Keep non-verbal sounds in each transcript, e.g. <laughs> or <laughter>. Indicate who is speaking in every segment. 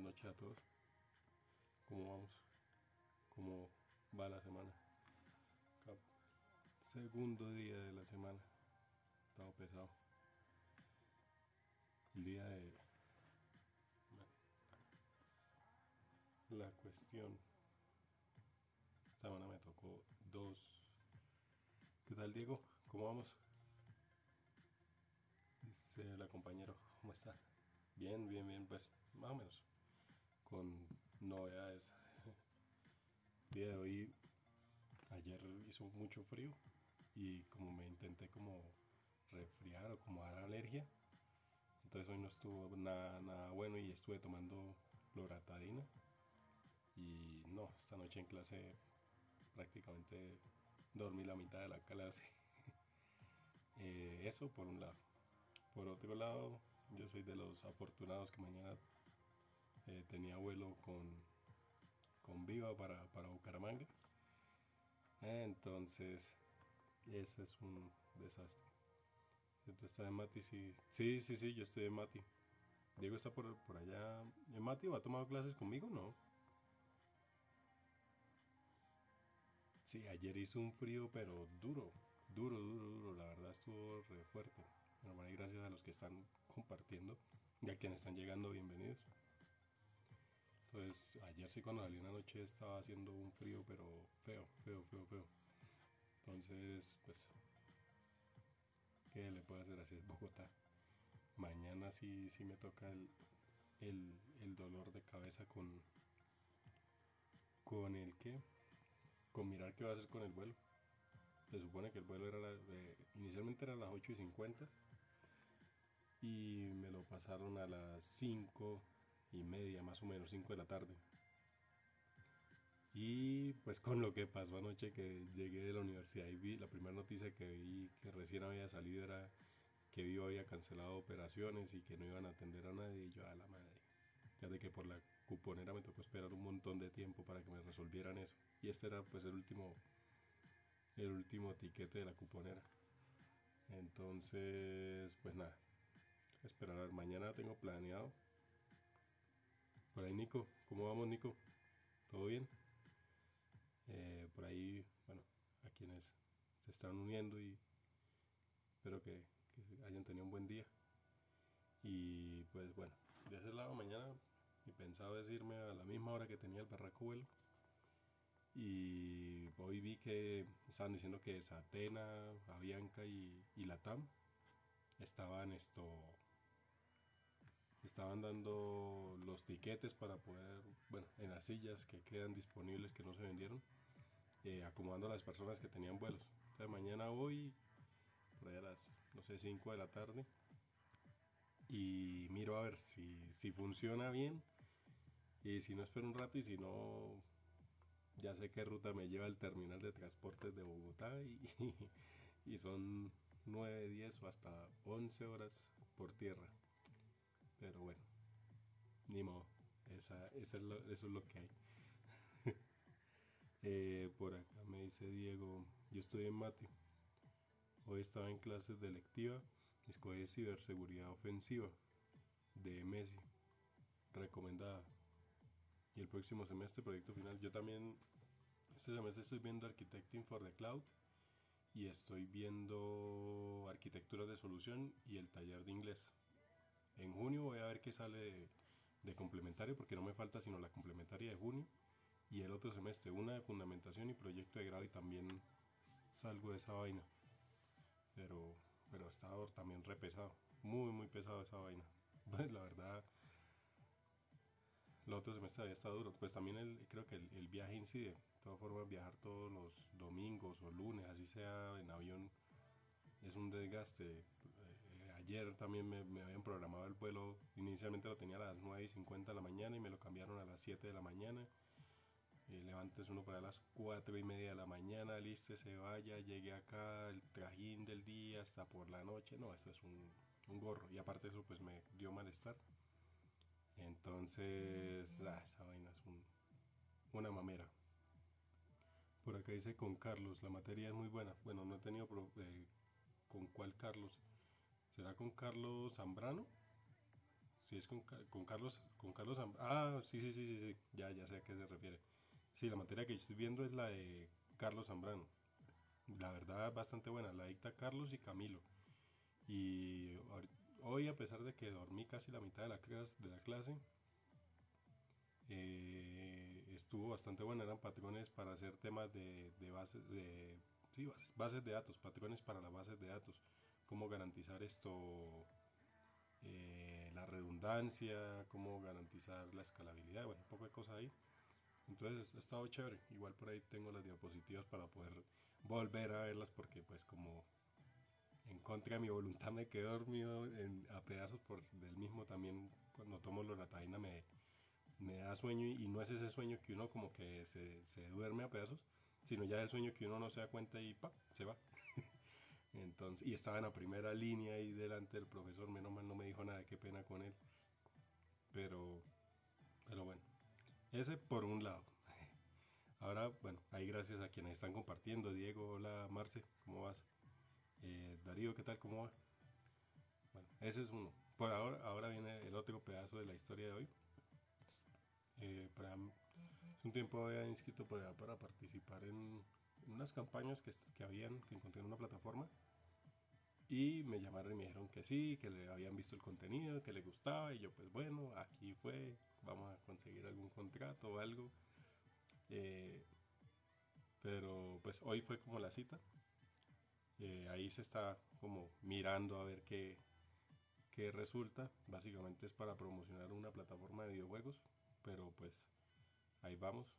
Speaker 1: noches a todos. ¿Cómo vamos? ¿Cómo va la semana? Segundo día de la semana. Estaba pesado. El día de... La cuestión. Esta semana me tocó dos... ¿Qué tal Diego? ¿Cómo vamos? Dice la compañero, ¿cómo está? Bien, bien, bien, pues más o menos. Con novedades. <laughs> El día de hoy, ayer hizo mucho frío y como me intenté como resfriar o como dar alergia, entonces hoy no estuvo nada, nada bueno y estuve tomando loratadina. Y no, esta noche en clase prácticamente dormí la mitad de la clase. <laughs> Eh, eso por un lado. Por otro lado, yo soy de los afortunados que mañana eh, tenía vuelo con, con Viva para, para Bucaramanga. entonces, ese es un desastre. ¿Tú estás en Mati? Sí, sí, sí, sí, yo estoy en Mati. Diego está por, por allá. ¿En Mati o ha tomado clases conmigo? No. Sí, ayer hizo un frío, pero duro, duro, duro, duro. La verdad estuvo re fuerte. Bueno, gracias a los que están compartiendo y a quienes están llegando, bienvenidos. Entonces, ayer sí cuando salí una noche estaba haciendo un frío, pero feo, feo, feo, feo. Entonces, pues, ¿qué le puedo hacer así? Es Bogotá. Mañana sí, sí me toca el, el, dolor de cabeza con, con el que, con mirar qué va a hacer con el vuelo. Se supone que el vuelo era, inicialmente era a las 8 y 50 y me lo pasaron a las 5 y media, más o menos, 5 de la tarde. Y pues con lo que pasó anoche que llegué de la universidad y vi la primera noticia que vi que recién había salido era que Vivo había cancelado operaciones y que no iban a atender a nadie y yo a la madre. Ya de que por la cuponera me tocó esperar un montón de tiempo para que me resolvieran eso. Y este era pues el último el último tiquete de la cuponera. Entonces, pues nada, esperar. Mañana tengo planeado. Por ahí, Nico. ¿Cómo vamos, Nico? ¿Todo bien? Eh, por ahí, bueno, a quienes se están uniendo y espero que, hayan tenido un buen día. Y pues bueno, de ese lado mañana y pensaba decirme a la misma hora que tenía el barraco vuelo. Y hoy vi que estaban diciendo que Satena, Avianca y, y Latam estaban esto estaban dando los tiquetes para poder, bueno, en las sillas que quedan disponibles que no se vendieron, eh, acomodando a las personas que tenían vuelos. Entonces mañana voy, a las, no sé, 5 de la tarde, y miro a ver si, si funciona bien, y si no espero un rato, y si no, ya sé qué ruta me lleva el terminal de transportes de Bogotá, y, <laughs> y son 9, 10 o hasta 11 horas por tierra. Pero bueno, ni modo. Esa, eso es lo que hay. <laughs> Eh, por acá me dice Diego, yo estoy en Mati. Hoy estaba en clases de lectiva, escogí ciberseguridad ofensiva de Messi, recomendada. Y el próximo semestre, proyecto final. Yo también, este semestre estoy viendo Architecting for the Cloud y estoy viendo arquitectura de solución y el taller de inglés. En junio voy a ver qué sale de, complementario, porque no me falta sino la complementaria de junio. Y el otro semestre, una de fundamentación y proyecto de grado, y también salgo de esa vaina. Pero, pero ha estado también re pesado, muy, muy pesado esa vaina. <laughs> Pues la verdad, el otro semestre había estado duro. Pues también el, creo que el, el viaje incide. De todas formas, viajar todos los domingos o lunes, así sea en avión, es un desgaste. Ayer también me, habían programado el vuelo, inicialmente lo tenía a las 9 y 50 de la mañana y me lo cambiaron a las 7 de la mañana. Eh, levantes uno para las 4 y media de la mañana, listo, se vaya, llegue acá, el trajín del día hasta por la noche. No, eso es un, gorro. Y aparte eso pues me dio malestar. Entonces, ah, esa vaina es una mamera. Por acá dice con Carlos, la materia es muy buena. Bueno, no he tenido eh, ¿Con cuál Carlos? ¿Será con Carlos Zambrano? Si es con, con Carlos, con Carlos Ah, sí, sí, sí, sí, sí, ya, ya sé a qué se refiere. Sí, la materia que yo estoy viendo es la de Carlos Zambrano. La verdad, bastante buena. La dicta Carlos y Camilo. Y hoy, a pesar de que dormí casi la mitad de la clase, de la clase eh, estuvo bastante buena. Eran patrones para hacer temas de, de bases de sí, bases, de datos, patrones para las bases de datos. Cómo garantizar esto, eh, la redundancia, cómo garantizar la escalabilidad, bueno, un poco de cosas ahí. Entonces ha estado chévere. Igual por ahí tengo las diapositivas para poder volver a verlas porque pues como en contra de mi <laughs> voluntad me quedé dormido a pedazos por del mismo también cuando tomo loratadina me, me da sueño y, no es ese sueño que uno como que se, duerme a pedazos, sino ya el sueño que uno no se da cuenta y pa, se va. Entonces, y estaba en la primera línea ahí delante del profesor, menos mal no me dijo nada, qué pena con él. Pero, pero bueno, ese por un lado. <laughs> Ahora, bueno, ahí gracias a quienes están compartiendo. Diego, hola Marce, ¿cómo vas? Eh, Darío, ¿qué tal? ¿Cómo va? Bueno, ese es uno. Por ahora, ahora viene el otro pedazo de la historia de hoy. Eh, hace un tiempo había inscrito para, para participar en, unas campañas que, que habían, que encontré en una plataforma. Y me llamaron y me dijeron que sí, que le habían visto el contenido, que le gustaba. Y yo, pues bueno, aquí fue, vamos a conseguir algún contrato o algo. Eh, pero pues hoy fue como la cita. Eh, ahí se está como mirando a ver qué, qué resulta. Básicamente es para promocionar una plataforma de videojuegos. Pero pues ahí vamos.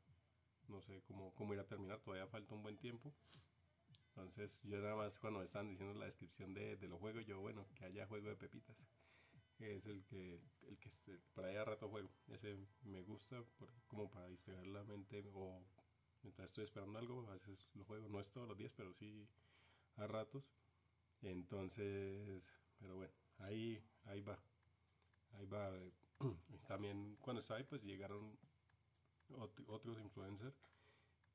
Speaker 1: No sé cómo, cómo irá a terminar. Todavía falta un buen tiempo. Entonces yo nada más cuando me estaban diciendo la descripción de, de los juegos, yo bueno, que haya juego de pepitas es el que, el que para allá rato juego. Ese me gusta como para distraer la mente o mientras estoy esperando algo, a veces lo juego, no es todos los días, pero sí a ratos. Entonces, pero bueno, ahí, ahí va. Ahí va. <clears throat> También cuando estaba ahí, pues llegaron otros influencers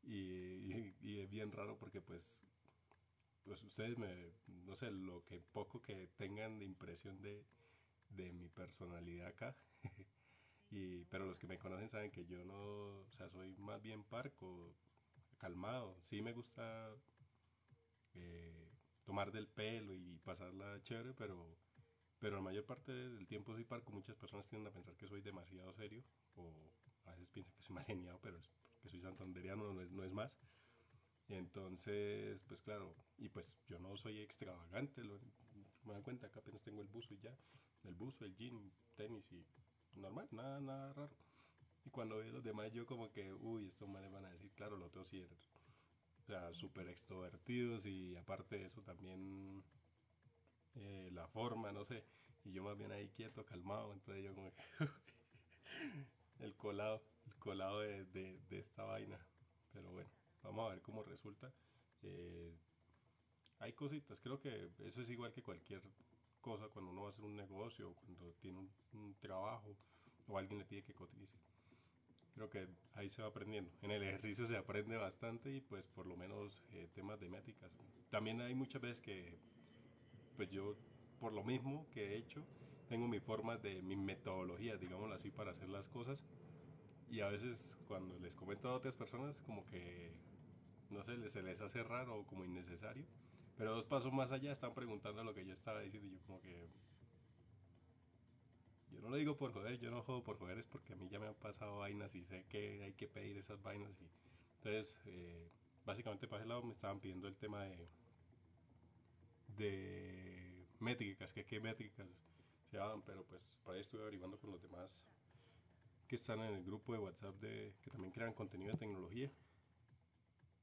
Speaker 1: y, y, es bien raro porque pues pues ustedes me, no sé, lo que poco que tengan de impresión de, de mi personalidad acá. <laughs> y, pero los que me conocen saben que yo no, o sea, soy más bien parco, calmado. Sí me gusta eh, tomar del pelo y pasarla chévere, pero, pero la mayor parte del tiempo soy parco. Muchas personas tienden a pensar que soy demasiado serio o a veces piensan que soy mal geniado, pero es que soy santanderiano, no es, no es más. Entonces, pues claro, y pues yo no soy extravagante, lo, me dan cuenta que apenas tengo el buzo y ya, el buzo, el jean, tenis y normal, nada, nada raro. Y cuando veo los demás, yo como que, uy, estos males van a decir, claro, los otros sí, o sea, súper extrovertidos y aparte de eso también eh, la forma, no sé. Y yo más bien ahí quieto, calmado, entonces yo como que, <laughs> el colado, el colado de, de, de, esta vaina. Pero bueno, vamos a ver cómo resulta. Eh, hay cositas, creo que eso es igual que cualquier cosa cuando uno va a hacer un negocio, cuando tiene un, trabajo o alguien le pide que cotice. Creo que ahí se va aprendiendo. En el ejercicio se aprende bastante y pues por lo menos eh, temas de métricas. También hay muchas veces que pues yo por lo mismo que he hecho tengo mi forma de mi metodología, digámoslo así, para hacer las cosas. Y a veces cuando les comento a otras personas como que no sé, se les hace raro o como innecesario pero dos pasos más allá están preguntando lo que yo estaba diciendo y yo como que... Yo no lo digo por joder, yo no juego por joder, es porque a mí ya me han pasado vainas y sé que hay que pedir esas vainas. Y, entonces, eh, básicamente para ese lado me estaban pidiendo el tema de, de métricas, que qué métricas se daban, pero pues por ahí estuve averiguando con los demás que están en el grupo de WhatsApp de que también crean contenido de tecnología.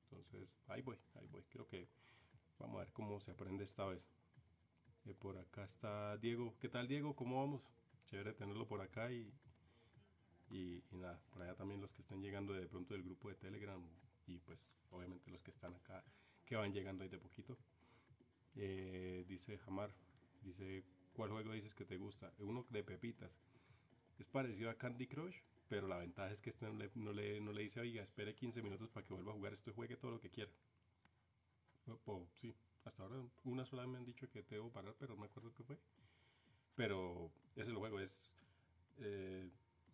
Speaker 1: Entonces, ahí voy, ahí voy. Creo que Vamos a ver cómo se aprende esta vez. Eh, por acá está Diego. ¿Qué tal Diego? ¿Cómo vamos? Chévere tenerlo por acá y, y, nada, por allá también los que están llegando de pronto del grupo de Telegram y pues obviamente los que están acá que van llegando ahí de poquito. Eh, dice Jamar, dice, ¿cuál juego dices que te gusta? Uno de pepitas. Es parecido a Candy Crush, pero la ventaja es que este no le, no le, no dice, espere 15 minutos para que vuelva a jugar esto y juegue todo lo que quiera sí, hasta ahora una sola me han dicho que debo parar, pero no me acuerdo qué fue. Pero ese es el juego, es eh,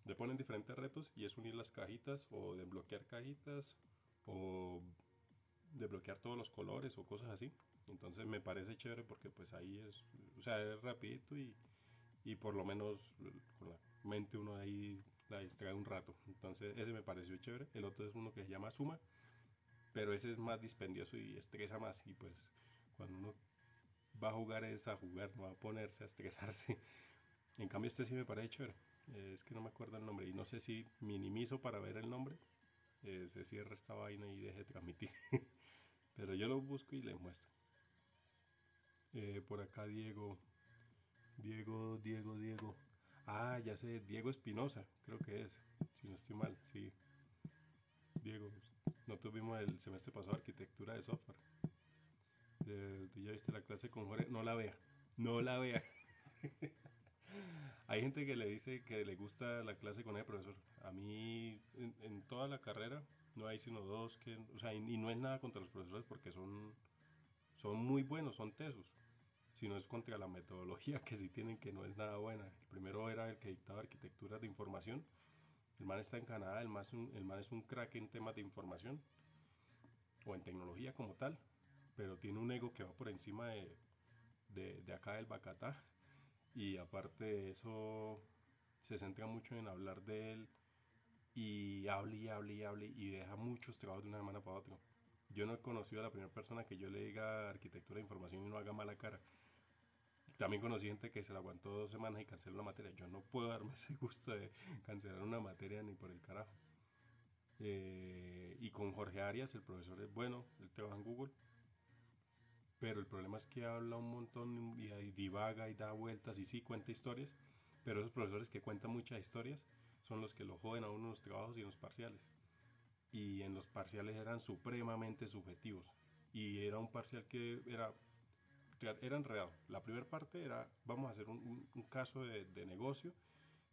Speaker 1: le ponen diferentes retos y es unir las cajitas o desbloquear cajitas o desbloquear todos los colores o cosas así. Entonces me parece chévere porque pues ahí es, o sea, es rapidito y, y por lo menos con la mente uno ahí la distrae un rato. Entonces ese me pareció chévere. El otro es uno que se llama Suma, pero ese es más dispendioso y estresa más y pues cuando uno va a jugar es a jugar, no va a ponerse a estresarse. En cambio este sí me parece chévere. es que no me acuerdo el nombre y no sé si minimizo para ver el nombre. Eh, se cierra esta vaina y deje de transmitir. <laughs> Pero yo lo busco y les muestro. Eh, por acá Diego. Diego, Diego, Diego. Ah, ya sé, Diego Espinosa, creo que es. Si no estoy mal, sí. Diego, no tuvimos el semestre pasado arquitectura de software. Tú ya viste la clase con Jorge. No la vea. No la vea. <laughs> Hay gente que le dice que le gusta la clase con el profesor. A mí, en, toda la carrera, no hay sino dos que. O sea, y, no es nada contra los profesores porque son, son muy buenos, son tesos. Sino es contra la metodología que sí tienen que no es nada buena. El primero era el que dictaba arquitectura de información. El man está en Canadá, el man es un, el man es un crack en temas de información o en tecnología como tal, pero tiene un ego que va por encima de, de, de acá del Bacatá y aparte de eso se centra mucho en hablar de él y hable y hable y hable y deja muchos trabajos de una semana para otra. Yo no he conocido a la primera persona que yo le diga arquitectura de información y no haga mala cara. También conocí gente que se la aguantó dos semanas y canceló una materia. Yo no puedo darme <laughs> ese gusto de cancelar una materia ni por el carajo. Eh, y con Jorge Arias, el profesor es bueno, él trabaja en Google pero el problema es que habla un montón y, divaga y da vueltas y sí cuenta historias, pero esos profesores que cuentan muchas historias son los que lo joden a uno en los trabajos y en los parciales. Y en los parciales eran supremamente subjetivos. Y era un parcial que era, era enredado. La primera parte era, vamos a hacer un, caso de, negocio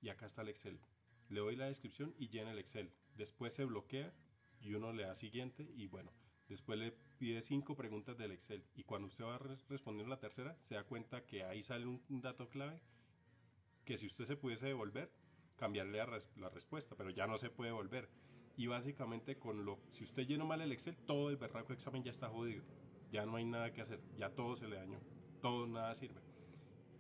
Speaker 1: y acá está el Excel. Le doy la descripción y llena el Excel. Después se bloquea y uno le da siguiente y bueno, Después le pide cinco preguntas del Excel y cuando usted va respondiendo la tercera, se da cuenta que ahí sale un, dato clave que si usted se pudiese devolver, cambiarle la, respuesta, pero ya no se puede devolver. Y básicamente con lo, si usted llenó mal el Excel, todo el berraco examen ya está jodido. Ya no hay nada que hacer, ya todo se le dañó, todo nada sirve.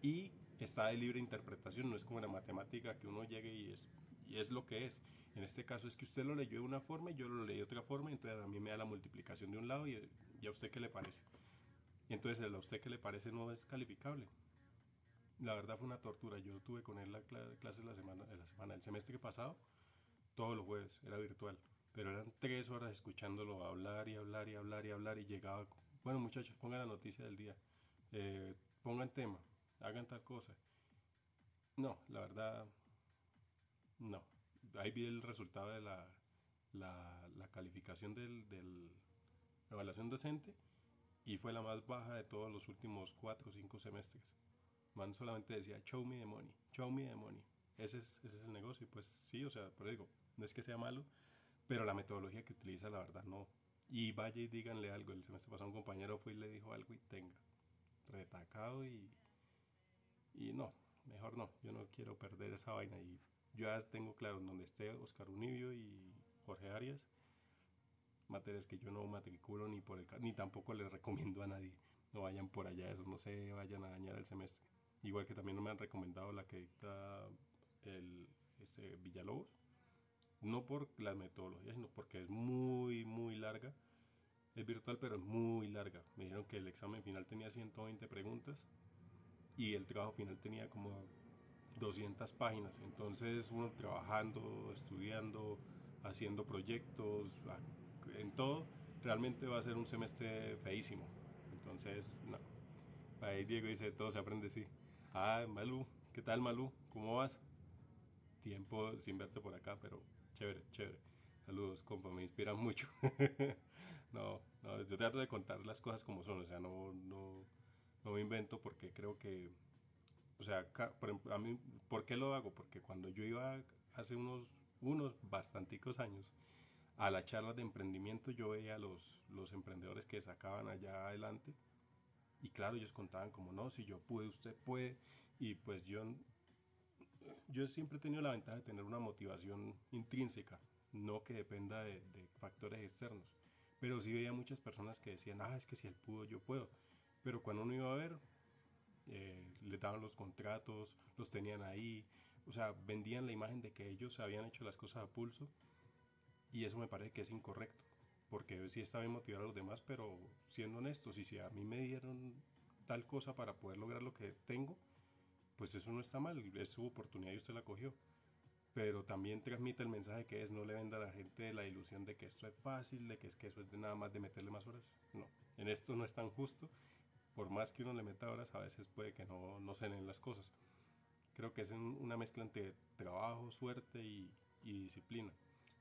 Speaker 1: Y está de libre interpretación, no es como la matemática que uno llegue y es, y es lo que es. En este caso es que usted lo leyó de una forma y yo lo leí de otra forma, entonces a mí me da la multiplicación de un lado y, a usted qué le parece. Y entonces a usted qué le parece no es calificable. La verdad fue una tortura. Yo tuve con él la clase la semana, la semana, el semestre pasado, todos los jueves, era virtual. Pero eran tres horas escuchándolo hablar y hablar y hablar y hablar y llegaba, bueno muchachos, pongan la noticia del día, eh, pongan tema, hagan tal cosa. No, la verdad, no ahí vi el resultado de la, la, calificación del, del evaluación docente y fue la más baja de todos los últimos cuatro o cinco semestres. Man solamente decía, show me the money, show me the money. Ese es, ese es el negocio. Y pues sí, o sea, pero digo, no es que sea malo, pero la metodología que utiliza, la verdad, no. Y vaya y díganle algo. El semestre pasado un compañero fue y le dijo algo y tenga. Retacado y. Y no, mejor no. Yo no quiero perder esa vaina. Y yo ya tengo claro donde esté Oscar Unibio y Jorge Arias, materias que yo no matriculo ni por el, ni tampoco les recomiendo a nadie. No vayan por allá, eso no se vayan a dañar el semestre. Igual que también no me han recomendado la que dicta el este, Villalobos. No por las metodologías, sino porque es muy, muy larga. Es virtual, pero es muy larga. Me dijeron que el examen final tenía 120 preguntas y el trabajo final tenía como 200 páginas. Entonces uno trabajando, estudiando, haciendo proyectos, en todo, realmente va a ser un semestre feísimo. Entonces, no. Ahí Diego dice, todo se aprende sí. Ah, Malú, ¿qué tal Malú? ¿Cómo vas? Tiempo sin verte por acá, pero chévere, chévere. Saludos, compa, me inspiran mucho. <laughs> no, no, yo trato de contar las cosas como son, o sea, no, no, no me invento porque creo que o sea, por, ejemplo, a mí, ¿por qué lo hago? Porque cuando yo iba hace unos, unos bastanticos años a la charla de emprendimiento, yo veía los, los emprendedores que sacaban allá adelante. Y claro, ellos contaban como, no, si yo pude, usted puede. Y pues yo, yo siempre he tenido la ventaja de tener una motivación intrínseca, no que dependa de, factores externos. Pero sí veía muchas personas que decían, ah, es que si él pudo, yo puedo. Pero cuando uno iba a ver, eh, le daban los contratos, los tenían ahí, o sea, vendían la imagen de que ellos habían hecho las cosas a pulso y eso me parece que es incorrecto, porque sí está bien motivar a los demás, pero siendo honestos, y si a mí me dieron tal cosa para poder lograr lo que tengo, pues eso no está mal, es su oportunidad y usted la cogió. Pero también transmite el mensaje que es no le venda a la gente la ilusión de que esto es fácil, de que es que eso es nada más de meterle más horas. No, en esto no es tan justo. Por más que uno le meta horas, a veces puede que no, no se den las cosas. Creo que es una mezcla entre trabajo, suerte y disciplina.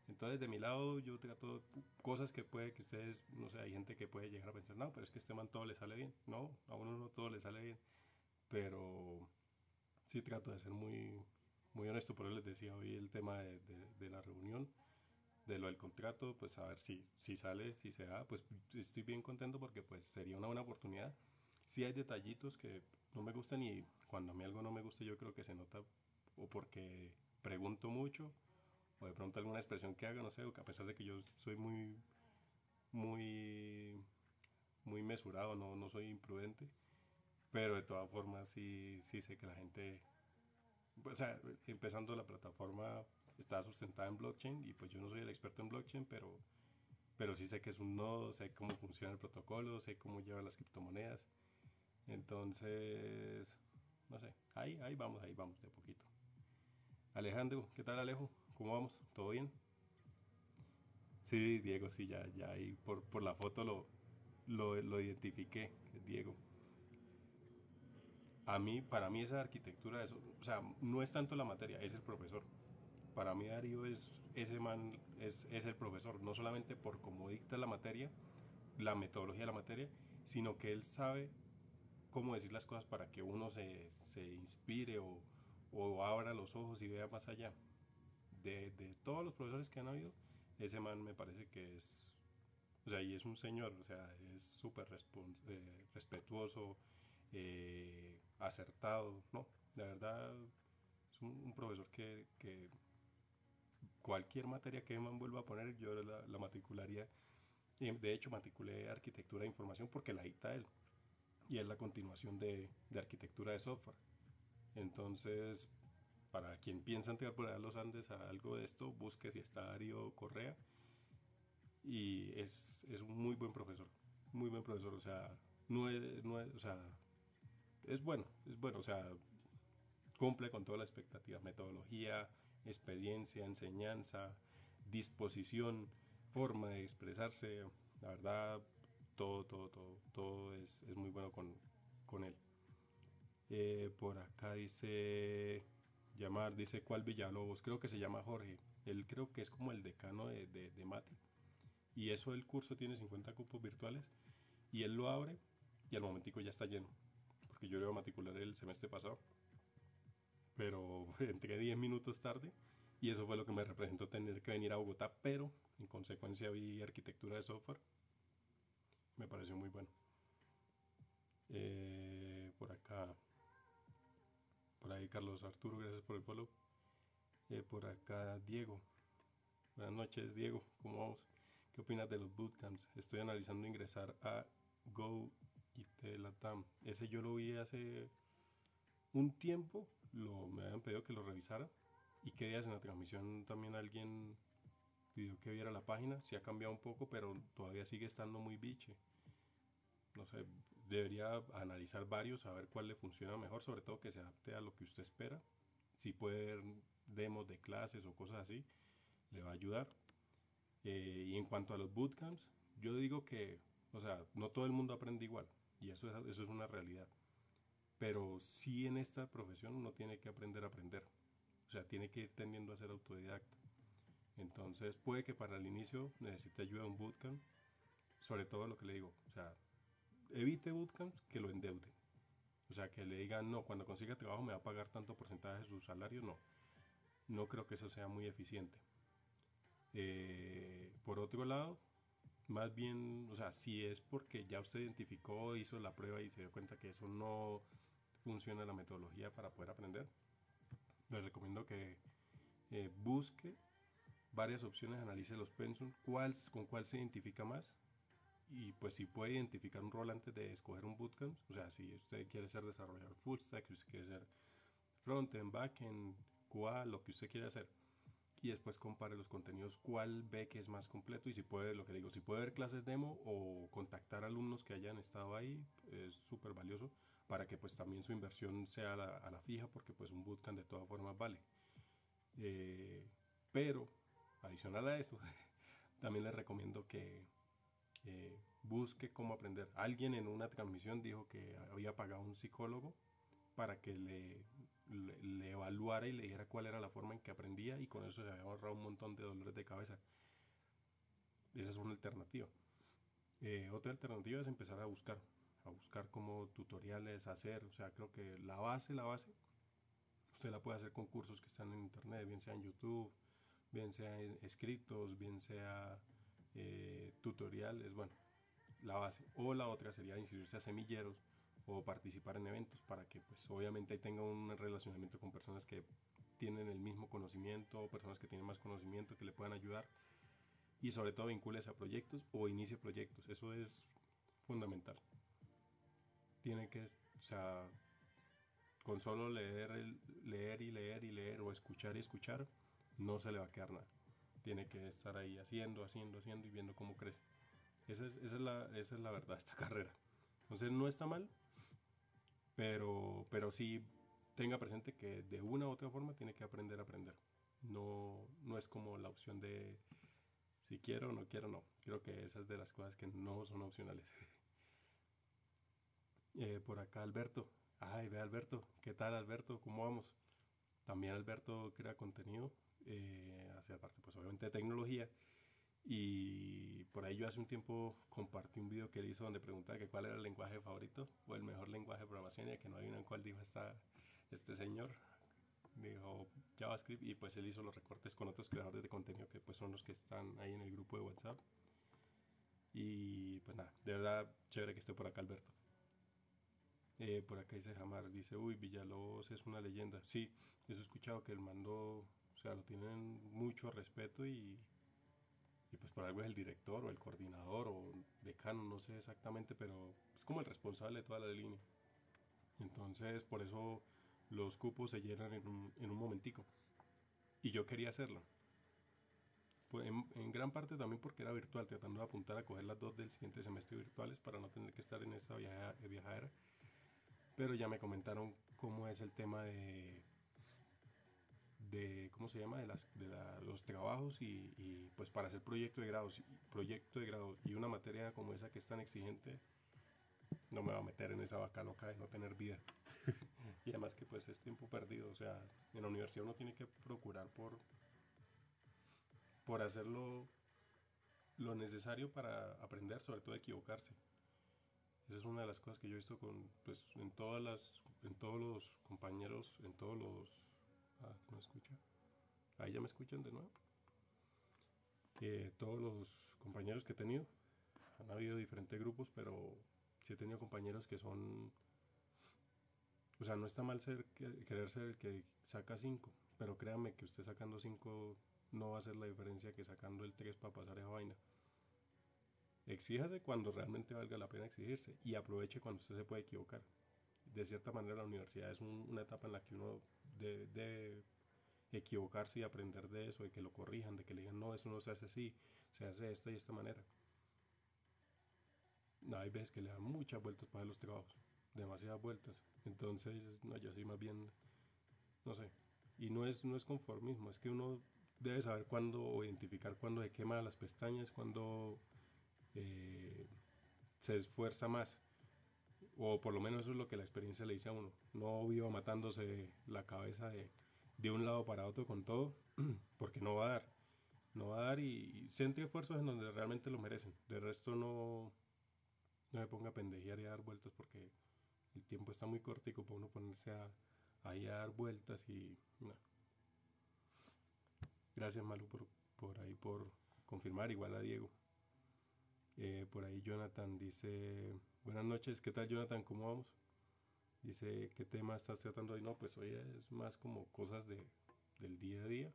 Speaker 1: Entonces, de mi lado, yo trato cosas que puede que ustedes, no sé, hay gente que puede llegar a pensar, no, pero es que este man todo le sale bien. No, a uno no todo le sale bien. Pero sí trato de ser muy, muy honesto. Por eso les decía hoy el tema de, de, la reunión, de lo del contrato, pues a ver si, si sale, si se da, pues estoy bien contento porque pues sería una buena oportunidad. Sí hay detallitos que no me gustan y cuando a mí algo no me gusta yo creo que se nota o porque pregunto mucho o de pronto alguna expresión que haga, no sé, a pesar de que yo soy muy, muy, muy mesurado, no, no soy imprudente, pero de todas formas sí, sí sé que la gente, o sea, empezando la plataforma está sustentada en blockchain y pues yo no soy el experto en blockchain, pero, pero sí sé que es un nodo, sé cómo funciona el protocolo, sé cómo llevan las criptomonedas, entonces, no sé, ahí, ahí vamos, ahí vamos de poquito. Alejandro, ¿qué tal Alejo? ¿Cómo vamos? ¿Todo bien? Sí, Diego, sí, ya, ya ahí por, por la foto lo, lo, lo identifiqué, Diego. A mí, para mí esa arquitectura, eso, o sea, no es tanto la materia, es el profesor. Para mí Darío es, ese man es, es el profesor, no solamente por cómo dicta la materia, la metodología de la materia, sino que él sabe cómo decir las cosas para que uno se, se inspire o, o abra los ojos y vea más allá de, todos los profesores que han habido, ese man me parece que es, o sea, y es un señor, o sea, es súper eh, respetuoso, eh, acertado, ¿no? La verdad, es un, profesor que, cualquier materia que man vuelva a poner, yo la, matricularía. Y de hecho, matriculé arquitectura de información porque la dicta él. Y es la continuación de, de arquitectura de software. Entonces, para quien piensa allá los Andes a algo de esto, busque si está Darío Correa. Y es, es un muy buen profesor, muy buen profesor, o sea, no es, no es, o sea, es bueno, es bueno, o sea, cumple con todas las expectativas, metodología, experiencia, enseñanza, disposición, forma de expresarse, la verdad, todo, todo, todo, todo es, es muy bueno con, con él. Eh, por acá dice llamar, dice cuál Villalobos, creo que se llama Jorge, él creo que es como el decano de, de, de Mati. Y eso el curso tiene 50 cupos virtuales y él lo abre y al momentico ya está lleno, porque yo lo iba a matricular el semestre pasado, pero <laughs> entré 10 minutos tarde y eso fue lo que me representó tener que venir a Bogotá, pero en consecuencia vi arquitectura de software, me pareció muy bueno. Eh, por acá por ahí Carlos Arturo, gracias por el follow. Eh, por acá Diego. Buenas noches Diego, ¿cómo vamos? ¿Qué opinas de los bootcamps? Estoy analizando ingresar a Go y Telatam. Ese yo lo vi hace un tiempo, lo, me habían pedido que lo revisara. Y qué días en la transmisión también alguien pidió que viera la página. Sí ha cambiado un poco, pero todavía sigue estando muy biche. No sé, debería analizar varios, a ver cuál le funciona mejor, sobre todo que se adapte a lo que usted espera. Si puede ver demos de clases o cosas así, le va a ayudar. Eh, y en cuanto a los bootcamps, yo digo que, o sea, no todo el mundo aprende igual, y eso es, eso es una realidad. Pero sí en esta profesión uno tiene que aprender a aprender. O sea, tiene que ir tendiendo a ser autodidacta. Entonces puede que para el inicio necesite ayuda de un bootcamp, sobre todo lo que le digo, o sea, evite bootcamps que lo endeuden. O sea, que le digan, no, cuando consiga trabajo me va a pagar tanto porcentaje de su salario, no. No creo que eso sea muy eficiente. Eh, por otro lado, más bien, o sea, si es porque ya usted identificó, hizo la prueba y se dio cuenta que eso no funciona la metodología para poder aprender, les recomiendo que eh, busque varias opciones, analice los pensum, cuál, con cuál se identifica más y pues si puede identificar un rol antes de escoger un bootcamp, o sea, si usted quiere ser desarrollador full stack, si usted quiere ser frontend, backend, QA, lo que usted quiera hacer y después compare los contenidos, cuál ve que es más completo y si puede, lo que digo, si puede ver clases demo o contactar alumnos que hayan estado ahí, es súper valioso para que pues también su inversión sea a la, fija porque pues un bootcamp de todas formas vale. Eh, pero, adicional a eso, <laughs> también les recomiendo que eh, busque cómo aprender. Alguien en una transmisión dijo que había pagado un psicólogo para que le le, evaluara y le dijera cuál era la forma en que aprendía y con eso se había ahorrado un montón de dolores de cabeza. Esa es una alternativa. Eh, otra alternativa es empezar a buscar, a buscar como tutoriales, hacer, o sea, creo que la base, la base, usted la puede hacer con cursos que están en internet, bien sea en YouTube, bien sea escritos, bien sea eh, tutoriales, bueno, la base. O la otra sería inscribirse a semilleros o participar en eventos para que pues obviamente tenga un relacionamiento con personas que tienen el mismo conocimiento o personas que tienen más conocimiento que le puedan ayudar y sobre todo vincúlese a proyectos o inicie proyectos. Eso es fundamental. Tiene que o sea con solo leer leer y leer y leer o escuchar y escuchar no se le va a quedar nada. Tiene que estar ahí haciendo haciendo haciendo y viendo cómo crece. Esa es, esa es la esa es la verdad esta <laughs> carrera. Entonces no está mal pero, pero sí tenga presente que de una u otra forma tiene que aprender a aprender. No, no es como la opción de si quiero o no quiero, no. Creo que esas de las cosas que no son opcionales. <laughs> Eh, por acá Alberto. Ay, ve Alberto. ¿Qué tal Alberto? ¿Cómo vamos? También Alberto crea contenido eh, hacia parte, pues obviamente de tecnología. Y por ahí yo hace un tiempo compartí un video que él hizo donde preguntaba que cuál era el lenguaje favorito o el mejor lenguaje de programación y que no hay en cuál dijo esta, este señor. Dijo JavaScript y pues él hizo los recortes con otros creadores de contenido que pues son los que están ahí en el grupo de WhatsApp. Y pues nada, de verdad chévere que esté por acá Alberto. Eh, por acá dice Jamar, dice, uy, Villalobos es una leyenda. Sí, eso he escuchado que el mando, o sea, lo tienen mucho respeto y pues por algo es el director o el coordinador o decano, no sé exactamente, pero es como el responsable de toda la línea. Entonces por eso los cupos se llenan en un, en un momentico. Y yo quería hacerlo. Pues en, gran parte también porque era virtual, tratando de apuntar a coger las dos del siguiente semestre virtuales para no tener que estar en esta viajera. Pero ya me comentaron cómo es el tema de ¿cómo se llama? de, las, de los trabajos y, pues para hacer proyecto de grados proyecto de grados y una materia como esa que es tan exigente no me va a meter en esa vaca loca de no tener vida <laughs> y además que pues es tiempo perdido o sea en la universidad uno tiene que procurar por por hacerlo lo necesario para aprender sobre todo equivocarse esa es una de las cosas que yo he visto con pues en todas las en todos los compañeros en todos los Ah, ¿no escucha? Ahí ya me escuchan de nuevo. Eh, todos los compañeros que he tenido, han habido diferentes grupos, pero sí he tenido compañeros que son... O sea, no está mal ser, querer ser el que saca 5, pero créanme que usted sacando 5 no va a hacer la diferencia que sacando el 3 para pasar esa vaina. Exíjase cuando realmente valga la pena exigirse y aproveche cuando usted se puede equivocar de cierta manera la universidad es una etapa en la que uno debe, equivocarse y aprender de eso, de que lo corrijan, de que le digan, no, eso no se hace así, se hace de esta y esta manera. No, hay veces que le dan muchas vueltas para los trabajos, demasiadas vueltas. Entonces, no, yo soy más bien, no sé, y no es, no es conformismo, es que uno debe saber cuándo o identificar cuándo se quema las pestañas, cuándo eh, se esfuerza más o por lo menos eso es lo que la experiencia le dice a uno. No vivo matándose la cabeza de, de un lado para otro con todo, <clears throat> porque no va a dar. No va a dar y, siente esfuerzos en donde realmente lo merecen. De resto no, no me ponga a pendejear y a dar vueltas porque el tiempo está muy cortico para uno ponerse a, a dar vueltas y. Gracias Malu por, por ahí por confirmar, igual a Diego. Eh, por ahí Jonathan dice, buenas noches, ¿qué tal Jonathan? ¿Cómo vamos? Dice, ¿qué tema estás tratando hoy? No, pues hoy es más como cosas de, del día a día,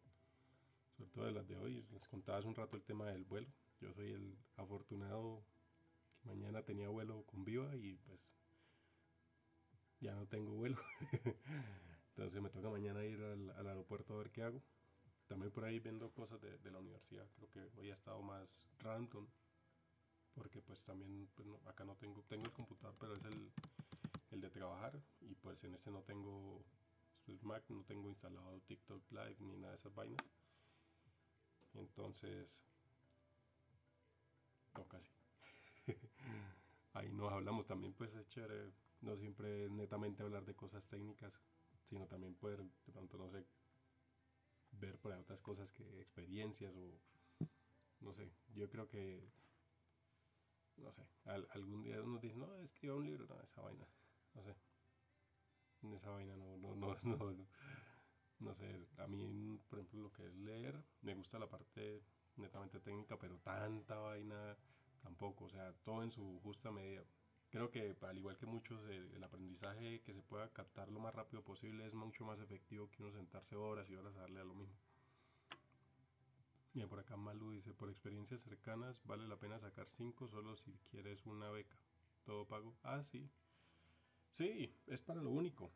Speaker 1: sobre todo de las de hoy. Les contaba hace un rato el tema del vuelo. Yo soy el afortunado que mañana tenía vuelo con Viva y pues ya no tengo vuelo. <laughs> Entonces me toca mañana ir al, aeropuerto a ver qué hago. También por ahí viendo cosas de, de la universidad. Creo que hoy ha estado más random. Porque pues también pues acá no tengo, tengo el computador, pero es el, el de trabajar y pues en este no tengo pues Mac, no tengo instalado TikTok Live ni nada de esas vainas. Entonces, no casi. <laughs> Ahí nos hablamos también, pues es chévere, no siempre netamente hablar de cosas técnicas, sino también poder de pronto, no sé, ver por ahí otras cosas que experiencias o no sé, yo creo que no sé, al, algún día uno dice, no, escriba un libro, no, esa vaina no sé. Esa vaina no, no, no, <laughs> no, no sé. A mí, por ejemplo, lo que es leer, me gusta la parte netamente técnica, pero tanta vaina tampoco. O sea, todo en su justa medida. Creo que al igual que muchos, el aprendizaje que se pueda captar lo más rápido posible es mucho más efectivo que uno sentarse horas y horas a darle a lo mismo. Y por acá Malu dice, por experiencias cercanas vale la pena sacar 5 solo si quieres una beca. Todo pago. Ah, sí. Sí, es para lo único.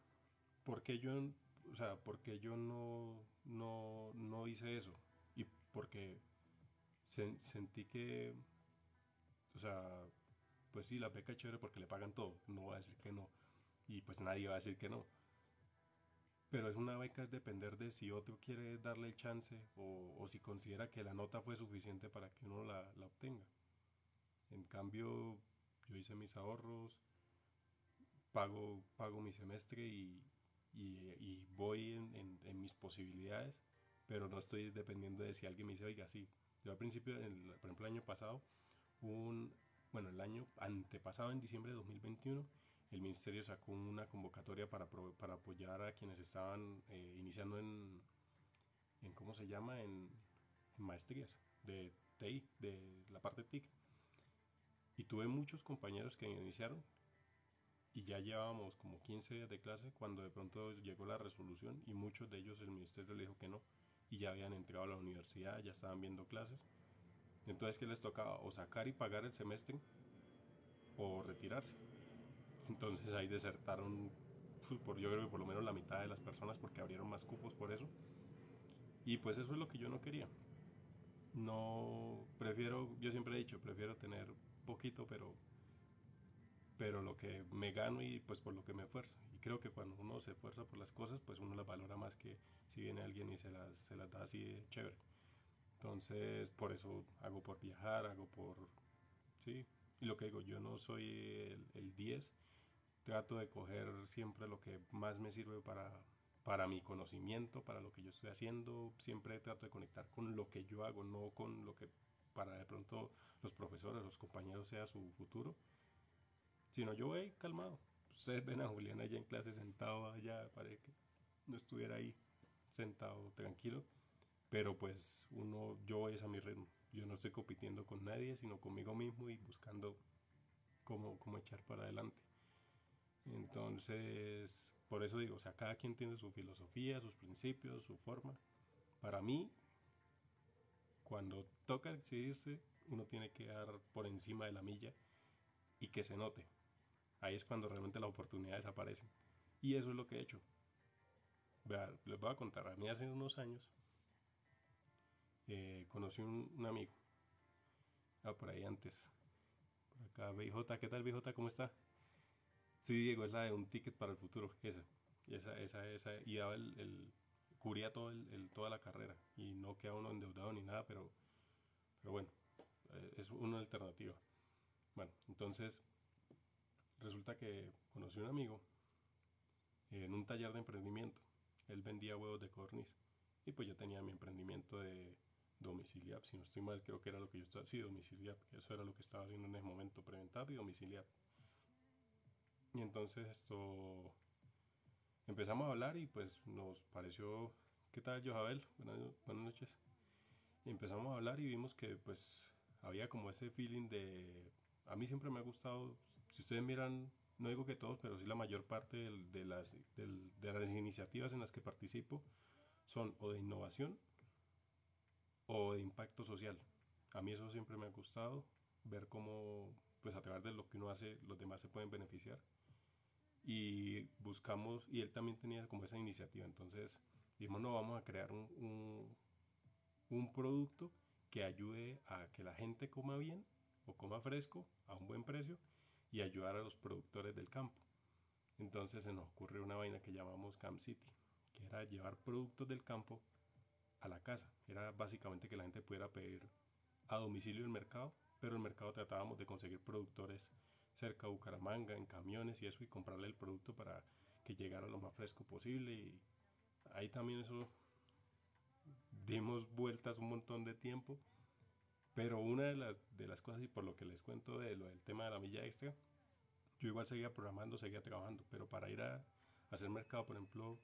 Speaker 1: Porque yo, o sea, porque yo no, no, no hice eso. Y porque sen, sentí que, o sea, pues sí, la beca es chévere porque le pagan todo. No voy a decir que no. Y pues nadie va a decir que no. Pero es una beca es depender de si otro quiere darle el chance o, o si considera que la nota fue suficiente para que uno la, la obtenga. En cambio, yo hice mis ahorros, pago, pago mi semestre y, y, voy en, en, en, mis posibilidades, pero no estoy dependiendo de si alguien me dice, oiga, sí. Yo al principio, por ejemplo, el año pasado, un, bueno, el año antepasado, en diciembre de 2021, el ministerio sacó una convocatoria para, para apoyar a quienes estaban eh, iniciando en, en, ¿cómo se llama?, en, en maestrías de TI, de la parte TIC. Y tuve muchos compañeros que iniciaron y ya llevábamos como 15 días de clase cuando de pronto llegó la resolución y muchos de ellos el ministerio le dijo que no y ya habían entrado a la universidad, ya estaban viendo clases. Entonces, ¿qué les tocaba? O sacar y pagar el semestre o retirarse. Entonces ahí desertaron, pues, por, yo creo que por lo menos la mitad de las personas porque abrieron más cupos por eso. Y pues eso es lo que yo no quería. No, prefiero, yo siempre he dicho, prefiero tener poquito, pero pero lo que me gano y pues por lo que me esfuerzo. Y creo que cuando uno se esfuerza por las cosas, pues uno las valora más que si viene alguien y se las, se las da así de chévere. Entonces, por eso hago por viajar, hago por... Sí, y lo que digo, yo no soy el, el 10, trato de coger siempre lo que más me sirve para, para mi conocimiento, para lo que yo estoy haciendo, siempre trato de conectar con lo que yo hago, no con lo que para de pronto los profesores, los compañeros sea su futuro Sino yo voy calmado. Ustedes ven a Julián allá en clase sentado allá, para que no estuviera ahí sentado tranquilo. Pero pues uno, yo voy a mi ritmo. Yo no estoy compitiendo con nadie, sino conmigo mismo y buscando cómo, cómo echar para adelante. Entonces, por eso digo, o sea, cada quien tiene su filosofía, sus principios, su forma. Para mí, cuando toca decidirse, uno tiene que dar por encima de la milla y que se note ahí es cuando realmente las oportunidades aparecen. Y eso es lo que he hecho. Vea, les voy a contar, a mí hace unos años eh, conocí un, un, amigo, ah, por ahí antes, por acá, BJ, ¿qué tal BJ? ¿Cómo está? Sí, Diego, es la de un ticket para el futuro, esa, esa, esa, esa y daba el, el cubría todo el, toda la carrera y no queda uno endeudado ni nada, pero, pero bueno, eh, es una alternativa. Bueno, entonces resulta que conocí a un amigo en un taller de emprendimiento. Él vendía huevos de corniz. Y pues yo tenía mi emprendimiento de domiciliar, si no estoy mal, creo que era lo que yo estaba, sí, domiciliar, que eso era lo que estaba haciendo en ese momento, preventar y domiciliar. Y entonces esto empezamos a hablar y pues nos pareció, ¿qué tal Johabel? Buenas, noches. Empezamos a hablar y vimos que pues había como ese feeling de a mí siempre me ha gustado, si ustedes miran no digo que todos, pero sí la mayor parte de, las, de las iniciativas en las que participo son o de innovación o de impacto social. A mí eso siempre me ha gustado, ver cómo, pues a través de lo que uno hace, los demás se pueden beneficiar. Y buscamos, y él también tenía como esa iniciativa, entonces dijimos, no, vamos a crear un, un, un producto que ayude a que la gente coma bien o coma fresco a un buen precio y ayudar a los productores del campo. Entonces se nos ocurrió una vaina que llamamos Camp City, que era llevar productos del campo a la casa. Era básicamente que la gente pudiera pedir a domicilio el mercado, pero el mercado tratábamos de conseguir productores cerca de Bucaramanga, en camiones y eso, y comprarle el producto para que llegara lo más fresco posible. Y ahí también eso dimos vueltas un montón de tiempo. Pero una de, las, de las cosas, y por lo que les cuento del tema de la milla extra, yo igual seguía programando, seguía trabajando, pero para ir a, hacer mercado, por ejemplo,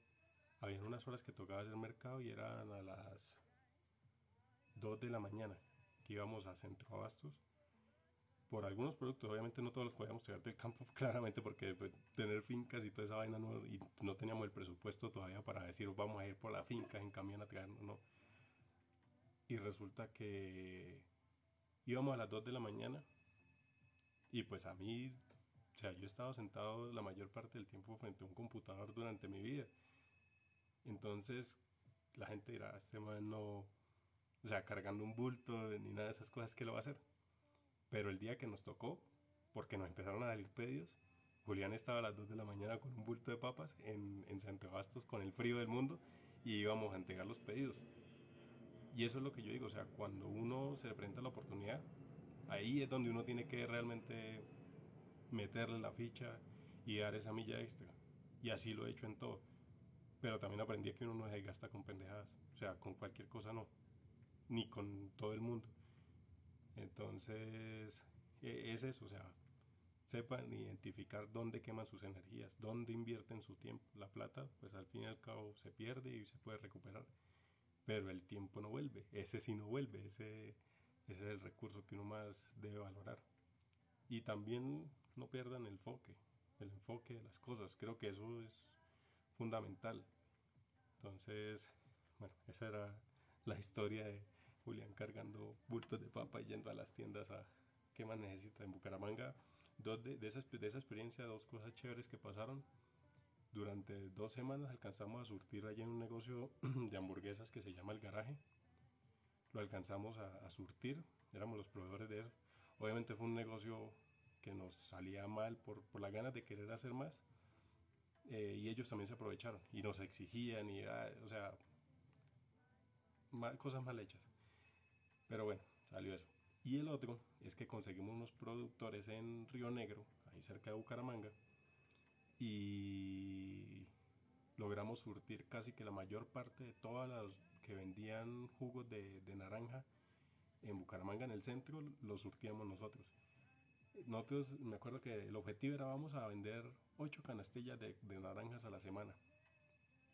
Speaker 1: había unas horas que tocaba hacer mercado y eran a las 2 de la mañana que íbamos a Centro Abastos por algunos productos, obviamente no todos los podíamos traer del campo, <laughs> claramente porque pues, tener fincas y toda esa vaina y no teníamos el presupuesto todavía para decir vamos a ir por la finca en camión a traer, no. Y resulta que íbamos a las 2 de la mañana y pues a mí, o sea, yo he estado sentado la mayor parte del tiempo frente a un computador durante mi vida. Entonces la gente dirá, este man no, o sea, cargando un bulto ni nada de esas cosas, ¿qué lo va a hacer? Pero el día que nos tocó, porque nos empezaron a salir pedidos, Julián estaba a las 2 de la mañana con un bulto de papas en, en Santo Bastos con el frío del mundo y íbamos a entregar los pedidos. Y eso es lo que yo digo, o sea, cuando uno se le presenta la oportunidad, ahí es donde uno tiene que realmente meterle la ficha y dar esa milla extra. Y así lo he hecho en todo. Pero también aprendí que uno no se gasta con pendejadas. O sea, con cualquier cosa no. Ni con todo el mundo. Entonces, e, es eso, o sea, sepan identificar dónde queman sus energías, dónde invierten su tiempo. La plata, pues al fin y al cabo se pierde y se puede recuperar, pero el tiempo no vuelve, ese sí no vuelve, ese, ese es el recurso que uno más debe valorar. Y también no pierdan el enfoque, el enfoque de las cosas, creo que eso es fundamental. Entonces, bueno, esa era la historia de Julián cargando bultos de papa y yendo a las tiendas a qué más necesita en Bucaramanga. Dos de, esa, de esa experiencia, dos cosas chéveres que pasaron. Durante dos semanas alcanzamos a surtir allá en un negocio <clears throat> de hamburguesas que se llama El Garaje. Lo alcanzamos a, surtir, éramos los proveedores de eso. Obviamente fue un negocio que nos salía mal por, por las ganas de querer hacer más. Eh, y ellos también se aprovecharon y nos exigían y, ah, o sea, cosas mal hechas. Pero bueno, salió eso. Y el otro es que conseguimos unos productores en Río Negro, ahí cerca de Bucaramanga, y logramos surtir casi que la mayor parte de todas las que vendían jugos de, naranja en Bucaramanga, en el centro, los surtíamos nosotros. Nosotros, me acuerdo que el objetivo era vamos a vender 8 canastillas de, naranjas a la semana.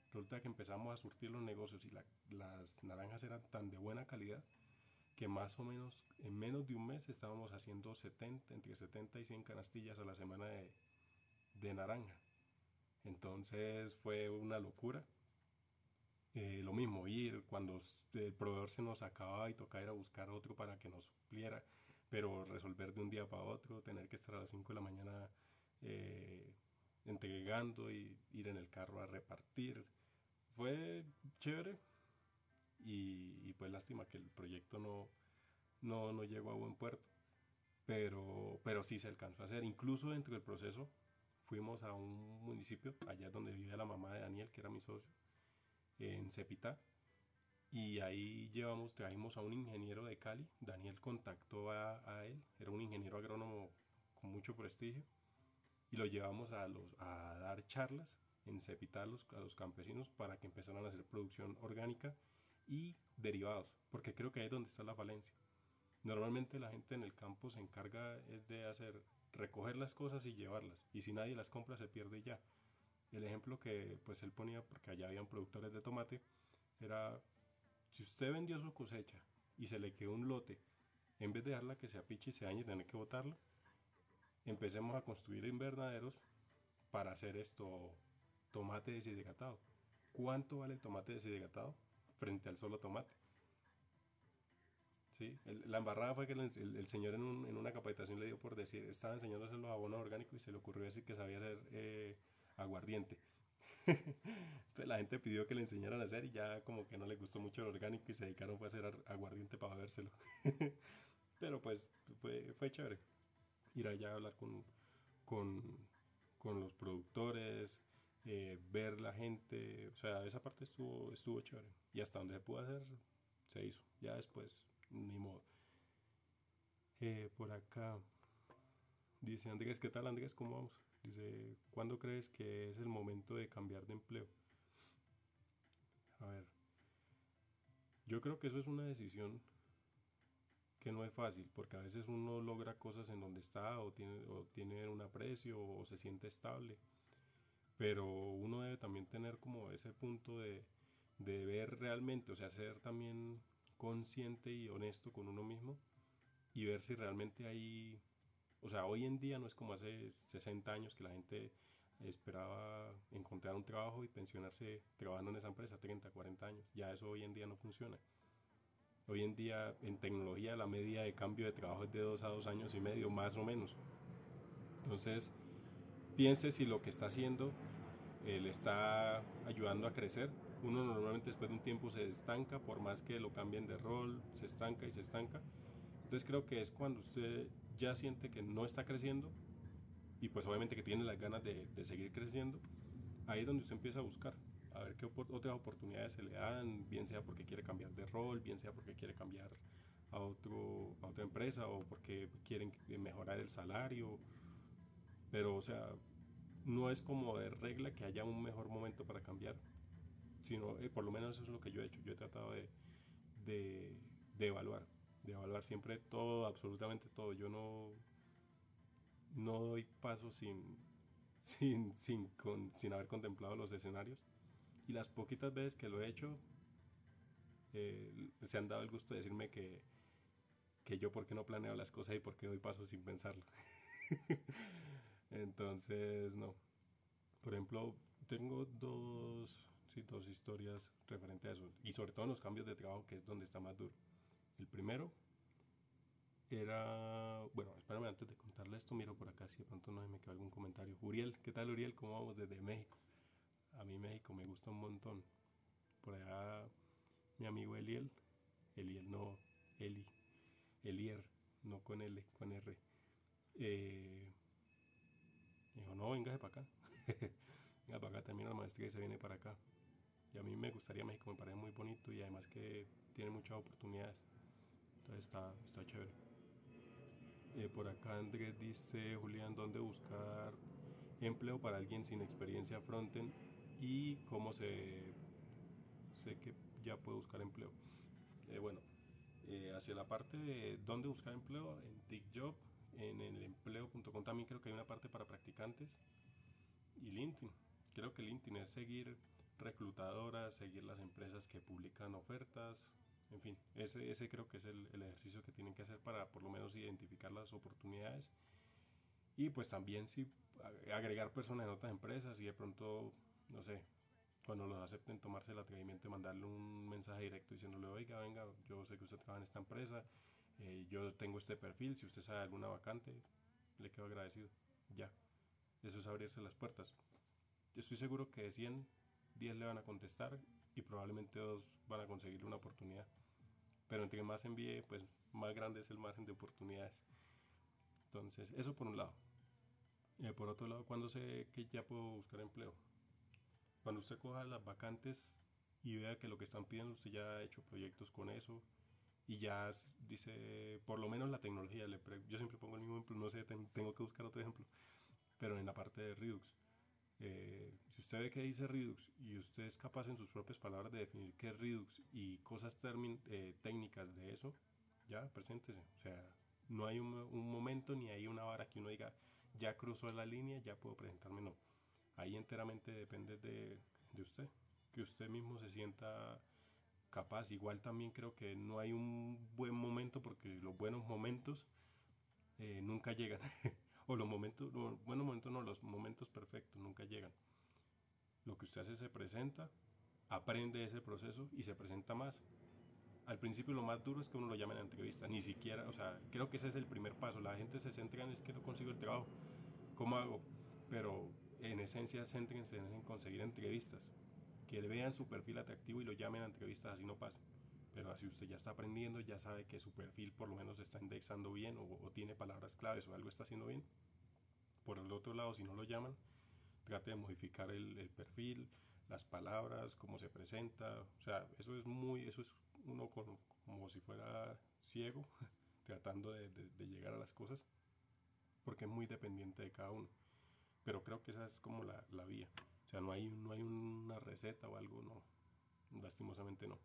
Speaker 1: Resulta que empezamos a surtir los negocios y las naranjas eran tan de buena calidad que más o menos en menos de un mes estábamos haciendo 70, entre 70 y 100 canastillas a la semana de, de naranja. Entonces fue una locura. Eh, lo mismo, ir cuando el proveedor se nos acababa y tocaba ir a buscar otro para que nos supliera, pero resolver de un día para otro, tener que estar a las 5 de la mañana eh, entregando y ir en el carro a repartir. Fue chévere, y, pues lástima que el proyecto no, no, no llegó a buen puerto, pero, pero sí se alcanzó a hacer. Incluso dentro del proceso fuimos a un municipio, allá donde vivía la mamá de Daniel, que era mi socio, en Cepita, y ahí llevamos, trajimos a un ingeniero de Cali, Daniel contactó a, él, era un ingeniero agrónomo con mucho prestigio, y lo llevamos a, los, a dar charlas en Cepita a los, a los campesinos para que empezaran a hacer producción orgánica y derivados, porque creo que ahí es donde está la falencia. Normalmente la gente en el campo se encarga es de hacer recoger las cosas y llevarlas, y si nadie las compra se pierde ya. El ejemplo que pues él ponía, porque allá habían productores de tomate, era si usted vendió su cosecha y se le quedó un lote, en vez de dejarla que se apiche y se dañe y tener que botarla, empecemos a construir invernaderos para hacer esto tomate deshidratado. ¿Cuánto vale el tomate deshidratado frente al solo tomate? ¿Sí? la embarrada fue que el, señor en, una capacitación le dio por decir, estaba enseñándose los abonos orgánicos y se le ocurrió decir que sabía hacer eh, aguardiente. <laughs> Entonces la gente pidió que le enseñaran a hacer y ya como que no le gustó mucho el orgánico y se dedicaron fue a hacer aguardiente para bebérselo. <laughs> Pero pues fue, chévere ir allá a hablar con, con, con los productores, eh, ver la gente, o sea, esa parte estuvo, estuvo chévere. Y hasta donde se pudo hacer, se hizo. Ya después, ni modo. Eh, por acá, dice Andrés, ¿qué tal Andrés? ¿Cómo vamos? Dice, ¿cuándo crees que es el momento de cambiar de empleo? A ver, yo creo que eso es una decisión que no es fácil, porque a veces uno logra cosas en donde está o tiene, o tiene un aprecio o se siente estable, pero uno debe también tener como ese punto de, de ver realmente, o sea, ser también consciente y honesto con uno mismo y ver si realmente hay, o sea, hoy en día no es como hace 60 años que la gente esperaba encontrar un trabajo y pensionarse trabajando en esa empresa 30, 40 años, ya eso hoy en día no funciona Hoy en día en tecnología la media de cambio de trabajo es de dos a dos años y medio, más o menos. Entonces, piense si lo que está haciendo eh, le está ayudando a crecer. Uno normalmente después de un tiempo se estanca, por más que lo cambien de rol, se estanca y se estanca. Entonces creo que es cuando usted ya siente que no está creciendo y pues obviamente que tiene las ganas de, de seguir creciendo, ahí es donde usted empieza a buscar a ver qué otras oportunidades se le dan, bien sea porque quiere cambiar de rol, bien sea porque quiere cambiar a, otro, a otra empresa o porque quieren mejorar el salario. Pero, o sea, no es como de regla que haya un mejor momento para cambiar, sino eh, por lo menos eso es lo que yo he hecho. Yo he tratado de, de, evaluar, de evaluar siempre todo, absolutamente todo. Yo no, no doy paso sin, <laughs> sin, sin, sin haber contemplado los escenarios y las poquitas veces que lo he hecho, eh, se han dado el gusto de decirme que, que yo por qué no planeo las cosas y por qué doy paso sin pensarlo. <laughs> Entonces, no. Por ejemplo, tengo dos, sí, dos historias referente a eso. Y sobre todo en los cambios de trabajo, que es donde está más duro. El primero era, bueno, espérame antes de contarle esto, miro por acá si de pronto no me quedó algún comentario. Uriel, ¿qué tal Uriel? ¿Cómo vamos desde México? a mí México me gusta un montón. Por allá mi amigo Eliel, Eliel no, Eli, Elier, no con L, con R. Eh, dijo, no, véngase para acá. <laughs> venga para acá, también la maestría se viene para acá. Y a mí me gustaría México, me parece muy bonito y además que tiene muchas oportunidades. Entonces está, está chévere. Eh, por acá Andrés dice, Julián, ¿dónde buscar empleo para alguien sin experiencia frontend y cómo se sé que ya puedo buscar empleo. Eh, bueno, eh, hacia la parte de dónde buscar empleo, en TikTok, en el empleo.com también creo que hay una parte para practicantes y LinkedIn. Creo que LinkedIn es seguir reclutadoras, seguir las empresas que publican ofertas, en fin, ese, ese creo que es el, el, ejercicio que tienen que hacer para por lo menos identificar las oportunidades y pues también si agregar personas en otras empresas y de pronto no sé, cuando los acepten tomarse el atrevimiento de mandarle un mensaje directo diciéndole, oiga, venga, yo sé que usted trabaja en esta empresa, eh, yo tengo este perfil, si usted sabe alguna vacante, le quedo agradecido. Ya, eso es abrirse las puertas. Estoy seguro que de 100, 10 le van a contestar y probablemente dos van a conseguir una oportunidad. Pero entre más envíe, pues más grande es el margen de oportunidades. Entonces, eso por un lado. Eh, por otro lado, ¿cuándo sé que ya puedo buscar empleo? Cuando usted coja las vacantes y vea que lo que están pidiendo, usted ya ha hecho proyectos con eso y ya dice, por lo menos la tecnología, le yo siempre pongo el mismo ejemplo, no sé, tengo que buscar otro ejemplo, pero en la parte de Redux. Eh, si usted ve que dice Redux y usted es capaz en sus propias palabras de definir qué es Redux y cosas eh, técnicas de eso, ya, preséntese. O sea, no hay un, un, momento ni hay una vara que uno diga, ya cruzó la línea, ya puedo presentarme, no ahí enteramente depende de, de usted, que usted mismo se sienta capaz. Igual también creo que no hay un buen momento porque los buenos momentos eh, nunca llegan. <laughs> o los momentos, los buenos momentos no, los momentos perfectos nunca llegan. Lo que usted hace se presenta, aprende ese proceso y se presenta más. Al principio lo más duro es que uno lo llame en entrevista, ni siquiera, o sea, creo que ese es el primer paso. La gente se centra en es que no consigo el trabajo, ¿cómo hago? Pero en esencia céntrense en conseguir entrevistas, que vean su perfil atractivo y lo llamen a entrevistas, así no pasa. Pero así usted ya está aprendiendo, ya sabe que su perfil por lo menos está indexando bien o, tiene palabras claves o algo está haciendo bien. Por el otro lado, si no lo llaman, trate de modificar el, perfil, las palabras, cómo se presenta. O sea, eso es muy, eso es uno como si fuera ciego, <laughs> tratando de, llegar a las cosas, porque es muy dependiente de cada uno. Pero creo que esa es como la, la vía. O sea, no hay, no hay una receta o algo, no. Lastimosamente no.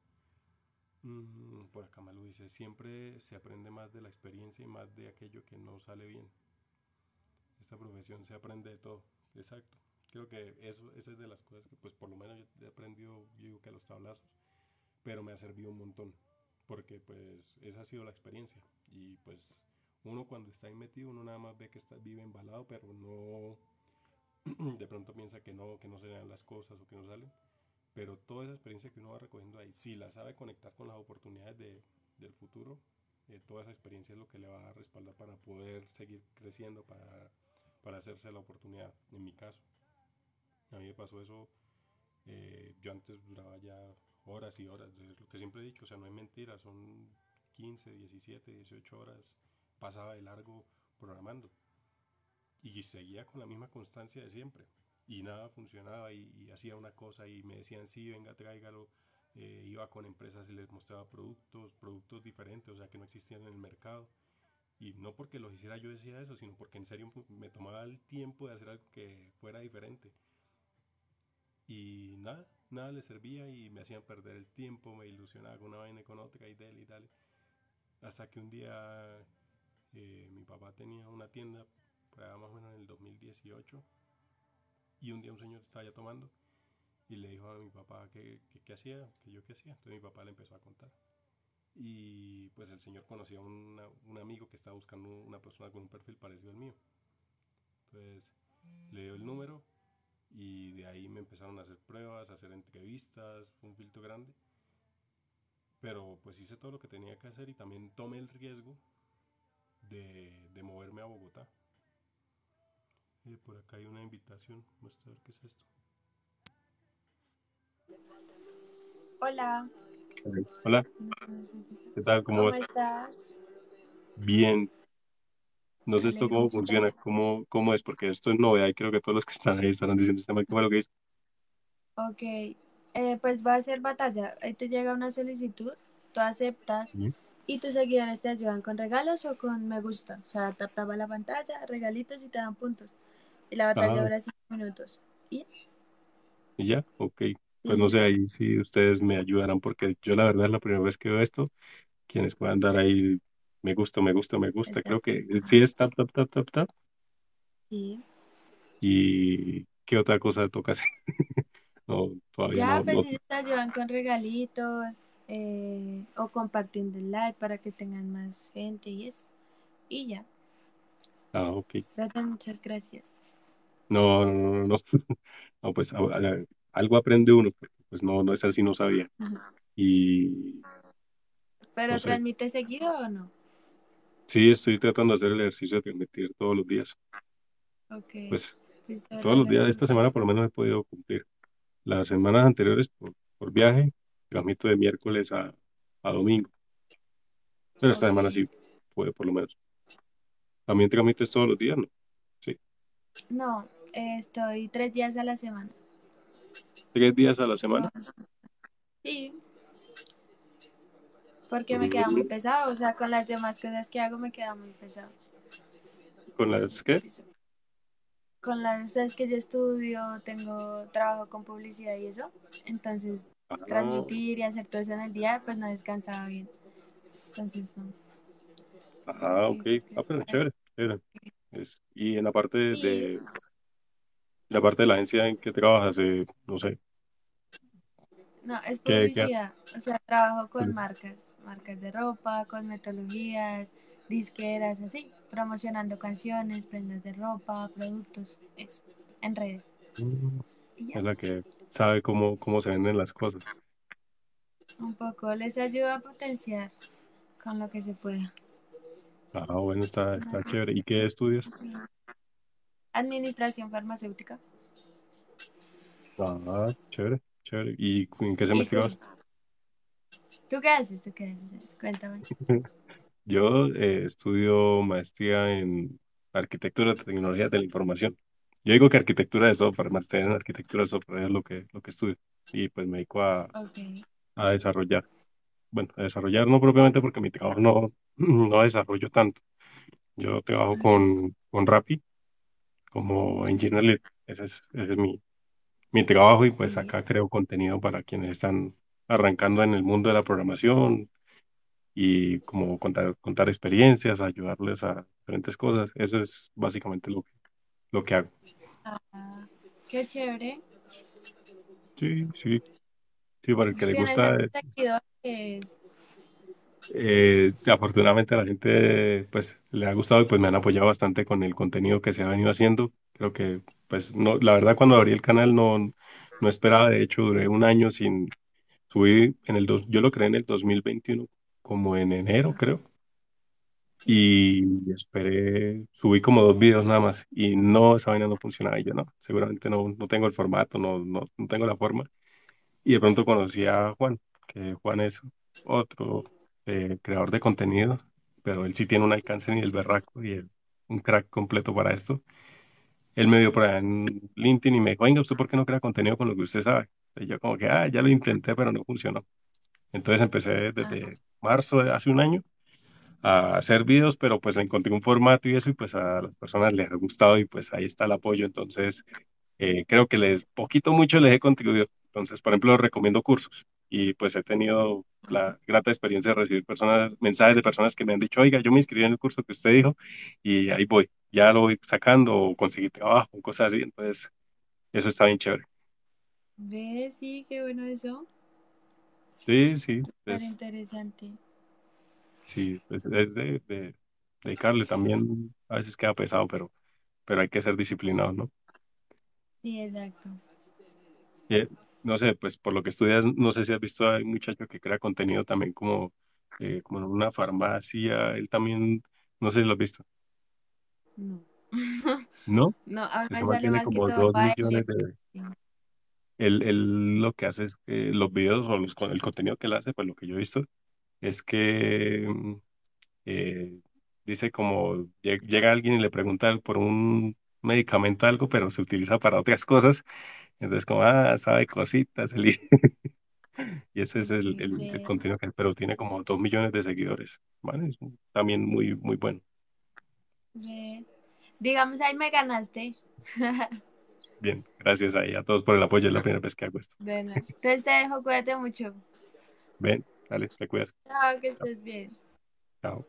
Speaker 1: Mm, por acá Malu dice, siempre se aprende más de la experiencia y más de aquello que no sale bien. Esta profesión se aprende de todo. Exacto. Creo que eso, esa es de las cosas que pues por lo menos yo he aprendido, yo digo que a los tablazos, pero me ha servido un montón. Porque pues esa ha sido la experiencia. Y pues uno cuando está ahí uno nada más ve que está, vive embalado, pero no, <clears throat> de pronto piensa que no, que no se dan las cosas o que no salen pero toda esa experiencia que uno va recogiendo ahí, si la sabe conectar con las oportunidades de, del futuro, eh, toda esa experiencia es lo que le va a respaldar para poder seguir creciendo, para, para hacerse la oportunidad, en mi caso. A mí me pasó eso, eh, yo antes duraba ya horas y horas, lo que siempre he dicho, o sea, no es mentira, son 15, 17, 18 horas, pasaba de largo programando y seguía con la misma constancia de siempre y nada funcionaba y, hacía una cosa y me decían sí, venga, tráigalo. Eh, iba con empresas y les mostraba productos, productos diferentes, o sea, que no existían en el mercado. Y no porque los hiciera yo decía eso, sino porque en serio me tomaba el tiempo de hacer algo que fuera diferente. Y nada, nada le servía y me hacían perder el tiempo, me ilusionaba con una vaina con otra y dale y dale. Hasta que un día eh, mi papá tenía una tienda, más o menos en el 2018 y un día un señor estaba ya tomando y le dijo a mi papá que, que, hacía, que yo qué hacía. Entonces mi papá le empezó a contar. Y pues el señor conocía a un amigo que estaba buscando una persona con un perfil parecido al mío. Entonces le dio el número y de ahí me empezaron a hacer pruebas, a hacer entrevistas, un filtro grande. Pero pues hice todo lo que tenía que hacer y también tomé el riesgo de, de moverme a Bogotá. Eh, por acá hay una invitación. Vamos a ver qué es esto.
Speaker 2: Hola.
Speaker 1: Hola. ¿Qué tal? ¿Cómo,
Speaker 2: estás?
Speaker 1: Bien. No sé esto cómo funciona, cómo, cómo es, porque esto es novedad y creo que todos los que están ahí están diciendo este mal, ¿qué fue lo que hizo?
Speaker 2: Ok, eh, pues va a ser batalla. Ahí te llega una solicitud, tú aceptas y tus seguidores te ayudan con regalos o con me gusta. O sea, tapa la pantalla, regalitos y te dan puntos. La batalla dura cinco minutos. ¿Y?
Speaker 1: ¿Y ya? Ok. Pues no sé ahí si ustedes me ayudarán, porque yo la verdad es la primera vez que veo esto. Quienes puedan dar ahí me gusta, me gusta, me gusta. Creo que sí es tap, tap, tap, tap, tap.
Speaker 2: Sí.
Speaker 1: ¿Y qué otra cosa toca hacer? <laughs> no, todavía
Speaker 2: ya,
Speaker 1: no.
Speaker 2: pues si te ayudan con regalitos eh, o compartiendo el live para que tengan más gente y eso. Y ya.
Speaker 1: Ah, ok.
Speaker 2: Gracias, muchas gracias.
Speaker 1: No, no, no, no, <laughs> pues algo aprende uno, porque pues no, no es así, no sabía. Y
Speaker 2: ¿Pero transmite seguido o no?
Speaker 1: Sí, estoy tratando de hacer el ejercicio de transmitir todos los días.
Speaker 2: Ok.
Speaker 1: Pues todos los días de esta semana por lo menos he podido cumplir. Las semanas anteriores por, por viaje, transmito de miércoles a, a domingo. Pero esta semana sí puede por lo menos. ¿También transmites todos los días, no?
Speaker 2: No, estoy tres días a la semana.
Speaker 1: ¿Tres días a la semana?
Speaker 2: Sí. Porque me queda muy pesado, o sea, con las demás cosas que hago me queda muy pesado.
Speaker 1: ¿Con las qué?
Speaker 2: Con las, es que yo estudio, tengo trabajo con publicidad y eso, entonces ah. transmitir y hacer todo eso en el día, pues no descansaba bien. Entonces no.
Speaker 1: Ajá, ok. Ah, pero chévere, chévere y en la parte de, la parte de la agencia en que trabajas, eh, no sé.
Speaker 2: No, es publicidad. O sea, trabajo con marcas, marcas de ropa, con metodologías, disqueras, así, promocionando canciones, prendas de ropa, productos, eso, en redes.
Speaker 1: Mm, es la que sabe cómo, cómo se venden las cosas.
Speaker 2: Un poco les ayuda a potenciar con lo que se pueda.
Speaker 1: Ah, bueno, está, está chévere. ¿Y qué estudias?
Speaker 2: Administración farmacéutica.
Speaker 1: Ah, chévere, chévere. ¿Y en qué semestre vas?
Speaker 2: ¿Tú qué haces? ¿Tú qué haces? Cuéntame. <laughs>
Speaker 1: Yo eh, estudio maestría en arquitectura de tecnologías de la información. Yo digo que arquitectura de software, maestría en arquitectura de software es lo que, lo que estudio. Y pues me dedico a, a desarrollar. Bueno, a desarrollar no propiamente porque mi trabajo no, <clears throat> no desarrollo tanto. Yo trabajo con, con Rappi como engineer Ese es, ese es mi, mi trabajo y pues acá creo contenido para quienes están arrancando en el mundo de la programación y como contar, contar experiencias, ayudarles a diferentes cosas. Eso es básicamente lo que, lo que hago.
Speaker 2: Ah, qué chévere.
Speaker 1: Sí, sí. Sí, para el que le gusta. Es, afortunadamente a la gente pues le ha gustado y pues me han apoyado bastante con el contenido que se ha venido haciendo. Creo que pues no, la verdad cuando abrí el canal no, no esperaba, de hecho duré un año sin subir en el dos, yo lo creé en el 2021 como en enero creo. Y esperé, subí como dos videos nada más y no, esa vaina no funcionaba. Y yo no, seguramente no, no tengo el formato, no, no, no tengo la forma. Y de pronto conocí a Juan, que Juan es otro eh, creador de contenido, pero él sí tiene un alcance ni el berraco y un crack completo para esto. Él me vio por allá en LinkedIn y me dijo, venga, ¿usted por qué no crea contenido con lo que usted sabe? Y yo como que, ah, ya lo intenté, pero no funcionó. Entonces empecé desde marzo de hace un año a hacer videos, pero pues encontré un formato y eso y pues a las personas les ha gustado y pues ahí está el apoyo. Entonces eh, creo que les, poquito mucho les he contribuido. Entonces, por ejemplo, recomiendo cursos y pues he tenido la grata experiencia de recibir personas, mensajes de personas que me han dicho, oiga, yo me inscribí en el curso que usted dijo y ahí voy, ya lo voy sacando o conseguí trabajo, cosas así. Entonces, eso está bien chévere.
Speaker 2: Ve, sí, qué bueno eso.
Speaker 1: Sí, sí.
Speaker 2: Es interesante.
Speaker 1: Sí, pues es de, de dedicarle también, a veces queda pesado, pero, pero hay que ser disciplinado, ¿no?
Speaker 2: Sí, exacto.
Speaker 1: No sé, pues por lo que estudias, no sé si has visto a un muchacho que crea contenido también como, eh, como en una farmacia, él también, no sé si lo has visto.
Speaker 2: No. <laughs>
Speaker 1: ¿No?
Speaker 2: No, a
Speaker 1: Ese man
Speaker 2: sale
Speaker 1: tiene
Speaker 2: más que
Speaker 1: como
Speaker 2: todo
Speaker 1: dos
Speaker 2: baile.
Speaker 1: millones de... Él, él lo que hace es que los videos o los, con el contenido que él hace, pues lo que yo he visto, es que mm, eh, dice como lle- llega alguien y le pregunta por un medicamento algo, pero se utiliza para otras cosas. Entonces como, ah, sabe cositas. el- <laughs> Y ese es el, el, contenido que, pero tiene como dos millones de seguidores, ¿vale? Es también muy, muy bueno.
Speaker 2: Digamos, ahí me ganaste. <laughs>
Speaker 1: Bien, gracias ahí a todos por el apoyo, es la primera vez que hago esto.
Speaker 2: Bueno, entonces te dejo, cuídate mucho.
Speaker 1: Ven, dale, te cuidas.
Speaker 2: Chao, que
Speaker 1: Chao.
Speaker 2: estés bien.
Speaker 1: Chao.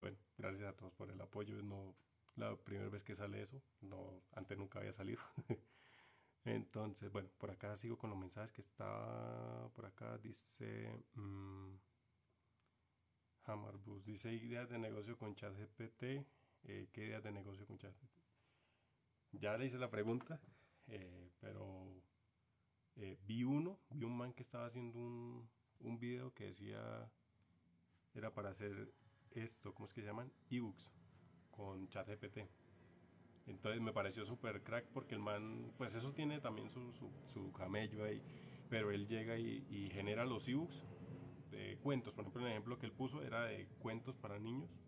Speaker 1: Bueno, gracias a todos por el apoyo. No, la primera vez que sale eso, no, antes nunca había salido. <laughs> Entonces, bueno, por acá sigo con los mensajes que está por acá. Dice mm, dice ideas de negocio con ChatGPT. Eh, ¿Qué ideas de negocio con ChatGPT? Ya le hice la pregunta, eh, pero eh, vi uno, vi un man que estaba haciendo un, un video que decía, era para hacer esto, ¿cómo es que se llaman? Ebooks con ChatGPT. Entonces me pareció súper crack porque el man, pues eso tiene también su, su, su camello ahí, pero él llega y, y genera los ebooks de cuentos. Por ejemplo, el ejemplo que él puso era de cuentos para niños.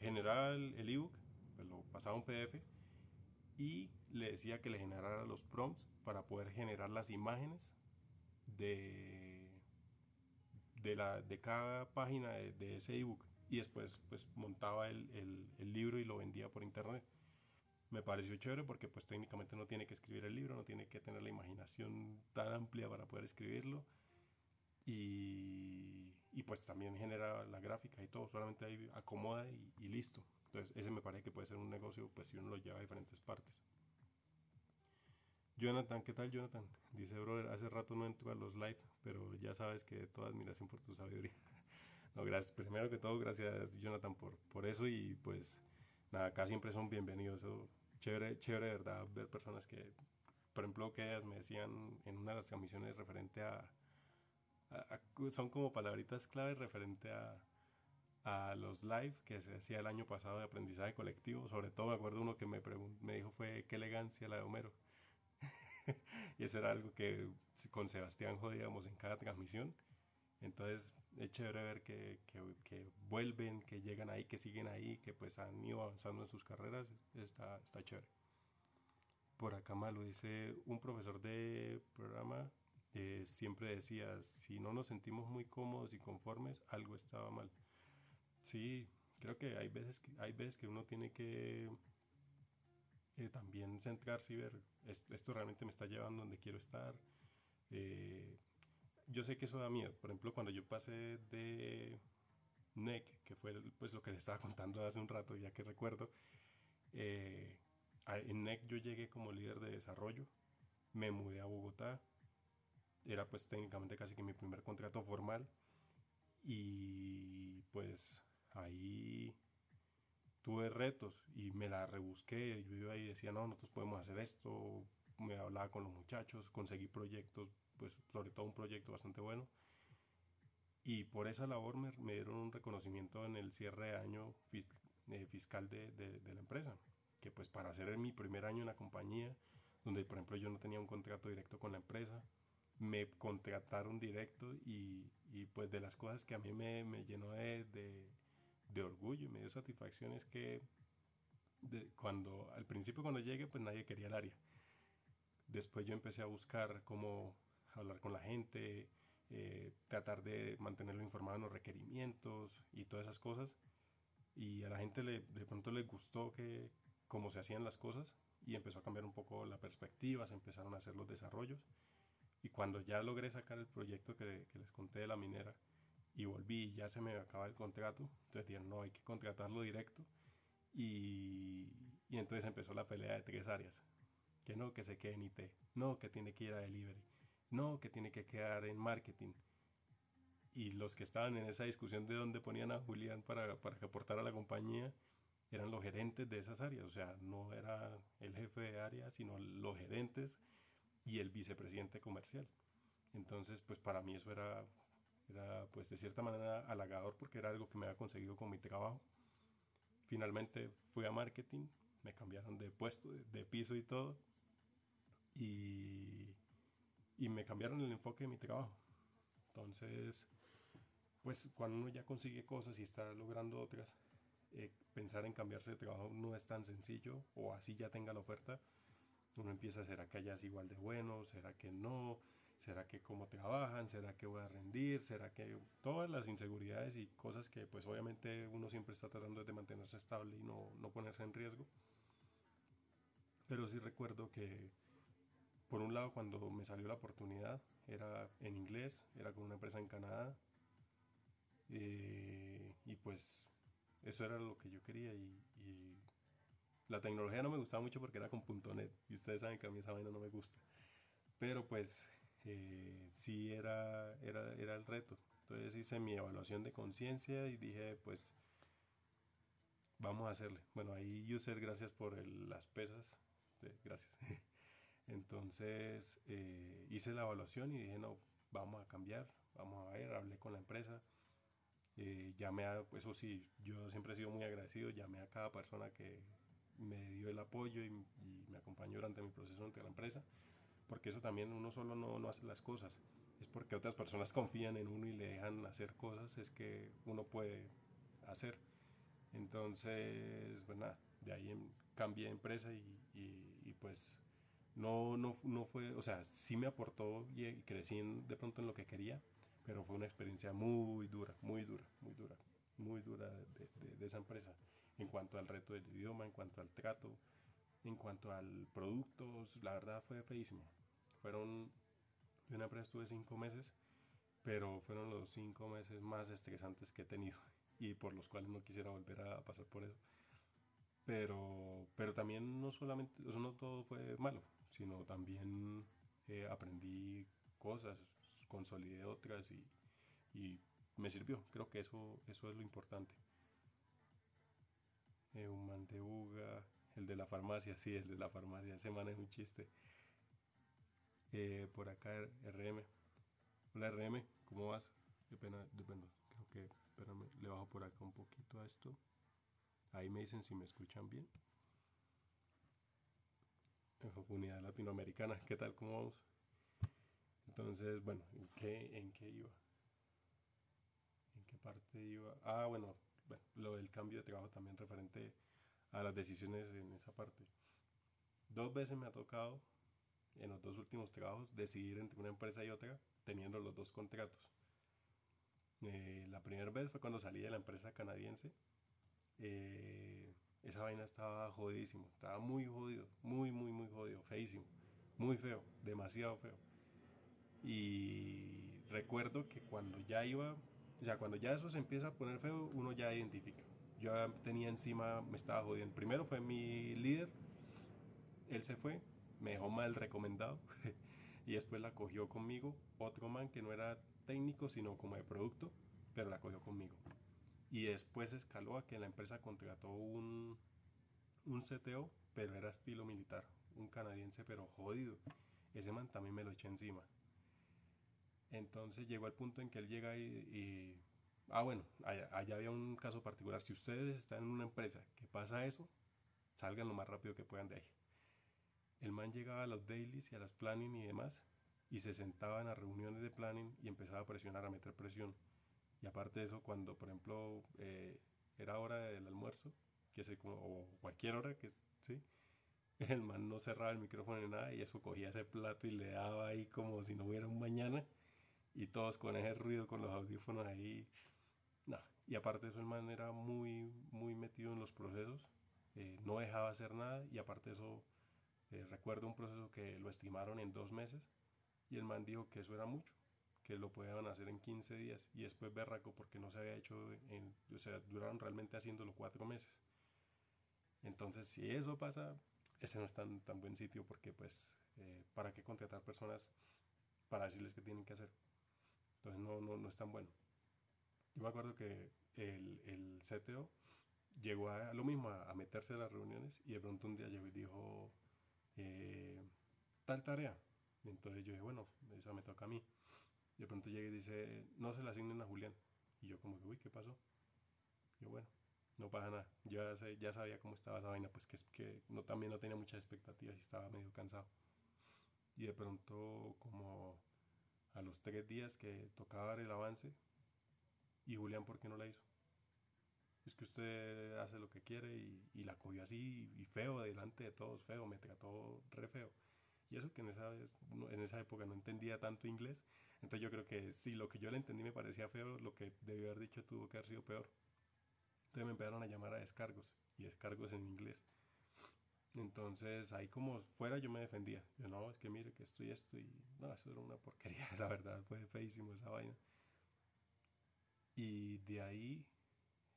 Speaker 1: Generaba el, ebook, pues lo pasaba a un PDF y le decía que le generara los prompts para poder generar las imágenes de, de, la, de cada página de, de ese ebook y después pues montaba el, el, libro y lo vendía por internet. Me pareció chévere porque pues técnicamente no tiene que escribir el libro, no tiene que tener la imaginación tan amplia para poder escribirlo y, y pues también genera la gráfica y todo, solamente ahí acomoda y, y listo. Entonces ese me parece que puede ser un negocio pues si uno lo lleva a diferentes partes. Jonathan, ¿qué tal Jonathan? Dice, brother, hace rato no entro a los live, pero ya sabes que toda admiración por tu sabiduría. <laughs> No, gracias. Primero que todo, gracias Jonathan por, por eso y pues nada, acá siempre son bienvenidos. chévere, chévere, de verdad, ver personas que, por ejemplo, que me decían en una de las comisiones referente a, son como palabritas claves referente a, a los live que se hacía el año pasado de aprendizaje colectivo. Sobre todo me acuerdo uno que me, me dijo fue qué elegancia la de Homero. <laughs> y eso era algo que con Sebastián jodíamos en cada transmisión. Entonces es chévere ver que, que, vuelven, que llegan ahí, que siguen ahí, que pues han ido avanzando en sus carreras. Está, está chévere. Por acá malo dice un profesor de programa eh, siempre decía, si no nos sentimos muy cómodos y conformes, algo estaba mal. Sí, creo que hay veces que, hay veces que uno tiene que eh, también centrarse y ver, esto, realmente me está llevando donde quiero estar. Eh, yo sé que eso da miedo. Por ejemplo, cuando yo pasé de NEC, que fue pues lo que le estaba contando hace un rato, ya que recuerdo, eh, en NEC yo llegué como líder de desarrollo, me mudé a Bogotá, era pues técnicamente casi que mi primer contrato formal y pues ahí tuve retos y me la rebusqué. Yo iba y decía, no, nosotros podemos hacer esto. Me hablaba con los muchachos, conseguí proyectos, pues sobre todo un proyecto bastante bueno. Y por esa labor me, dieron un reconocimiento en el cierre de año eh, fiscal de, de, la empresa. Que pues para hacer mi primer año en la compañía, donde por ejemplo yo no tenía un contrato directo con la empresa, me contrataron directo y, y pues de las cosas que a mí me, me llenó de, de orgullo y me dio satisfacción es que cuando al principio cuando llegué pues nadie quería el área. Después yo empecé a buscar cómo hablar con la gente, eh, tratar de mantenerlo informado en los requerimientos y todas esas cosas. Y a la gente le, de pronto le gustó que cómo se hacían las cosas y empezó a cambiar un poco la perspectiva, se empezaron a hacer los desarrollos. Y cuando ya logré sacar el proyecto que, les conté de la minera, y volví y ya se me acaba el contrato. Entonces dijeron, no, hay que contratarlo directo. Y, y, entonces empezó la pelea de tres áreas. Que no, que se quede en IT. No, que tiene que ir a delivery. No, que tiene que quedar en marketing. Y los que estaban en esa discusión de dónde ponían a Julián para, para que aportara a la compañía eran los gerentes de esas áreas. O sea, no era el jefe de área, sino los gerentes y el vicepresidente comercial. Entonces, pues para mí eso era era pues de cierta manera halagador porque era algo que me había conseguido con mi trabajo. Finalmente fui a marketing, me cambiaron de puesto, de, piso y todo. Y, y me cambiaron el enfoque de mi trabajo. Entonces, pues cuando uno ya consigue cosas y está logrando otras, eh, pensar en cambiarse de trabajo no es tan sencillo o así ya tenga la oferta. Uno empieza, ¿será que allá es igual de bueno? ¿Será que no? ¿Será que cómo trabajan? ¿Será que voy a rendir? ¿Será que todas las inseguridades y cosas que pues obviamente uno siempre está tratando de mantenerse estable y no, no ponerse en riesgo? Pero sí recuerdo que por un lado cuando me salió la oportunidad era en inglés, era con una empresa en Canadá eh, y pues eso era lo que yo quería y, la tecnología no me gustaba mucho porque era con .NET y ustedes saben que a mí esa vaina no me gusta pero pues eh, sí era, era, era el reto. Entonces hice mi evaluación de conciencia y dije, pues, vamos a hacerle. Bueno, ahí user, gracias por las pesas. Este, gracias. <laughs> Entonces eh, hice la evaluación y dije, no, vamos a cambiar, vamos a ver, hablé con la empresa. Eh, llamé a, eso sí, yo siempre he sido muy agradecido, llamé a cada persona que me dio el apoyo y, me acompañó durante mi proceso ante la empresa porque eso también uno solo no, no hace las cosas, es porque otras personas confían en uno y le dejan hacer cosas, es que uno puede hacer. Entonces, pues de ahí cambié de empresa y, y, pues no, no, no, fue, o sea, sí me aportó y, crecí de pronto en lo que quería, pero fue una experiencia muy dura, muy dura, muy dura, muy dura de, esa empresa en cuanto al reto del idioma, en cuanto al trato, en cuanto al producto, la verdad fue feísimo. Fueron, de una empresa estuve cinco meses, pero fueron los cinco meses más estresantes que he tenido <laughs> y por los cuales no quisiera volver a pasar por eso. Pero, pero también no solamente, eso no todo fue malo, sino también eh, aprendí cosas, consolidé otras y, y me sirvió. Creo que eso, eso es lo importante. Eh, un man de Uga, el de la farmacia, sí, el de la farmacia, ese man es un chiste. Eh, por acá RM. Hola RM, ¿cómo vas? Qué pena, depende. Creo le bajo por acá un poquito a esto. Ahí me dicen si me escuchan bien. Unidad Latinoamericana, ¿qué tal? ¿Cómo vamos? Entonces, bueno, ¿en qué, en qué iba? ¿En qué parte iba? Ah, bueno, bueno, lo del cambio de trabajo también referente a las decisiones en esa parte. Dos veces me ha tocado, en los dos últimos trabajos, decidir entre una empresa y otra, teniendo los dos contratos. Eh, la primera vez fue cuando salí de la empresa canadiense. Eh, esa vaina estaba jodidísimo, estaba muy jodido, muy, muy, muy jodido, feísimo, muy feo, demasiado feo. Y recuerdo que cuando ya iba, o sea, cuando ya eso se empieza a poner feo, uno ya identifica. Yo tenía encima, me estaba jodiendo. Primero fue mi líder, él se fue, me dejó mal recomendado <laughs> y después la cogió conmigo otro man que no era técnico, sino como de producto, pero la cogió conmigo. Y después escaló a que la empresa contrató un, un CTO, pero era estilo militar, un canadiense, pero jodido. Ese man también me lo eché encima. Entonces llegó al punto en que él llega y, ah bueno, allá, había un caso particular. Si ustedes están en una empresa que pasa eso, salgan lo más rápido que puedan de ahí. El man llegaba a los dailies y a las planning y demás y se sentaba en las reuniones de planning y empezaba a presionar, a meter presión. Y aparte de eso, cuando por ejemplo eh, era hora del almuerzo, que como, o cualquier hora, que sí, <laughs> el man no cerraba el micrófono ni nada y eso cogía ese plato y le daba ahí como si no hubiera un mañana y todos con ese ruido, con los audífonos ahí. No. Y aparte de eso, el man era muy, muy metido en los procesos, eh, no dejaba hacer nada y aparte de eso, eh, recuerdo un proceso que lo estimaron en dos meses y el man dijo que eso era mucho, que lo podían hacer en 15 días y después berraco porque no se había hecho, en, o sea, duraron realmente haciéndolo cuatro meses. Entonces, si eso pasa, ese no es tan, tan buen sitio porque pues, eh, ¿para qué contratar personas para decirles qué tienen que hacer? Entonces no, no, no es tan bueno. Yo me acuerdo que el, el CTO llegó a, lo mismo, a, meterse a las reuniones y de pronto un día llegó y dijo, eh, tal tarea. entonces yo dije, bueno, eso me toca a mí. De pronto llega y dice, no se la asignen a Julián. Y yo como que, uy, ¿qué pasó? Yo, bueno, no pasa nada. Ya, ya sabía cómo estaba esa vaina, pues que, que no, también no tenía muchas expectativas y estaba medio cansado. Y de pronto como a los tres días que tocaba dar el avance. Y Julián, ¿por qué no la hizo? Es que usted hace lo que quiere y, la cogió así y feo delante de todos, feo, me trató re feo. Y eso que en esa, en esa época no entendía tanto inglés. Entonces yo creo que si lo que yo le entendí me parecía feo, lo que debió haber dicho tuvo que haber sido peor. Entonces me empezaron a llamar a descargos y descargos en inglés. Entonces ahí como fuera yo me defendía. Yo no, es que mire que esto y esto y no, eso era una porquería, <laughs> la verdad, fue feísimo esa vaina. Y de ahí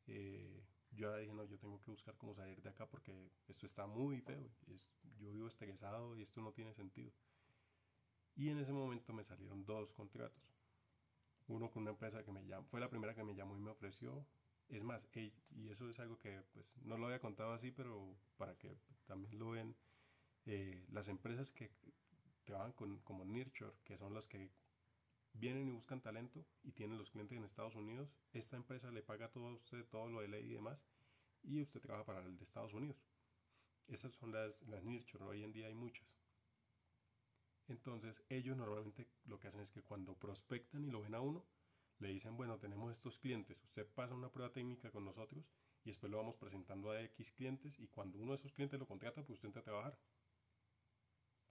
Speaker 1: eh, yo dije, no, yo tengo que buscar cómo salir de acá porque esto está muy feo. yo vivo estresado y esto no tiene sentido. Y en ese momento me salieron dos contratos. Uno con una empresa que me llamó, fue la primera que me llamó y me ofreció es más, y eso es algo que pues, no lo había contado así, pero para que también lo vean, eh, las empresas que trabajan con, como Nurture, que son las que vienen y buscan talento y tienen los clientes en Estados Unidos, esta empresa le paga todo a usted, todo lo de ley y demás, y usted trabaja para el de Estados Unidos. Esas son las, las Nurture, hoy en día hay muchas. Entonces, ellos normalmente lo que hacen es que cuando prospectan y lo ven a uno, le dicen, bueno, tenemos estos clientes, usted pasa una prueba técnica con nosotros y después lo vamos presentando a X clientes y cuando uno de esos clientes lo contrata, pues usted entra a trabajar.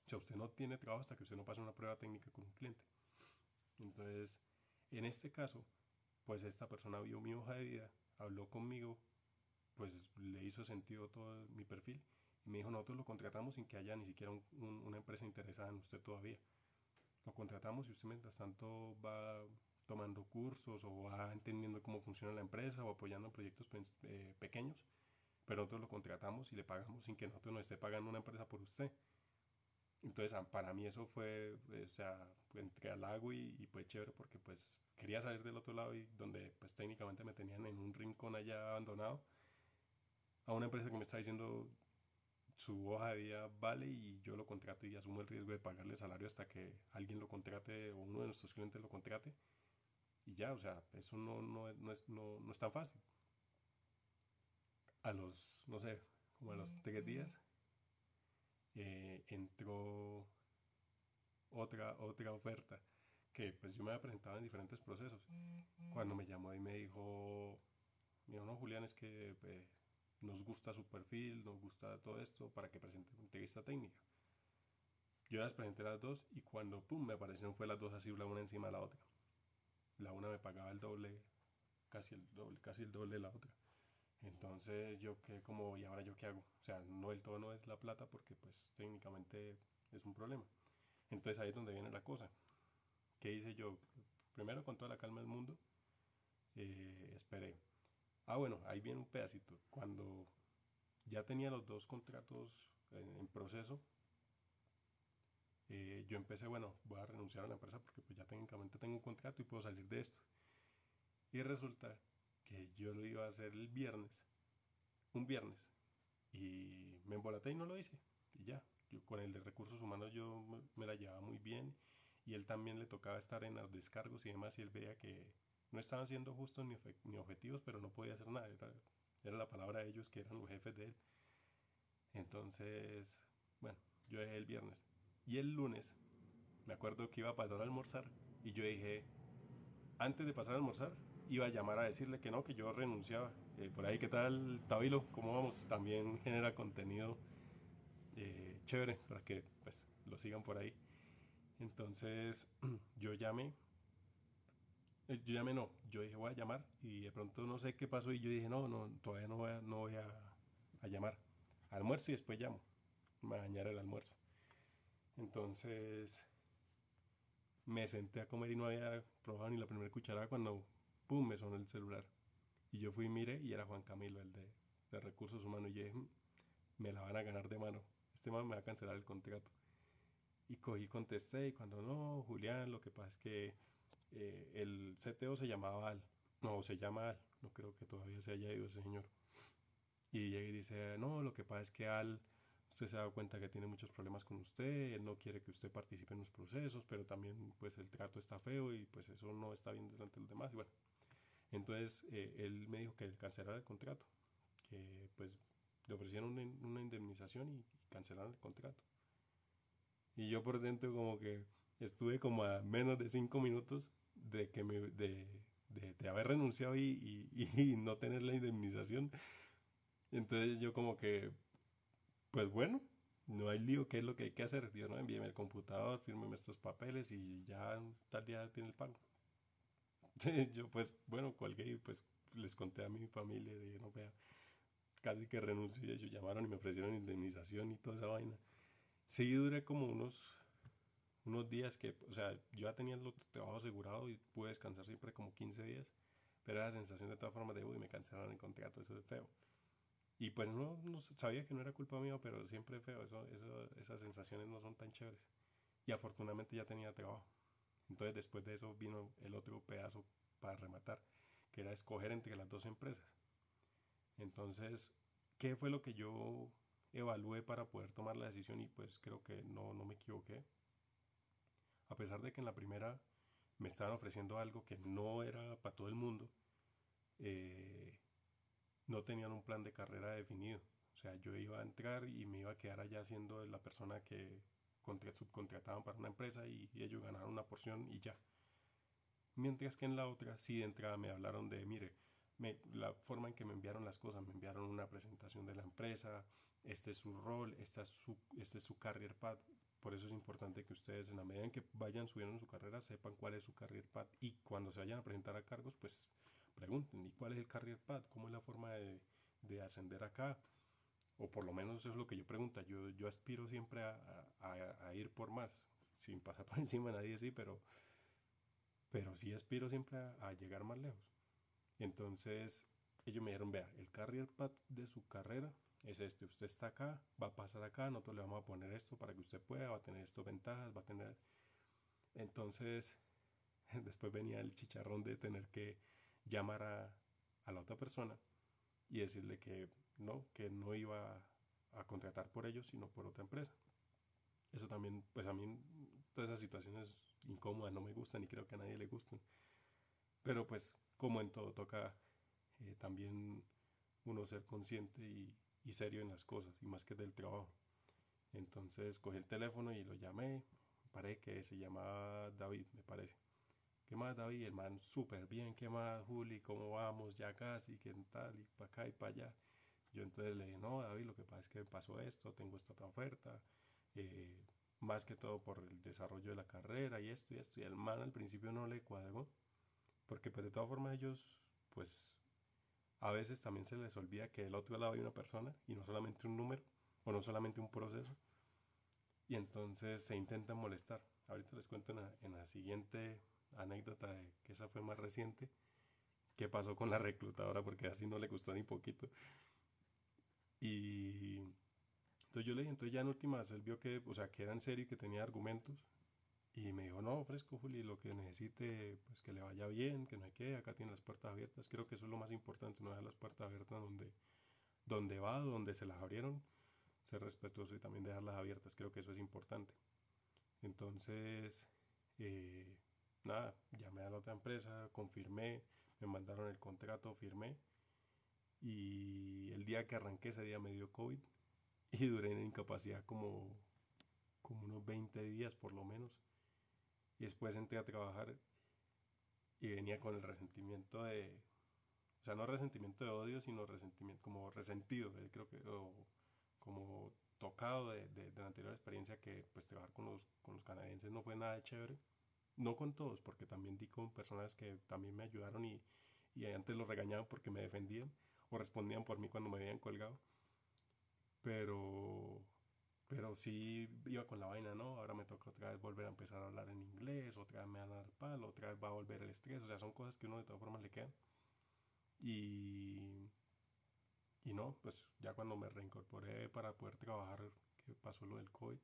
Speaker 1: O sea, usted no tiene trabajo hasta que usted no pase una prueba técnica con un cliente. Entonces, en este caso, pues esta persona vio mi hoja de vida, habló conmigo, pues le hizo sentido todo mi perfil y me dijo, nosotros lo contratamos sin que haya ni siquiera una empresa interesada en usted todavía. Lo contratamos y usted mientras tanto va tomando cursos o va entendiendo cómo funciona la empresa o apoyando proyectos eh, pequeños, pero nosotros lo contratamos y le pagamos sin que nosotros nos esté pagando una empresa por usted. Entonces, para mí eso fue, o sea, entré al lago y, y fue chévere porque pues quería salir del otro lado y donde pues técnicamente me tenían en un rincón allá abandonado a una empresa que me está diciendo su hoja de vida vale y yo lo contrato y asumo el riesgo de pagarle salario hasta que alguien lo contrate o uno de nuestros clientes lo contrate y ya, o sea, eso no, no, no, es, no, no es tan fácil. A los, no sé, como a los tres días, eh, entró otra, otra oferta que pues yo me había presentado en diferentes procesos. Cuando me llamó y me dijo, mi no, Julián, es que eh, nos gusta su perfil, nos gusta todo esto para que presente una entrevista técnica. Yo las presenté las dos y cuando pum, me aparecieron fue las dos así la una encima de la otra. La una me pagaba el doble, casi el doble, casi el doble de la otra. Entonces yo quedé como, ¿y ahora yo qué hago? O sea, no el todo no es la plata porque pues técnicamente es un problema. Entonces ahí es donde viene la cosa. ¿Qué hice yo? Primero, con toda la calma del mundo, eh, esperé. Ah, bueno, ahí viene un pedacito. Cuando ya tenía los dos contratos en, proceso, eh, yo empecé, bueno, voy a renunciar a la empresa porque pues ya técnicamente tengo un contrato y puedo salir de esto. Y resulta que yo lo iba a hacer el viernes, un viernes, y me embolaté y no lo hice. Y ya, yo con el de recursos humanos yo me la llevaba muy bien y él también le tocaba estar en los descargos y demás y él veía que no estaban siendo justos ni, objetivos, pero no podía hacer nada, era, la palabra de ellos que eran los jefes de él. Entonces, bueno, yo dejé el viernes y el lunes me acuerdo que iba a pasar a almorzar y yo dije, antes de pasar a almorzar, iba a llamar a decirle que no, que yo renunciaba. Eh, por ahí, ¿qué tal, Tabilo? ¿Cómo vamos? También genera contenido eh, chévere para que pues lo sigan por ahí. Entonces <clears throat> yo llamé, yo llamé no, yo dije voy a llamar y de pronto no sé qué pasó y yo dije no, no, todavía no voy a, no voy a, llamar. Almuerzo y después llamo, me el almuerzo. Entonces me senté a comer y no había probado ni la primera cucharada cuando pum me sonó el celular. Y yo fui y miré y era Juan Camilo, el de, de recursos humanos. Y dije, mm, me la van a ganar de mano. Este man me va a cancelar el contrato. Y cogí, contesté, y cuando no, Julián, lo que pasa es que eh, el CTO se llamaba Al, no, se llama Al, no creo que todavía se haya ido ese señor. Y llega y dice, no, lo que pasa es que Al, usted se dado cuenta que tiene muchos problemas con usted, él no quiere que usted participe en los procesos, pero también pues el trato está feo y pues eso no está bien delante de los demás. Y bueno, entonces eh, él me dijo que cancelara el contrato, que pues le ofrecieron una, una indemnización y, y cancelaron el contrato. Y yo por dentro como que estuve como a menos de cinco minutos de que me, de, de, haber renunciado y, <laughs> y, no tener la indemnización. Entonces yo como que, pues bueno, no hay lío, ¿qué es lo que hay que hacer? Yo no, envíeme el computador, fírmeme estos papeles y ya tal día tiene el pago. <laughs> yo pues, bueno, colgué y pues les conté a mi familia, dije, no, vea, casi que renuncio y ellos llamaron y me ofrecieron indemnización y toda esa vaina. Sí, duré como unos, unos días que, o sea, yo ya tenía el trabajo asegurado y pude descansar siempre como 15 días, pero la sensación de todas formas de, uy, me cancelaron el contrato, eso es feo. Y pues no, no sabía que no era culpa mía, pero siempre es feo, eso, eso, esas sensaciones no son tan chéveres. Y afortunadamente ya tenía trabajo. Entonces después de eso vino el otro pedazo para rematar, que era escoger entre las dos empresas. Entonces, ¿qué fue lo que yo evalué para poder tomar la decisión y pues creo que no, no me equivoqué. A pesar de que en la primera me estaban ofreciendo algo que no era para todo el mundo, eh, no tenían un plan de carrera definido. O sea, yo iba a entrar y me iba a quedar allá siendo la persona que subcontrataban para una empresa y, ellos ganaron una porción y ya. Mientras que en la otra sí de entrada me hablaron de, mire, la forma en que me enviaron las cosas, me enviaron una presentación de la empresa, este es su rol, esta es su, este es su career path. Por eso es importante que ustedes en la medida en que vayan subiendo en su carrera sepan cuál es su career path y cuando se vayan a presentar a cargos pues pregunten, ¿y cuál es el career path? ¿Cómo es la forma de, de ascender acá? O por lo menos eso es lo que yo pregunto. Yo, yo aspiro siempre a, a, a ir por más, sin pasar por <laughs> encima de nadie, sí, pero, pero sí aspiro siempre a llegar más lejos. Entonces ellos me dijeron, vea, el career path de su carrera es este, usted está acá, va a pasar acá, nosotros le vamos a poner esto para que usted pueda, va a tener estas ventajas, va a tener... Entonces, <laughs> después venía el chicharrón de tener que llamar a, a la otra persona y decirle que no, que no iba a contratar por ellos, sino por otra empresa. Eso también, pues a mí, todas esas situaciones incómodas no me gustan y creo que a nadie le gustan. Pero pues, como en todo, toca eh, también uno ser consciente y, y, serio en las cosas, y más que del trabajo. Entonces cogí el teléfono y lo llamé, parece que se llamaba David, me parece. ¿Qué más, David? El man, súper bien. ¿Qué más, Juli? ¿Cómo vamos? Ya casi, ¿qué tal? Y para acá y para allá. Yo entonces le dije, no, David, lo que pasa es que pasó esto, tengo esta otra oferta. Eh, más que todo por el desarrollo de la carrera y esto y esto. Y el man al principio no le cuadró. Porque pues de todas formas ellos, pues a veces también se les olvida que del otro lado hay una persona y no solamente un número o no solamente un proceso. Y entonces se intentan molestar. Ahorita les cuento en la siguiente anécdota de que esa fue más reciente, qué pasó con la reclutadora, porque así no le gustó ni poquito. Y entonces yo le dije, entonces ya en últimas él vio que, o sea, que era en serio y que tenía argumentos. Y me dijo, no, ofrezco Juli, lo que necesite, pues que le vaya bien, que no hay que, acá tiene las puertas abiertas. Creo que eso es lo más importante, no dejar las puertas abiertas donde, donde va, donde se las abrieron, ser respetuoso y también dejarlas abiertas. Creo que eso es importante. Entonces, eh, nada, llamé a la otra empresa, confirmé, me mandaron el contrato, firmé. Y el día que arranqué, ese día me dio COVID y duré en incapacidad como, como unos 20 días por lo menos. Y después entré a trabajar y venía con el resentimiento de, o sea, no resentimiento de odio, sino resentimiento, como resentido, eh, creo que, o como tocado de, de, de, la anterior experiencia que pues trabajar con los, con los canadienses no fue nada chévere no con todos, porque también di con personas que también me ayudaron y, y antes los regañaban porque me defendían o respondían por mí cuando me habían colgado. Pero, pero sí iba con la vaina, ¿no? Ahora me toca otra vez volver a empezar a hablar en inglés, otra vez me van a dar palo, otra vez va a volver el estrés, o sea, son cosas que uno de todas formas le quedan. Y, y no, pues ya cuando me reincorporé para poder trabajar, que pasó lo del COVID,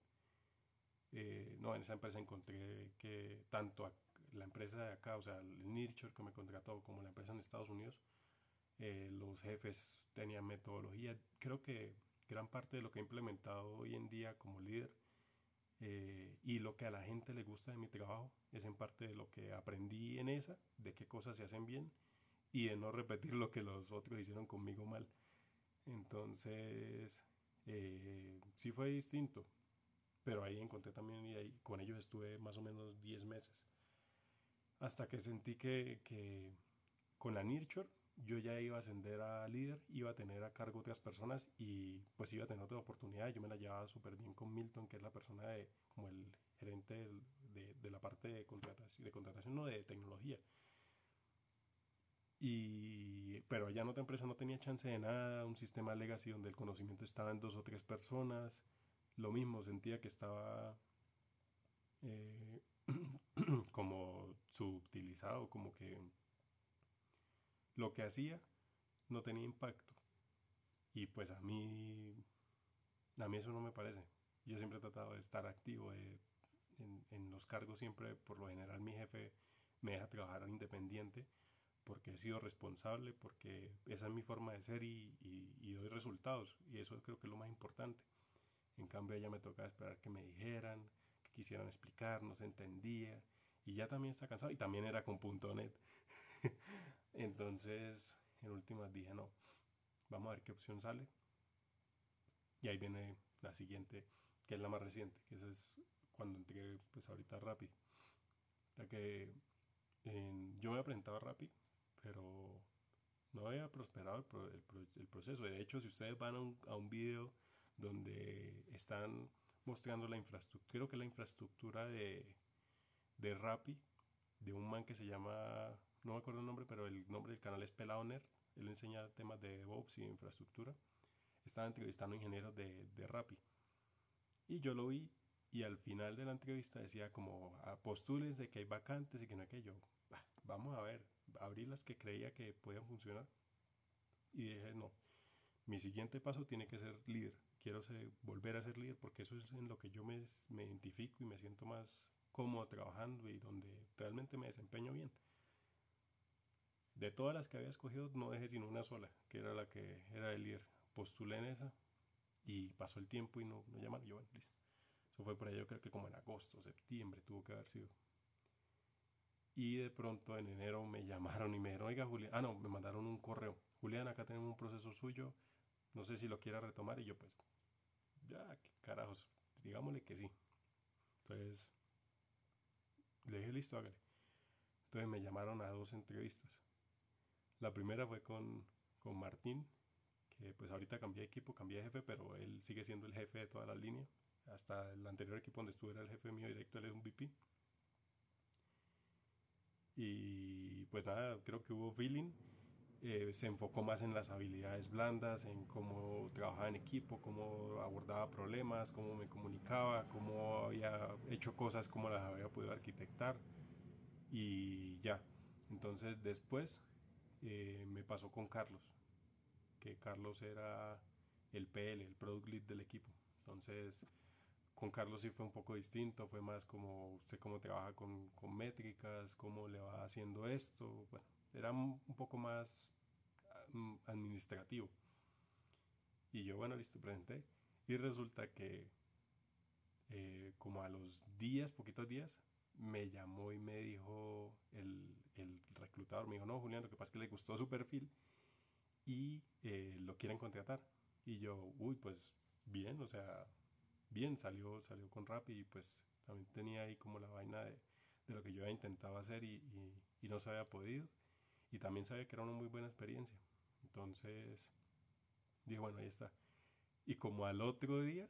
Speaker 1: eh, no, en esa empresa encontré que tanto la empresa de acá, o sea, el Nurture que me contrató, como la empresa en Estados Unidos, eh, los jefes tenían metodología. Creo que gran parte de lo que he implementado hoy en día como líder eh, y lo que a la gente le gusta de mi trabajo es en parte de lo que aprendí en esa, de qué cosas se hacen bien y de no repetir lo que los otros hicieron conmigo mal. Entonces, sí fue distinto. Pero ahí encontré también y ahí con ellos estuve más o menos 10 meses. Hasta que sentí que, que con la Nurture yo ya iba a ascender a líder, iba a tener a cargo otras personas y pues iba a tener otra oportunidad. Yo me la llevaba súper bien con Milton, que es la persona de, como el gerente de, de, la parte de contratación, de contratación, no de tecnología. Y, pero allá en otra empresa no tenía chance de nada, un sistema legacy donde el conocimiento estaba en dos o tres personas lo mismo, sentía que estaba eh, <clears throat> como subutilizado, como que lo que hacía no tenía impacto. Y pues a mí, a mí eso no me parece. Yo siempre he tratado de estar activo en, en, los cargos, siempre, por lo general mi jefe me deja trabajar independiente porque he sido responsable, porque esa es mi forma de ser y, doy resultados. Y eso creo que es lo más importante. En cambio, ella me tocaba esperar que me dijeran, que quisieran explicar, no se entendía. Y ya también está cansado. Y también era con .net. <laughs> Entonces, en últimas dije, no, vamos a ver qué opción sale. Y ahí viene la siguiente, que es la más reciente, que esa es cuando entré, pues ahorita Rappi. Ya que yo me había presentado a Rappi, pero no había prosperado el, proceso. De hecho, si ustedes van a un, a un video donde están mostrando la infraestructura, creo que la infraestructura de, de Rappi, de un man que se llama, no me acuerdo el nombre, pero el nombre del canal es Pelaoner, él enseña temas de DevOps y infraestructura, estaba entrevistando ingenieros de, de Rappi. Y yo lo vi y al final de la entrevista decía como a postules de que hay vacantes y que no aquello. Vamos a ver, abrí las que creía que podían funcionar y dije no, mi siguiente paso tiene que ser líder. Quiero volver a ser líder porque eso es en lo que yo me, me identifico y me siento más cómodo trabajando y donde realmente me desempeño bien. De todas las que había escogido, no dejé sino una sola, que era la que era el líder. Postulé en esa y pasó el tiempo y no, no llamaron. Yo, bueno, listo. Eso fue por ahí, yo creo que como en agosto, septiembre tuvo que haber sido. Y de pronto en enero me llamaron y me dijeron, oiga, Julián, ah, no, me mandaron un correo. Julián, acá tenemos un proceso suyo, no sé si lo quiera retomar. Y yo, pues, ya, qué carajos, digámosle que sí. Entonces, le dije, listo, hágale. Entonces me llamaron a dos entrevistas. La primera fue con, con Martín, que pues ahorita cambié de equipo, cambié de jefe, pero él sigue siendo el jefe de toda la línea. Hasta el anterior equipo donde estuve era el jefe mío directo, él es un VP. Y pues nada, creo que hubo feeling. Eh, se enfocó más en las habilidades blandas, en cómo trabajaba en equipo, cómo abordaba problemas, cómo me comunicaba, cómo había hecho cosas, cómo las había podido arquitectar y ya. Entonces después eh, me pasó con Carlos, que Carlos era el PL, el Product Lead del equipo. Entonces con Carlos sí fue un poco distinto, fue más como usted cómo trabaja con, con métricas, cómo le va haciendo esto, bueno, era un poco más mm, administrativo. Y yo, bueno, listo, presenté. Y resulta que eh, como a los días, poquitos días, me llamó y me dijo el, el, reclutador, me dijo, no, Julián, lo que pasa es que le gustó su perfil y eh, lo quieren contratar. Y yo, uy, pues bien, o sea, bien, salió, salió con rap y pues también tenía ahí como la vaina de, de lo que yo había intentado hacer y, y, no se había podido. Y también sabía que era una muy buena experiencia. Entonces dije, bueno, ahí está. Y como al otro día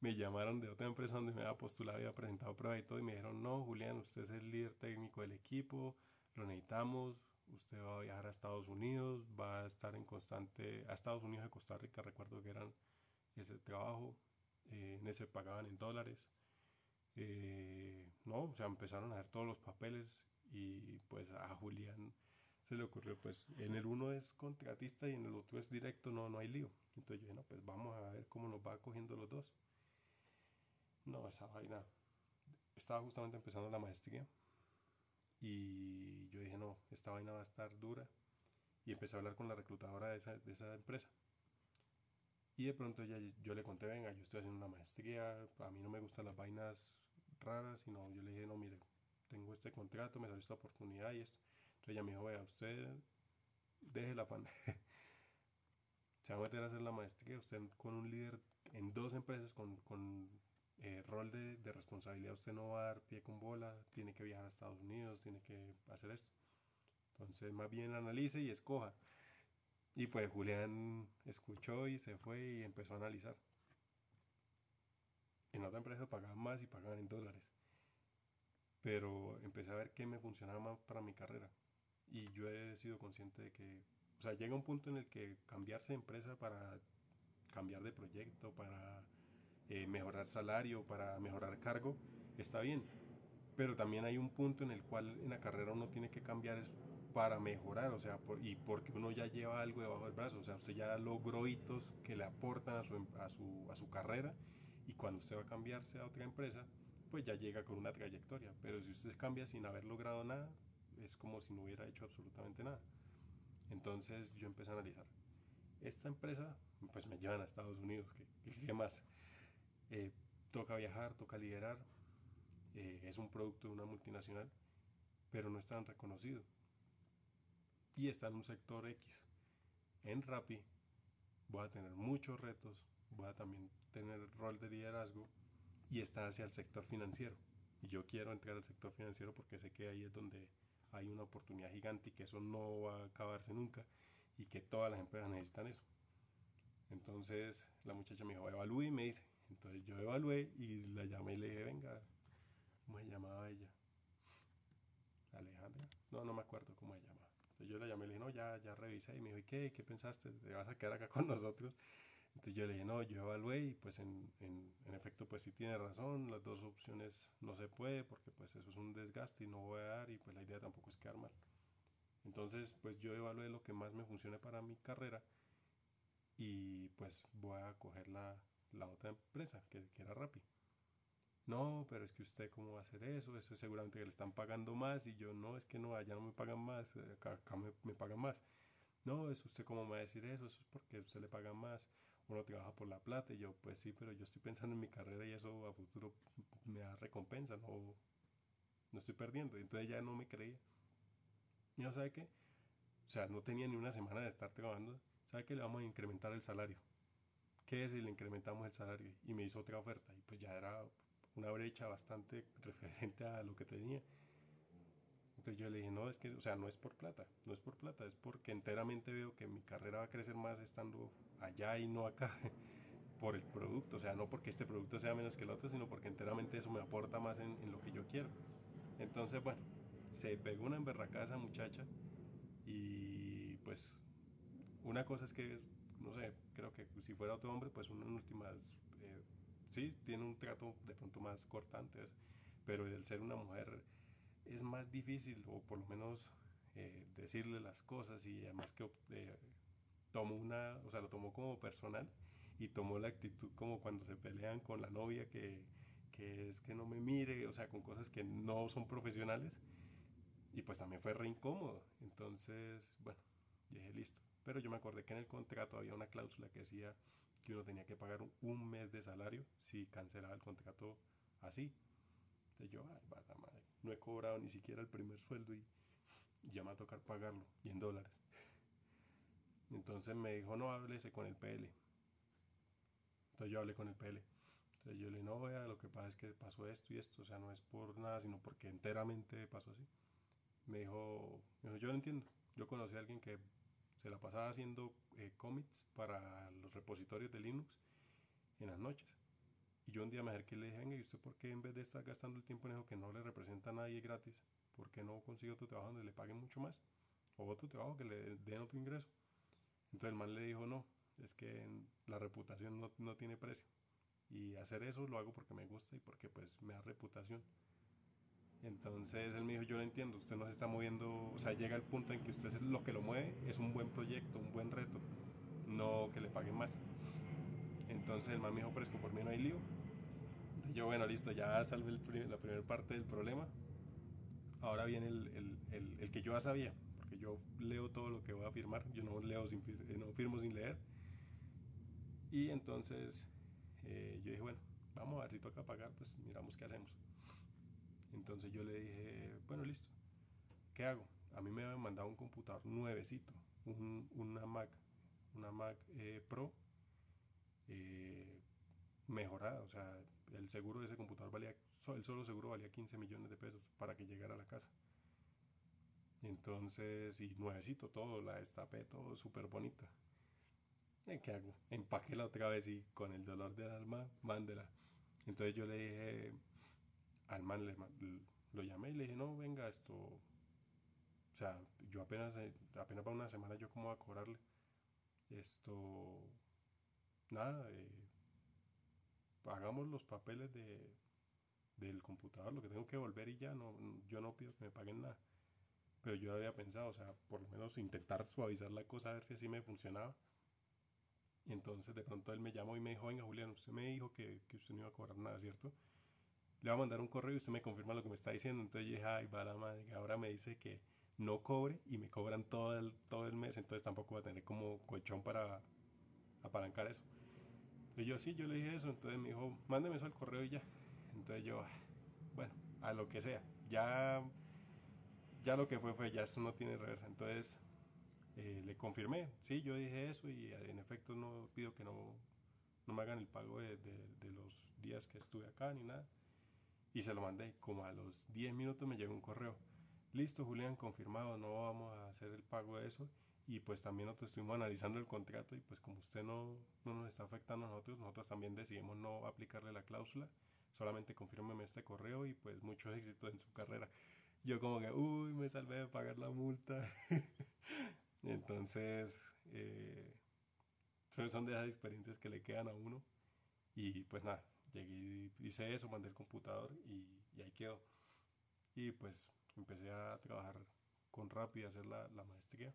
Speaker 1: me llamaron de otra empresa donde me había postulado, había presentado prueba y todo, y me dijeron, no, Julián, usted es el líder técnico del equipo, lo necesitamos, usted va a viajar a Estados Unidos, va a estar en constante, a Estados Unidos y Costa Rica, recuerdo que eran ese trabajo, eh, en ese pagaban en dólares. Eh, no, o sea, empezaron a hacer todos los papeles y pues a Julián se le ocurrió, pues en el uno es contratista y en el otro es directo, no, no hay lío. Entonces yo dije, no, pues vamos a ver cómo nos va cogiendo los dos. No, esa vaina. Estaba justamente empezando la maestría y esta vaina va a estar dura. Y empecé a hablar con la reclutadora de esa, de esa empresa. Y de pronto ya, yo le conté, venga, yo estoy haciendo una maestría, a mí no me gustan las vainas raras, sino yo le dije, no, mire, tengo este contrato, me salió esta oportunidad y esto. Entonces ella me dijo, vea, usted deje la pan. <laughs> Se va a meter a hacer la maestría, usted con un líder en dos empresas con, con eh, rol de, de, responsabilidad, usted no va a dar pie con bola, tiene que viajar a Estados Unidos, tiene que hacer esto. Entonces más bien analice y escoja. Y pues Julián escuchó y se fue y empezó a analizar. En otra empresa pagaban más y pagaban en dólares. Pero empecé a ver qué me funcionaba más para mi carrera. Y yo he sido consciente de que, o sea, llega un punto en el que cambiarse de empresa para cambiar de proyecto, para eh, mejorar salario, para mejorar cargo, está bien. Pero también hay un punto en el cual en la carrera uno tiene que cambiar para mejorar, o sea, y porque uno ya lleva algo debajo del brazo, o sea, usted ya logró hitos que le aportan a su, a su, a su carrera y cuando usted va a cambiarse a otra empresa, pues ya llega con una trayectoria, pero si usted cambia sin haber logrado nada, es como si no hubiera hecho absolutamente nada. Entonces yo empecé a analizar. Esta empresa, pues me llevan a Estados Unidos, ¿qué, más? Eh, toca viajar, toca liderar, eh, es un producto de una multinacional, pero no es tan reconocido y está en un sector X. En Rappi voy a tener muchos retos, voy a también tener rol de liderazgo y está hacia el sector financiero. Y yo quiero entrar al sector financiero porque sé que ahí es donde hay una oportunidad gigante y que eso no va a acabarse nunca y que todas las empresas necesitan eso. Entonces la muchacha me dijo, evalúe y me dice. Entonces yo evalué y la llamé y le dije, venga, ¿cómo se llamaba ella? Alejandra. No, no me acuerdo cómo se yo le llamé y le dije, no, ya, ya revisé. Y me dijo, ¿y qué? ¿Qué pensaste? ¿Te vas a quedar acá con <laughs> nosotros? Entonces yo le dije, no, yo evalué y pues en, en, en, efecto pues sí tiene razón, las dos opciones no se puede porque pues eso es un desgaste y no voy a dar y pues la idea tampoco es quedar mal. Entonces pues yo evalué lo que más me funcione para mi carrera y pues voy a coger la, la otra empresa, que, que era Rappi. No, pero es que usted cómo va a hacer eso, eso es seguramente que le están pagando más y yo no, es que no, allá no me pagan más, eh, acá, me, me, pagan más. No, es usted cómo me va a decir eso, eso es porque usted le paga más, uno trabaja por la plata y yo pues sí, pero yo estoy pensando en mi carrera y eso a futuro me da recompensa, no, no estoy perdiendo. Entonces ya no me creía. Y no sabe qué, o sea, no tenía ni una semana de estar trabajando, sabe que le vamos a incrementar el salario. ¿Qué es si le incrementamos el salario? Y me hizo otra oferta y pues ya era una brecha bastante <laughs> referente a lo que tenía. Entonces yo le dije, no, es que, o sea, no es por plata, no es por plata, es porque enteramente veo que mi carrera va a crecer más estando allá y no acá <laughs> por el producto, o sea, no porque este producto sea menos que el otro, sino porque enteramente eso me aporta más en, en lo que yo quiero. Entonces, bueno, se pegó una emberracada esa muchacha y pues una cosa es que, no sé, creo que si fuera otro hombre, pues una últimas eh, sí, tiene un trato de pronto más cortante, pero el ser una mujer es más difícil, o por lo menos eh, decirle las cosas, y además que eh, tomó una, o sea, lo tomó como personal y tomó la actitud como cuando se pelean con la novia que, que es que no me mire, o sea, con cosas que no son profesionales. Y pues también fue re incómodo. Entonces, bueno, dije listo. Pero yo me acordé que en el contrato había una cláusula que decía que uno tenía que pagar un, mes de salario si cancelaba el contrato así. Entonces yo, ay, va la madre, no he cobrado ni siquiera el primer sueldo y ya me va a tocar pagarlo, y en dólares. Entonces me dijo, no, háblese con el PL. Entonces yo hablé con el PL. Entonces yo le dije, no, vea, lo que pasa es que pasó esto y esto, o sea, no es por nada, sino porque enteramente pasó así. Me dijo, me dijo yo lo entiendo. Yo conocí a alguien que se la pasaba haciendo eh, commits para los repositorios de Linux en las noches. Y yo un día me acerqué y le dije, ¿y usted por qué en vez de estar gastando el tiempo en eso que no le representa a nadie gratis, por qué no consigue otro trabajo donde le paguen mucho más? O otro trabajo que le den otro ingreso. Entonces el man le dijo, no, es que la reputación no, no tiene precio. Y hacer eso lo hago porque me gusta y porque pues me da reputación. Entonces él me dijo, yo lo entiendo, usted no se está moviendo, o sea, llega el punto en que usted lo que lo mueve es un buen proyecto, un buen reto, no que le paguen más. Entonces el man me dijo, fresco, por mí no hay lío. Entonces yo, bueno, listo, ya salve la primera parte del problema. Ahora viene el, el, el, que yo ya sabía, porque yo leo todo lo que voy a firmar, yo no leo sin, eh, no firmo sin leer. Y entonces eh, yo dije, bueno, vamos a ver si toca pagar, pues miramos qué hacemos. Entonces yo le dije, bueno, listo, ¿qué hago? A mí me habían mandado un computador nuevecito, un, una Mac, una Mac eh, Pro eh, mejorada, o sea, el seguro de ese computador valía, el solo seguro valía 15 millones de pesos para que llegara a la casa. Entonces, y nuevecito todo, la destapé, todo súper bonita. ¿Qué hago? Empaquéla otra vez y con el dolor del alma, mándela. Entonces yo le dije, al man le, lo llamé y le dije, no, venga, esto, o sea, yo apenas, eh, apenas para una semana yo cómo voy a cobrarle. Esto, nada, eh, hagamos los papeles de, del computador, lo que tengo que volver y ya, no, yo no pido que me paguen nada. Pero yo había pensado, o sea, por lo menos intentar suavizar la cosa, a ver si así me funcionaba. Y entonces de pronto él me llamó y me dijo, venga Julián, usted me dijo que, que usted no iba a cobrar nada, ¿cierto? Le va a mandar un correo y usted me confirma lo que me está diciendo. Entonces yo dije, ay, va la madre, ahora me dice que no cobre y me cobran todo el, todo el mes, entonces tampoco va a tener como colchón para apalancar eso. Entonces yo sí, yo le dije eso, entonces me dijo, mándeme eso al correo y ya. Entonces yo, bueno, a lo que sea, ya, ya lo que fue fue, ya eso no tiene reversa. Entonces eh, le confirmé, sí, yo dije eso y en efecto no pido que no, no me hagan el pago de, de los días que estuve acá ni nada y se lo mandé. Como a los 10 minutos me llegó un correo. Listo, Julián, confirmado, no vamos a hacer el pago de eso. Y pues también nosotros estuvimos analizando el contrato y pues como usted no, no nos está afectando a nosotros, nosotros también decidimos no aplicarle la cláusula. Solamente confírmeme este correo y pues mucho éxito en su carrera. Yo como que, uy, me salvé de pagar la multa. <laughs> Entonces, eh, son de esas experiencias que le quedan a uno. Y pues nada, llegué, hice eso, mandé el computador y, ahí quedó. Y pues empecé a trabajar con Rappi, a hacer la, la, maestría.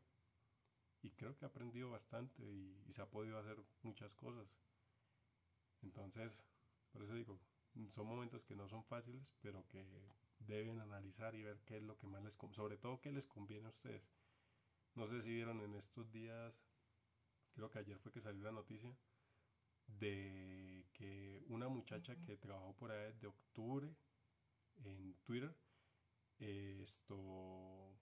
Speaker 1: y creo que ha aprendido bastante y, se ha podido hacer muchas cosas. Entonces, por eso digo, son momentos que no son fáciles, pero que deben analizar y ver qué es lo que más les sobre todo qué les conviene a ustedes. No sé si vieron en estos días, creo que ayer fue que salió la noticia, de que una muchacha que trabajó por ahí desde octubre en Twitter, esto,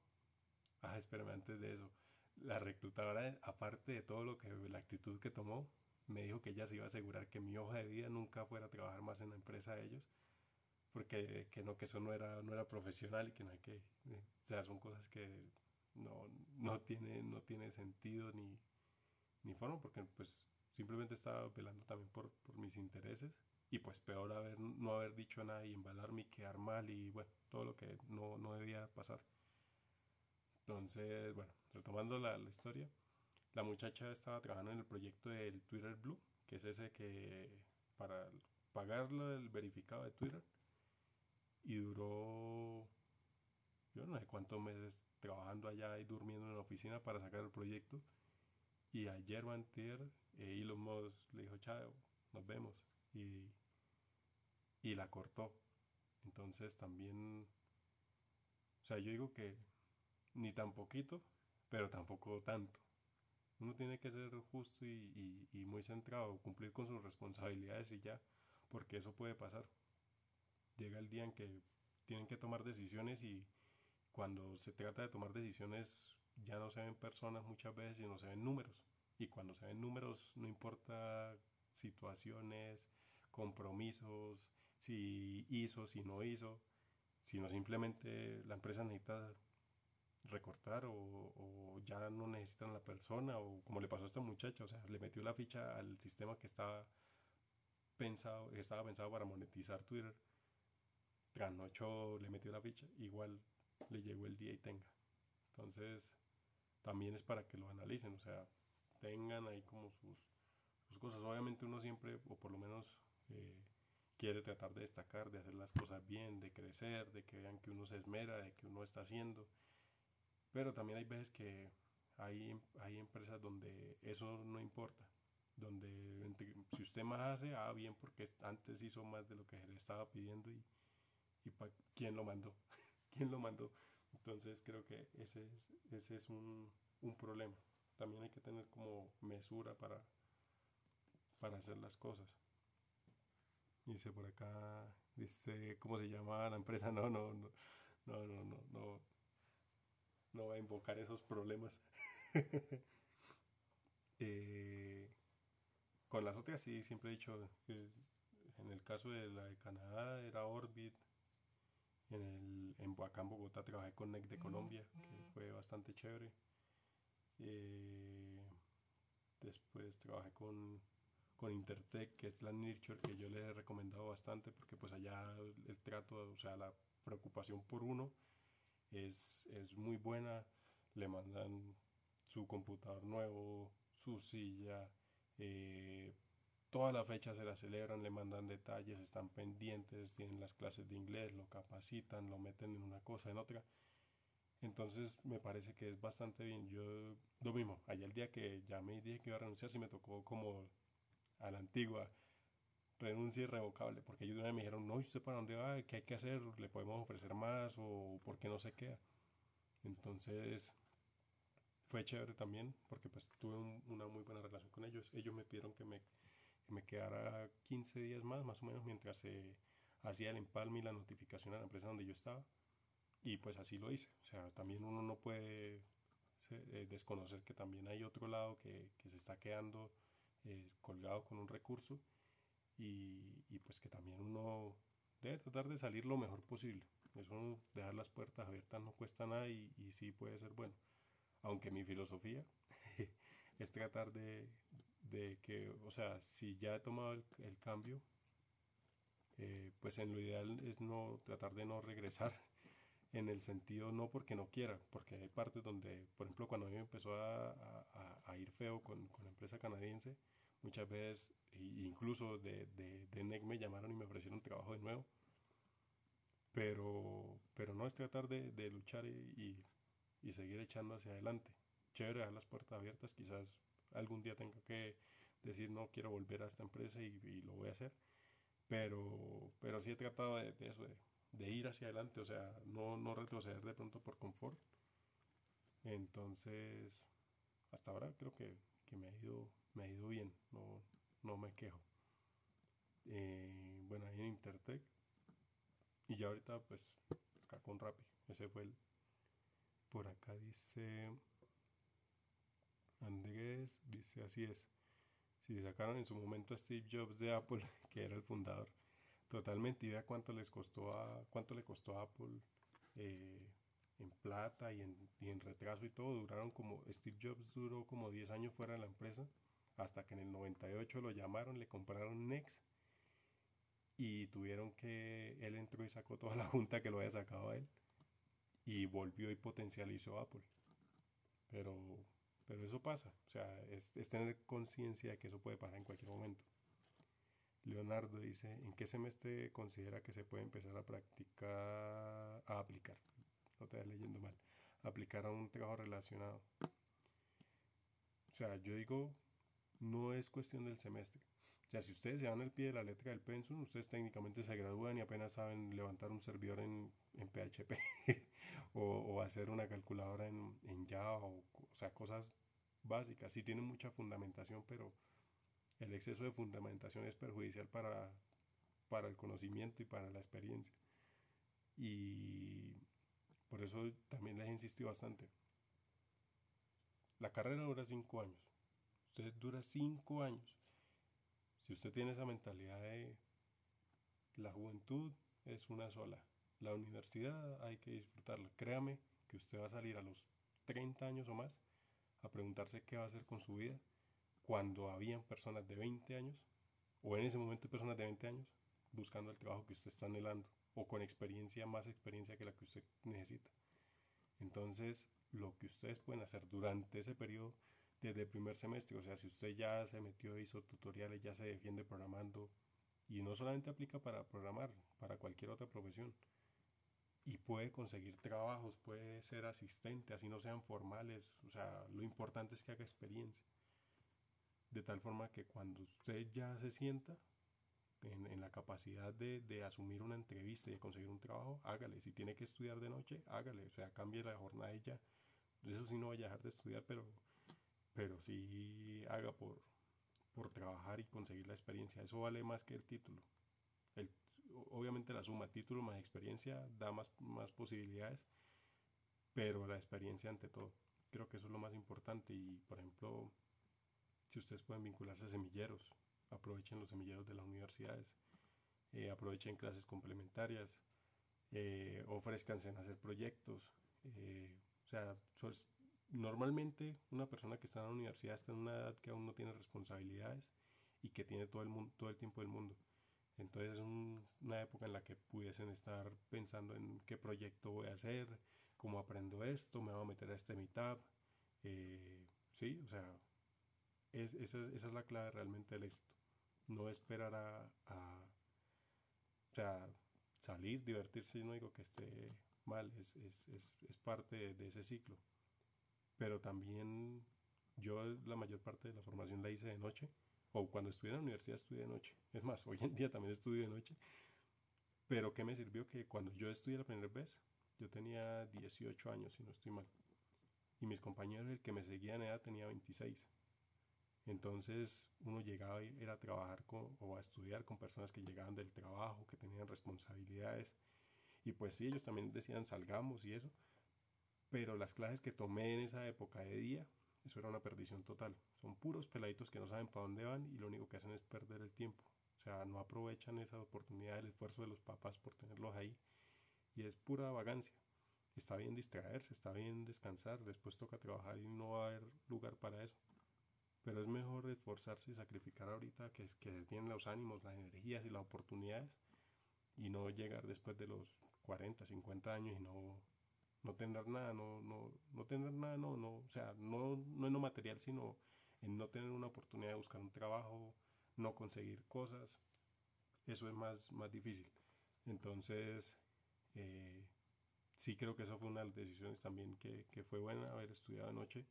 Speaker 1: ah, espérame antes de eso, la reclutadora, aparte de todo lo que, la actitud que tomó, me dijo que ella se iba a asegurar que mi hoja de vida nunca fuera a trabajar más en la empresa de ellos, porque que no, que eso no era, no era profesional y que no hay que, eh, o sea, son cosas que no, no tiene, no tiene sentido ni, ni forma, porque pues simplemente estaba velando también por, por mis intereses y pues peor haber, no haber dicho nada y embalarme y quedar mal y bueno, todo lo que no, no debía pasar. Entonces, bueno, retomando la, historia, la muchacha estaba trabajando en el proyecto del Twitter Blue, que es ese que para pagarlo el verificado de Twitter, y duró, yo no sé cuántos meses trabajando allá y durmiendo en la oficina para sacar el proyecto. Y ayer o antier, eh, Elon Musk le dijo, chao, nos vemos. Y, y la cortó. Entonces también, o sea, yo digo que ni tan poquito, pero tampoco tanto. Uno tiene que ser justo y, muy centrado, cumplir con sus responsabilidades y ya, porque eso puede pasar. Llega el día en que tienen que tomar decisiones y cuando se trata de tomar decisiones ya no se ven personas muchas veces, sino se ven números. Y cuando se ven números no importa situaciones, compromisos, si hizo, si no hizo, sino simplemente la empresa necesita recortar o, ya no necesitan la persona o como le pasó a esta muchacha, o sea, le metió la ficha al sistema que estaba pensado, estaba pensado para monetizar Twitter. Trasnocho le metió la ficha, igual le llegó el día y tenga. Entonces, también es para que lo analicen, o sea, tengan ahí como sus, cosas. Obviamente uno siempre, o por lo menos eh, quiere tratar de destacar, de hacer las cosas bien, de crecer, de que vean que uno se esmera, de que uno está haciendo pero también hay veces que hay, hay empresas donde eso no importa. Donde si usted más hace, ah, bien, porque antes hizo más de lo que le estaba pidiendo y quién lo mandó. <laughs> ¿Quién lo mandó? Entonces creo que ese es, ese es un, un problema. También hay que tener como mesura para, para hacer las cosas. Dice por acá, dice, ¿cómo se llama la empresa? <laughs> No, no, no, no, no, no, no, no va a invocar esos problemas. <laughs> Eh, con las otras sí, siempre he dicho que en el caso de la de Canadá era Orbit. En, el, en acá en Bogotá trabajé con NEC de Colombia, que fue bastante chévere. Eh, después trabajé con, con Intertech, que es la nurture que yo le he recomendado bastante porque pues allá el trato, o sea, la preocupación por uno es, es muy buena. Le mandan su computador nuevo, su silla, eh, todas las fechas se las celebran, le mandan detalles, están pendientes, tienen las clases de inglés, lo capacitan, lo meten en una cosa, en otra. Entonces me parece que es bastante bien. Yo lo mismo, allá el día que ya me dije que iba a renunciar, sí me tocó como a la antigua, renuncia irrevocable, porque ellos me dijeron, no, ¿y usted para dónde va? ¿Qué hay que hacer? ¿Le podemos ofrecer más? ¿O por qué no se queda? Entonces, fue chévere también, porque pues tuve una muy buena relación con ellos. Ellos me pidieron que me, me quedara 15 días más, más o menos, mientras se hacía el empalme y la notificación a la empresa donde yo estaba. Y pues así lo hice. O sea, también uno no puede eh, desconocer que también hay otro lado que, que se está quedando eh, colgado con un recurso y, pues que también uno debe tratar de salir lo mejor posible. Eso dejar las puertas abiertas no cuesta nada y, y sí puede ser bueno. Aunque mi filosofía <laughs> es tratar de, de, que, o sea, si ya he tomado el, cambio, eh, pues en lo ideal es no tratar de no regresar en el sentido no porque no quiera, porque hay partes donde, por ejemplo, cuando a mí me empezó a, a, ir feo con, con la empresa canadiense, Muchas veces, incluso de, de, de NEC me llamaron y me ofrecieron trabajo de nuevo. Pero, pero no es tratar de, de luchar y, y, seguir echando hacia adelante. chévere dejar las puertas abiertas, quizás algún día tenga que decir no quiero volver a esta empresa y, lo voy a hacer, pero, pero sí he tratado de, eso, de, ir hacia adelante, o sea, no, no retroceder de pronto por confort. Entonces, hasta ahora creo que, me, ha ido, me ha ido bien, no, no me quejo. Eh, bueno, ahí en Intertech. Y ya ahorita, pues, acá con Rappi. Ese fue el. Por acá dice. Andrés, dice así es. Si sacaron en su momento a Steve Jobs de Apple, <laughs> que era el fundador, totalmente idea cuánto les costó a, cuánto le costó a Apple eh, en plata y en, y en retraso y todo. Duraron como, Steve Jobs duró como 10 años fuera de la empresa, hasta que en el 98 lo llamaron, le compraron Next y tuvieron que, él entró y sacó toda la junta que lo había sacado a él y volvió y potencializó Apple. Pero, pero eso pasa, o sea, es, tener conciencia de que eso puede pasar en cualquier momento. Leonardo dice, ¿en qué semestre considera que se puede empezar a practicar, a aplicar? No te leyendo mal. Aplicar a un trabajo relacionado. O sea, yo digo, no es cuestión del semestre. O sea, si ustedes se dan el pie de la letra del pensum, ustedes técnicamente se gradúan y apenas saben levantar un servidor en, PHP <laughs> o, hacer una calculadora en, Java, o, sea, cosas básicas. Sí tienen mucha fundamentación, pero el exceso de fundamentación es perjudicial para, para el conocimiento y para la experiencia. Y por eso también les insistido bastante. La carrera dura cinco años. Usted dura cinco años. Si usted tiene esa mentalidad de la juventud es una sola, la universidad hay que disfrutarla. Créame que usted va a salir a los 30 años o más a preguntarse qué va a hacer con su vida cuando habían personas de 20 años o en ese momento personas de 20 años buscando el trabajo que usted está anhelando o con experiencia, más experiencia que la que usted necesita. Entonces, lo que ustedes pueden hacer durante ese periodo desde el primer semestre. O sea, si usted ya se metió, hizo tutoriales, ya se defiende programando, y no solamente aplica para programar, para cualquier otra profesión. Y puede conseguir trabajos, puede ser asistente, así no sean formales. O sea, lo importante es que haga experiencia. De tal forma que cuando usted ya se sienta en, la capacidad de, de, asumir una entrevista y conseguir un trabajo, hágale. Si tiene que estudiar de noche, hágale. O sea, cambie la jornada y ya. Eso sí no vaya a dejar de estudiar, pero pero sí haga por, por trabajar y conseguir la experiencia. Eso vale más que el título. El, obviamente la suma título más experiencia da más, más posibilidades, pero la experiencia ante todo. Creo que eso es lo más importante y, por ejemplo, si ustedes pueden vincularse a semilleros, aprovechen los semilleros de las universidades, eh, aprovechen clases complementarias, eh, ofrezcanse en hacer proyectos. Eh, o sea, normalmente una persona que está en la universidad está en una edad que aún no tiene responsabilidades y que tiene todo el, mundo, todo el tiempo del mundo. Entonces es una época en la que pudiesen estar pensando en qué proyecto voy a hacer, cómo aprendo esto, me voy a meter a este meetup. Eh, sí, o sea, esa, es la clave realmente del éxito. No esperar a, salir, divertirse, yo no digo que esté mal, es, es parte de ese ciclo pero también yo la mayor parte de la formación la hice de noche, o cuando estudié en la universidad estudié de noche. Es más, <laughs> hoy en día también estudio de noche. Pero ¿qué me sirvió? Que cuando yo estudié la primera vez, yo tenía 18 años, si no estoy mal. Y mis compañeros, el que me seguía en edad, tenía 26. Entonces uno llegaba a ir a trabajar con, o a estudiar con personas que llegaban del trabajo, que tenían responsabilidades. Y pues sí, ellos también decían salgamos y eso pero las clases que tomé en esa época de día, eso era una perdición total. Son puros peladitos que no saben para dónde van y lo único que hacen es perder el tiempo. O sea, no aprovechan esa oportunidad, el esfuerzo de los papás por tenerlos ahí. Y es pura vagancia. Está bien distraerse, está bien descansar, después toca trabajar y no va a haber lugar para eso. Pero es mejor esforzarse y sacrificar ahorita que, que tienen los ánimos, las energías y las oportunidades y no llegar después de los 40, 50 años y no no tener nada, no, no, no tener nada, no, no, o sea, no, no en lo material, sino en no tener una oportunidad de buscar un trabajo, no conseguir cosas, eso es más, más difícil. Entonces, eh, sí creo que eso fue una de las decisiones también que, que fue buena haber estudiado anoche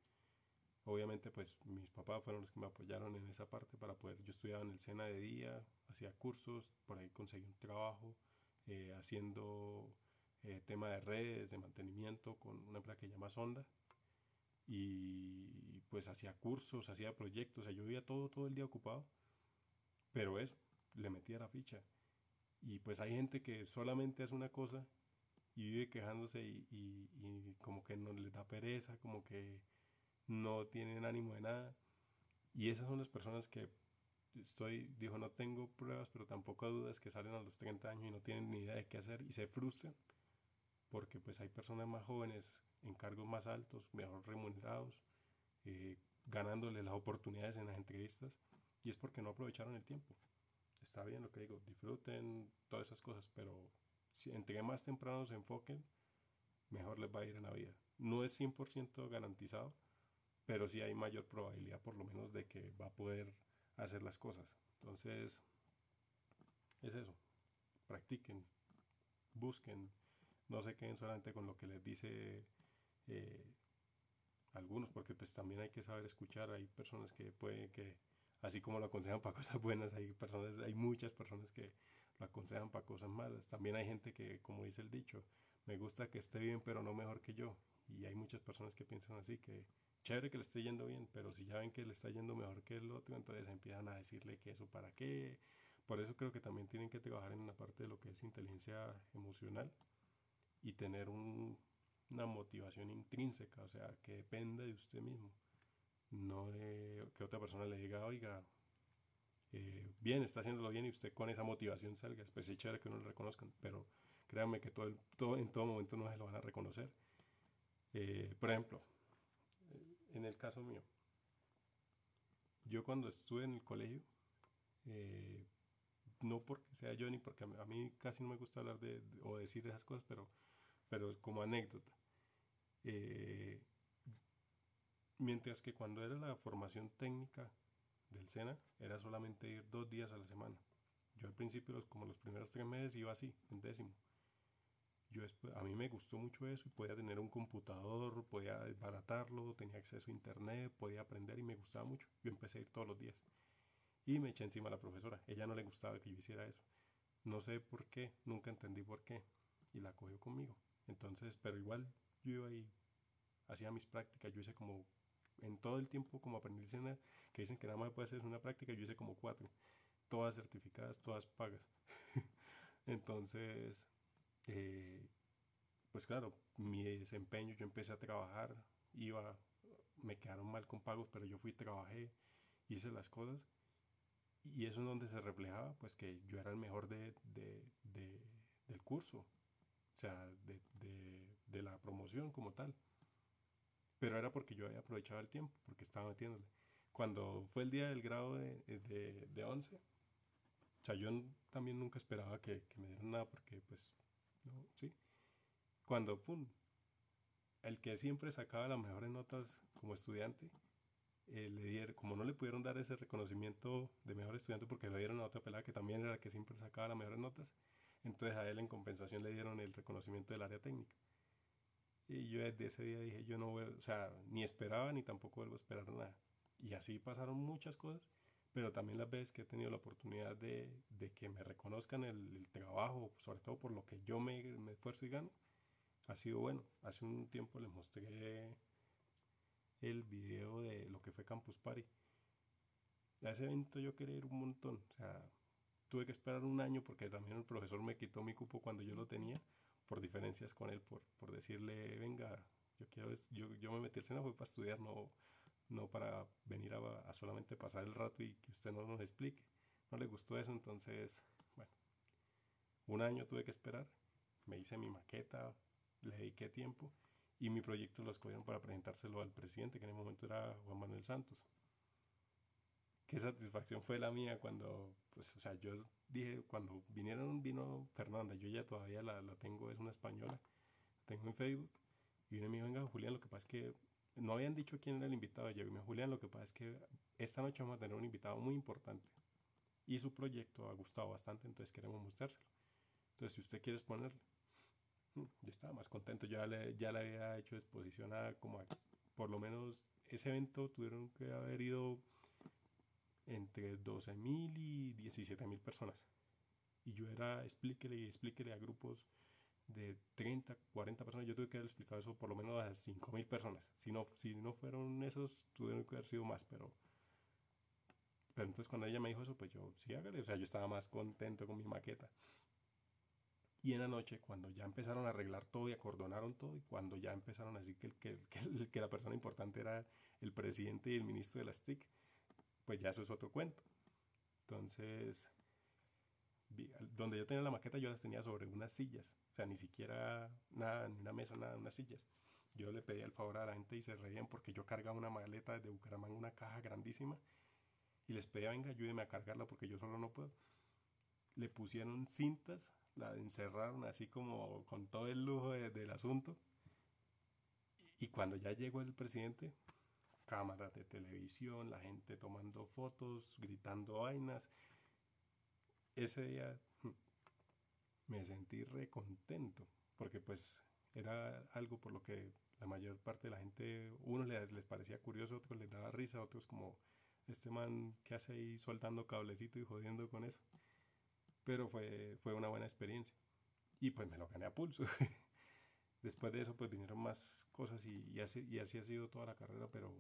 Speaker 1: Obviamente, pues mis papás fueron los que me apoyaron en esa parte para poder. Yo estudiaba en el SENA de día, hacía cursos, por ahí conseguí un trabajo eh, haciendo eh, tema de redes, de mantenimiento con una empresa que se llama Sonda. Y pues hacía cursos, hacía proyectos, o sea, yo vivía todo, todo el día ocupado. Pero eso, le metía la ficha. Y pues hay gente que solamente hace una cosa y vive quejándose y, y como que no les da pereza, como que no tienen ánimo de nada. Y esas son las personas que estoy, dijo, no tengo pruebas, pero tampoco dudas que salen a los 30 años y no tienen ni idea de qué hacer y se frustran porque pues hay personas más jóvenes en cargos más altos, mejor remunerados, eh, ganándole las oportunidades en las entrevistas y es porque no aprovecharon el tiempo. Está bien lo que digo, disfruten todas esas cosas, pero si entre más temprano se enfoquen, mejor les va a ir en la vida. No es 100% garantizado, pero sí hay mayor probabilidad por lo menos de que va a poder hacer las cosas. Entonces, es eso. Practiquen, busquen, no se queden solamente con lo que les dice eh, algunos, porque pues también hay que saber escuchar. Hay personas que pueden que, así como lo aconsejan para <laughs> cosas buenas, hay personas, hay muchas personas que lo aconsejan para cosas malas. También hay gente que, como dice el dicho, me gusta que esté bien, pero no mejor que yo. Y hay muchas personas que piensan así, que chévere que le esté yendo bien, pero si ya ven que le está yendo mejor que el otro, entonces empiezan a decirle que eso para qué. Por eso creo que también tienen que trabajar en la parte de lo que es inteligencia emocional y tener una motivación intrínseca, o sea, que dependa de usted mismo, no de que otra persona le diga, oiga, eh, bien, está haciéndolo bien y usted con esa motivación salga. Pues es chévere que uno lo reconozcan, pero créanme que todo en todo momento no se lo van a reconocer. Eh, por ejemplo, en el caso mío, yo cuando estuve en el colegio, eh, no porque sea yo ni porque a mí casi no me gusta hablar de, o decir esas cosas, pero, pero como anécdota. Eh, mientras que cuando era la formación técnica del SENA, era solamente ir dos días a la semana. Yo al principio, como los primeros tres meses, iba así, en décimo yo a mí me gustó mucho eso y podía tener un computador, podía desbaratarlo, tenía acceso a internet, podía aprender y me gustaba mucho. Yo empecé a ir todos los días y me eché encima a la profesora. Ella no le gustaba que yo hiciera eso. No sé por qué, nunca entendí por qué y la cogió conmigo. Entonces, pero igual yo iba ahí, hacía mis prácticas, yo hice como en todo el tiempo como aprendí escena, que dicen que nada más puede hacer una práctica, yo hice como cuatro, todas certificadas, todas pagas. <laughs> Entonces, eh, pues claro, mi desempeño, yo empecé a trabajar, iba, me quedaron mal con pagos, pero yo fui, trabajé, hice las cosas y eso es donde se reflejaba, pues que yo era el mejor de, del curso, o sea, de, la promoción como tal. Pero era porque yo había aprovechado el tiempo, porque estaba metiéndole. Cuando fue el día del grado de, de, 11, o sea, yo también nunca esperaba que, que me dieran nada, porque pues ¿sí? Cuando, pum, el que siempre sacaba las mejores notas como estudiante, eh, le dieron, como no le pudieron dar ese reconocimiento de mejor estudiante porque le dieron a otra pelada que también era la que siempre sacaba las mejores notas, entonces a él en compensación le dieron el reconocimiento del área técnica. Y yo desde ese día dije, yo no voy, o sea, ni esperaba ni tampoco vuelvo a esperar nada. Y así pasaron muchas cosas pero también las veces que he tenido la oportunidad de, de que me reconozcan el, trabajo, sobre todo por lo que yo me, me, esfuerzo y gano, ha sido bueno. Hace un tiempo les mostré el video de lo que fue Campus Party. A ese evento yo quería ir un montón, o sea, tuve que esperar un año porque también el profesor me quitó mi cupo cuando yo lo tenía, por diferencias con él, por, por decirle, venga, yo quiero, yo, yo me metí al SENA fue para estudiar, no, no para venir a, solamente pasar el rato y que usted no nos explique. No le gustó eso, entonces, bueno, un año tuve que esperar, me hice mi maqueta, le dediqué tiempo y mi proyecto lo escogieron para presentárselo al presidente, que en el momento era Juan Manuel Santos. Qué satisfacción fue la mía cuando, pues, o sea, yo dije, cuando vinieron, vino Fernanda, yo ya todavía la, la tengo, es una española, tengo en Facebook, y y me dijo, venga, Julián, lo que pasa es que no habían dicho quién era el invitado. Yo me Julián, lo que pasa es que esta noche vamos a tener un invitado muy importante. Y su proyecto ha gustado bastante, entonces queremos mostrárselo. Entonces, si usted quiere exponerlo, mm, yo estaba más contento. Ya le, ya le había hecho exposición a como por lo menos ese evento tuvieron que haber ido entre 12.000 y 17.000 personas. Y yo era, explíquele y explíquele a grupos de 30, 40 personas. Yo tuve que haber explicado eso por lo menos a 5.000 personas. Si no, si no fueron esos, tuvieron que haber sido más, pero... Pero entonces cuando ella me dijo eso, pues yo sí hágale. O sea, yo estaba más contento con mi maqueta. Y en la noche, cuando ya empezaron a arreglar todo y acordonaron todo, y cuando ya empezaron a decir que, que, que, que la persona importante era el presidente y el ministro de las TIC, pues ya eso es otro cuento. Entonces, donde yo tenía la maqueta, yo las tenía sobre unas sillas. O sea, ni siquiera nada, ni una mesa, nada, unas sillas. Yo le pedía el favor a la gente y se reían porque yo cargaba una maleta desde Bucaramanga, una caja grandísima. Y les pedía, venga, ayúdeme a cargarla porque yo solo no puedo. Le pusieron cintas, la encerraron así como con todo el lujo del asunto. Y cuando ya llegó el presidente, cámaras de televisión, la gente tomando fotos, gritando vainas. Ese día me sentí recontento, porque pues era algo por lo que la mayor parte de la gente, unos les, les parecía curioso, otros les daba risa, otros como este man que hace ahí soltando cablecito y jodiendo con eso. Pero fue, fue una buena experiencia. Y pues me lo gané a pulso. <laughs> Después de eso pues vinieron más cosas y, y, así, y así ha sido toda la carrera, pero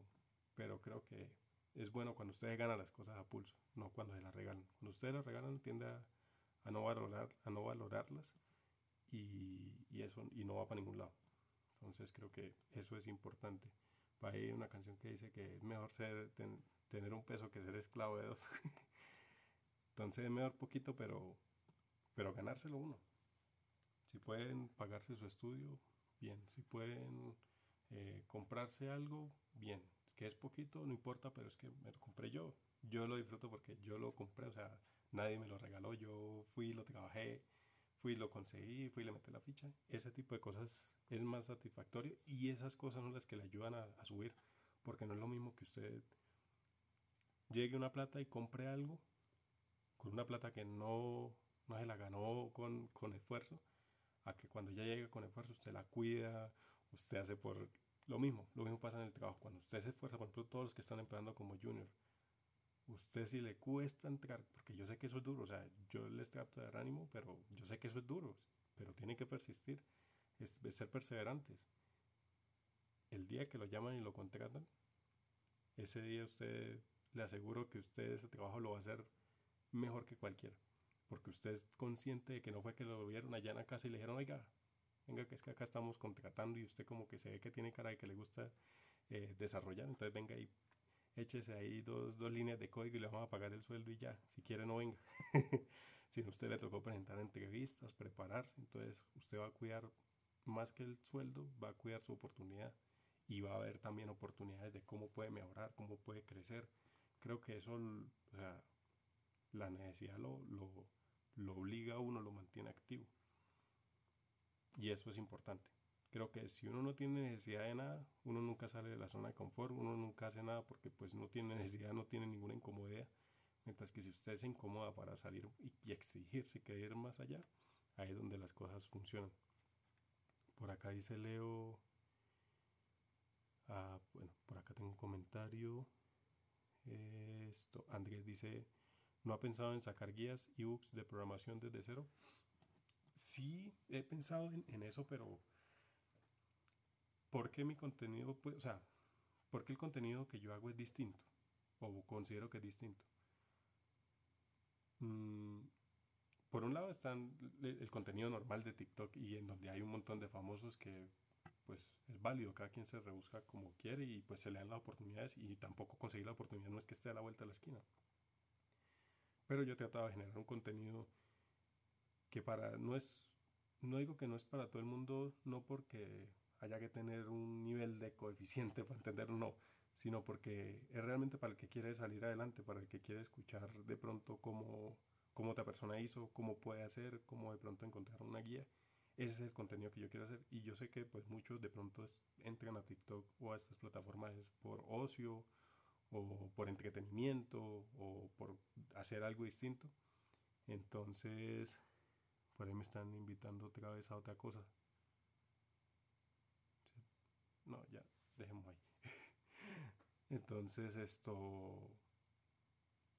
Speaker 1: pero creo que es bueno cuando ustedes ganan las cosas a pulso, no cuando se las regalan. Cuando ustedes las regalan tiende no, valorar, a no valorarlas y, y, eso y no va para ningún lado. Entonces creo que eso es importante. Hay una canción que dice que es mejor ser, tener un peso que ser esclavo de dos. <laughs> Entonces es mejor poquito, pero, pero ganárselo uno. Si pueden pagarse su estudio, bien. Si pueden eh, comprarse algo, bien que es poquito, no importa, pero es que me lo compré yo. Yo lo disfruto porque yo lo compré, o sea, nadie me lo regaló, yo fui, lo trabajé, fui, lo conseguí, fui, le metí la ficha. Ese tipo de cosas es más satisfactorio y esas cosas son las que le ayudan a, a subir, porque no es lo mismo que usted llegue una plata y compre algo con una plata que no, no se la ganó con, con esfuerzo, a que cuando ya llega con esfuerzo usted la cuida, usted hace por lo mismo, lo mismo pasa en el trabajo. Cuando usted se esfuerza, por ejemplo, todos los que están empleando como junior, usted si le cuesta entrar, porque yo sé que eso es duro, o sea, yo les trato de dar ánimo, pero yo sé que eso es duro, pero tiene que persistir, es, ser perseverantes. El día que lo llaman y lo contratan, ese día usted, le aseguro que usted ese trabajo lo va a hacer mejor que cualquiera, porque usted es consciente de que no fue que lo vieron allá en la casa y le dijeron, oiga, venga, que es que acá estamos contratando y usted como que se ve que tiene cara de que le gusta eh, desarrollar, entonces venga y échese ahí dos, dos líneas de código y le vamos a pagar el sueldo y ya, si quiere no venga. <laughs> si no, usted le tocó presentar entrevistas, prepararse, entonces usted va a cuidar más que el sueldo, va a cuidar su oportunidad y va a haber también oportunidades de cómo puede mejorar, cómo puede crecer. Creo que eso, la necesidad lo, lo, lo obliga a uno, lo mantiene activo. Y eso es importante. Creo que si uno no tiene necesidad de nada, uno nunca sale de la zona de confort, uno nunca hace nada porque pues no tiene necesidad, no tiene ninguna incomodidad. Mientras que si usted se incomoda para salir y, exigirse que ir más allá, ahí es donde las cosas funcionan. Por acá dice Leo, ah, bueno, por acá tengo un comentario. Esto, Andrés dice, ¿no ha pensado en sacar guías, ebooks de programación desde cero? sí he pensado en, eso, pero ¿por qué mi contenido, o sea, por qué el contenido que yo hago es distinto? O considero que es distinto. Mm, por un lado está el contenido normal de TikTok y en donde hay un montón de famosos que pues es válido, cada quien se rebusca como quiere y pues se le dan las oportunidades y tampoco conseguir la oportunidad no es que esté a la vuelta de la esquina. Pero yo he tratado de generar un contenido que para no es no digo que no es para todo el mundo no porque haya que tener un nivel de coeficiente para entenderlo no sino porque es realmente para el que quiere salir adelante para el que quiere escuchar de pronto cómo cómo otra persona hizo cómo puede hacer cómo de pronto encontrar una guía. Ese es el contenido que yo quiero hacer. Y yo sé que pues muchos de pronto entran a TikTok o a estas plataformas por ocio o por entretenimiento o por hacer algo distinto. Entonces por ahí me están invitando otra vez a otra cosa. No, ya, dejemos ahí. <laughs> Entonces esto,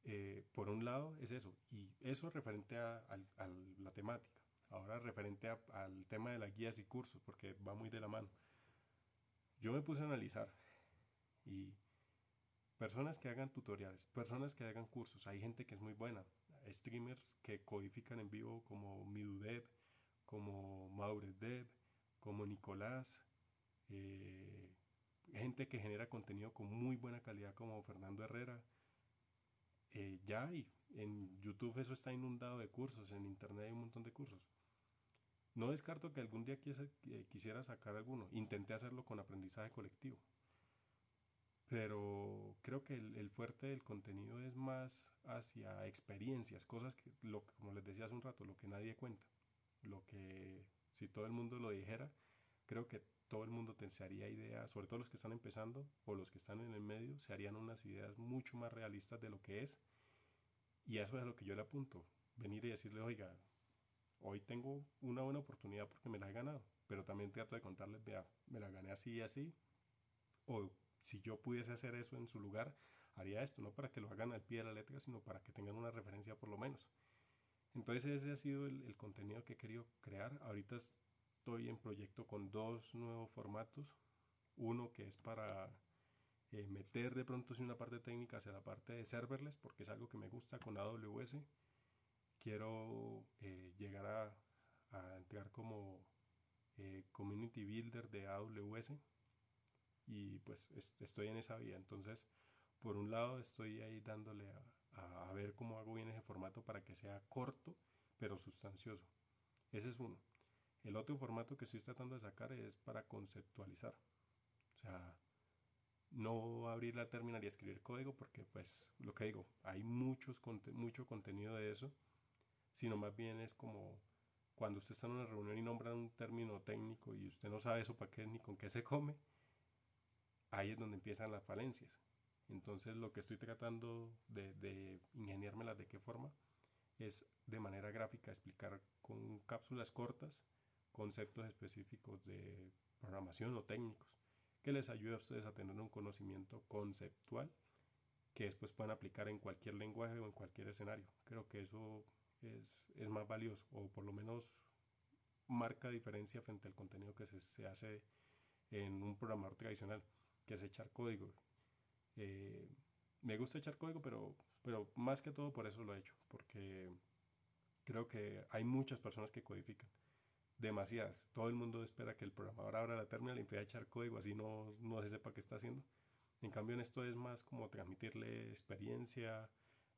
Speaker 1: eh, por un lado es eso, y eso referente a, la temática. Ahora referente al tema de las guías y cursos, porque va muy de la mano. Yo me puse a analizar y personas que hagan tutoriales, personas que hagan cursos, hay gente que es muy buena, streamers que codifican en vivo como Midudev, como Mauredev, como Nicolás, eh, gente que genera contenido con muy buena calidad como Fernando Herrera. Eh, ya hay, en YouTube eso está inundado de cursos, en Internet hay un montón de cursos. No descarto que algún día quisiera sacar alguno. Intenté hacerlo con aprendizaje colectivo. Pero creo que el, fuerte del contenido es más hacia experiencias, cosas que, lo, como les decía hace un rato, lo que nadie cuenta. Lo que, si todo el mundo lo dijera, creo que todo el mundo se haría ideas, sobre todo los que están empezando o los que están en el medio, se harían unas ideas mucho más realistas de lo que es. Y eso es a lo que yo le apunto. Venir y decirle, oiga, hoy tengo una buena oportunidad porque me la he ganado. Pero también trato de contarles, vea, me la gané así y así. O si yo pudiese hacer eso en su lugar, haría esto, no para que lo hagan al pie de la letra, sino para que tengan una referencia por lo menos. Entonces ese ha sido el, el contenido que he querido crear. Ahorita estoy en proyecto con dos nuevos formatos. Uno que es para eh, meter de pronto una parte técnica hacia la parte de serverless, porque es algo que me gusta con AWS. Quiero eh, llegar a, a, entrar como eh, community builder de AWS y pues estoy en esa vía. Entonces, por un lado estoy ahí dándole a, a ver cómo hago bien ese formato para que sea corto pero sustancioso. Ese es uno. El otro formato que estoy tratando de sacar es para conceptualizar. O sea, no abrir la terminal y escribir código porque pues lo que digo, hay muchos, mucho contenido de eso, sino más bien es como cuando usted está en una reunión y nombra un término técnico y usted no sabe eso para qué ni con qué se come, ahí es donde empiezan las falencias. Entonces lo que estoy tratando de, de de qué forma es de manera gráfica explicar con cápsulas cortas conceptos específicos de programación o técnicos que les ayude a ustedes a tener un conocimiento conceptual que después puedan aplicar en cualquier lenguaje o en cualquier escenario. Creo que eso es, más valioso o por lo menos marca diferencia frente al contenido que se, hace en un programador tradicional, que es echar código. Eh, me gusta echar código, pero, pero más que todo por eso lo he hecho, porque creo que hay muchas personas que codifican demasiadas. Todo el mundo espera que el programador abra la terminal y empiece a echar código, así no, no se sepa qué está haciendo. En cambio, en esto es más como transmitirle experiencia,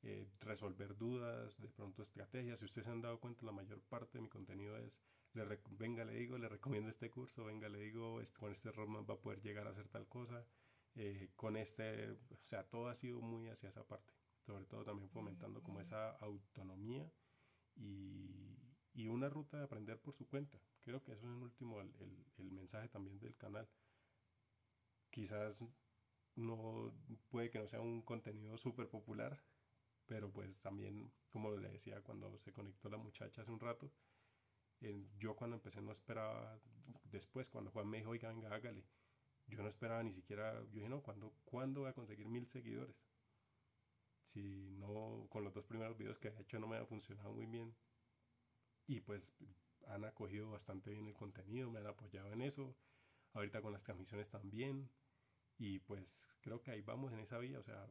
Speaker 1: eh, resolver dudas, de pronto estrategias. Si ustedes se han dado cuenta, la mayor parte de mi contenido es, le venga, le digo, le recomiendo este curso, venga, le digo, este, con este roadmap va a poder llegar a hacer tal cosa. Eh, con este, o sea, todo ha sido muy hacia esa parte. Sobre todo también fomentando como esa autonomía y, y una ruta de aprender por su cuenta. Creo que eso es en último el, el, mensaje también del canal. Quizás no puede que no sea un contenido súper popular, pero pues también, como le decía cuando se conectó la muchacha hace un rato, yo cuando empecé no esperaba, después cuando Juan me dijo, oiga, venga, hágale, yo no esperaba ni siquiera, yo dije, no, ¿cuándo, ¿cuándo voy a conseguir mil seguidores? Si no, con los dos primeros videos que he hecho no me ha funcionado muy bien, y pues han acogido bastante bien el contenido, me han apoyado en eso, ahorita con las transmisiones también, y pues creo que ahí vamos en esa vía, o sea,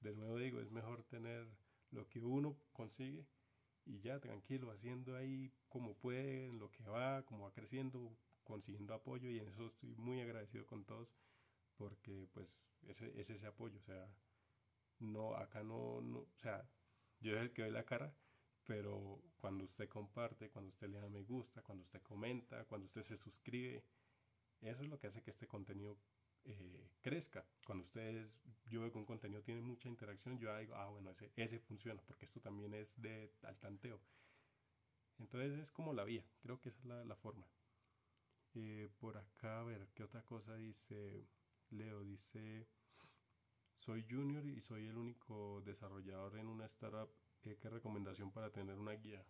Speaker 1: de nuevo digo, es mejor tener lo que uno consigue y ya tranquilo, haciendo ahí como puede, en lo que va, como va creciendo, consiguiendo apoyo y en eso estoy muy agradecido con todos porque pues ese, es ese apoyo, o sea, no, acá no, no, o sea, yo es el que doy la cara, pero cuando usted comparte, cuando usted le da me gusta, cuando usted comenta, cuando usted se suscribe, eso es lo que hace que este contenido eh, crezca. Cuando ustedes, yo veo que un contenido tiene mucha interacción, yo digo, ah, bueno, ese, ese funciona, porque esto también es de al tanteo. Entonces es como la vía, creo que esa es la, la forma. Eh, por acá, a ver, ¿qué otra cosa dice Leo? Dice, soy junior y soy el único desarrollador en una startup ¿Qué, recomendación para tener una guía?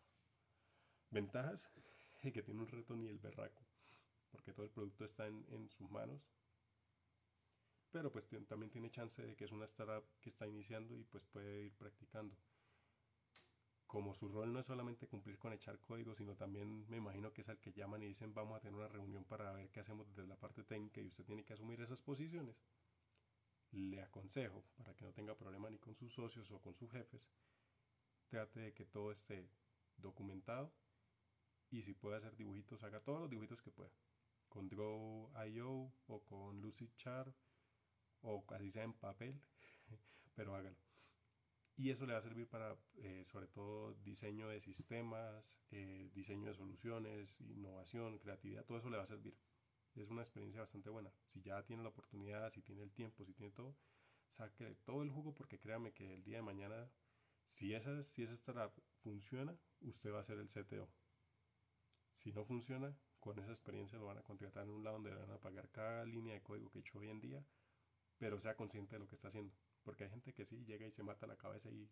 Speaker 1: Ventajas, que tiene un reto ni el berraco, porque todo el producto está en, sus manos. pero pues también tiene chance de que es una startup que está iniciando y pues puede ir practicando. Como su rol no es solamente cumplir con echar código, sino también me imagino que es al que llaman y dicen vamos a tener una reunión para ver qué hacemos desde la parte técnica y usted tiene que asumir esas posiciones. Le aconsejo, para que no tenga problema ni con sus socios o con sus jefes, trate de que todo esté documentado y si puede hacer dibujitos, haga todos los dibujitos que pueda. Con Draw.io o con Lucidchart o casi sea en papel, <laughs> pero hágalo. Y eso le va a servir para, eh, sobre todo, diseño de sistemas, eh, diseño de soluciones, innovación, creatividad, todo eso le va a servir. Es una experiencia bastante buena. Si ya tiene la oportunidad, si tiene el tiempo, si tiene todo, saque todo el jugo porque créame que el día de mañana, si esa, si esa startup funciona, usted va a ser el CTO. Si no funciona, con esa experiencia lo van a contratar en un lado donde le van a pagar cada línea de código que he hecho hoy en día pero sea consciente de lo que está haciendo. Porque hay gente que sí llega y se mata la cabeza y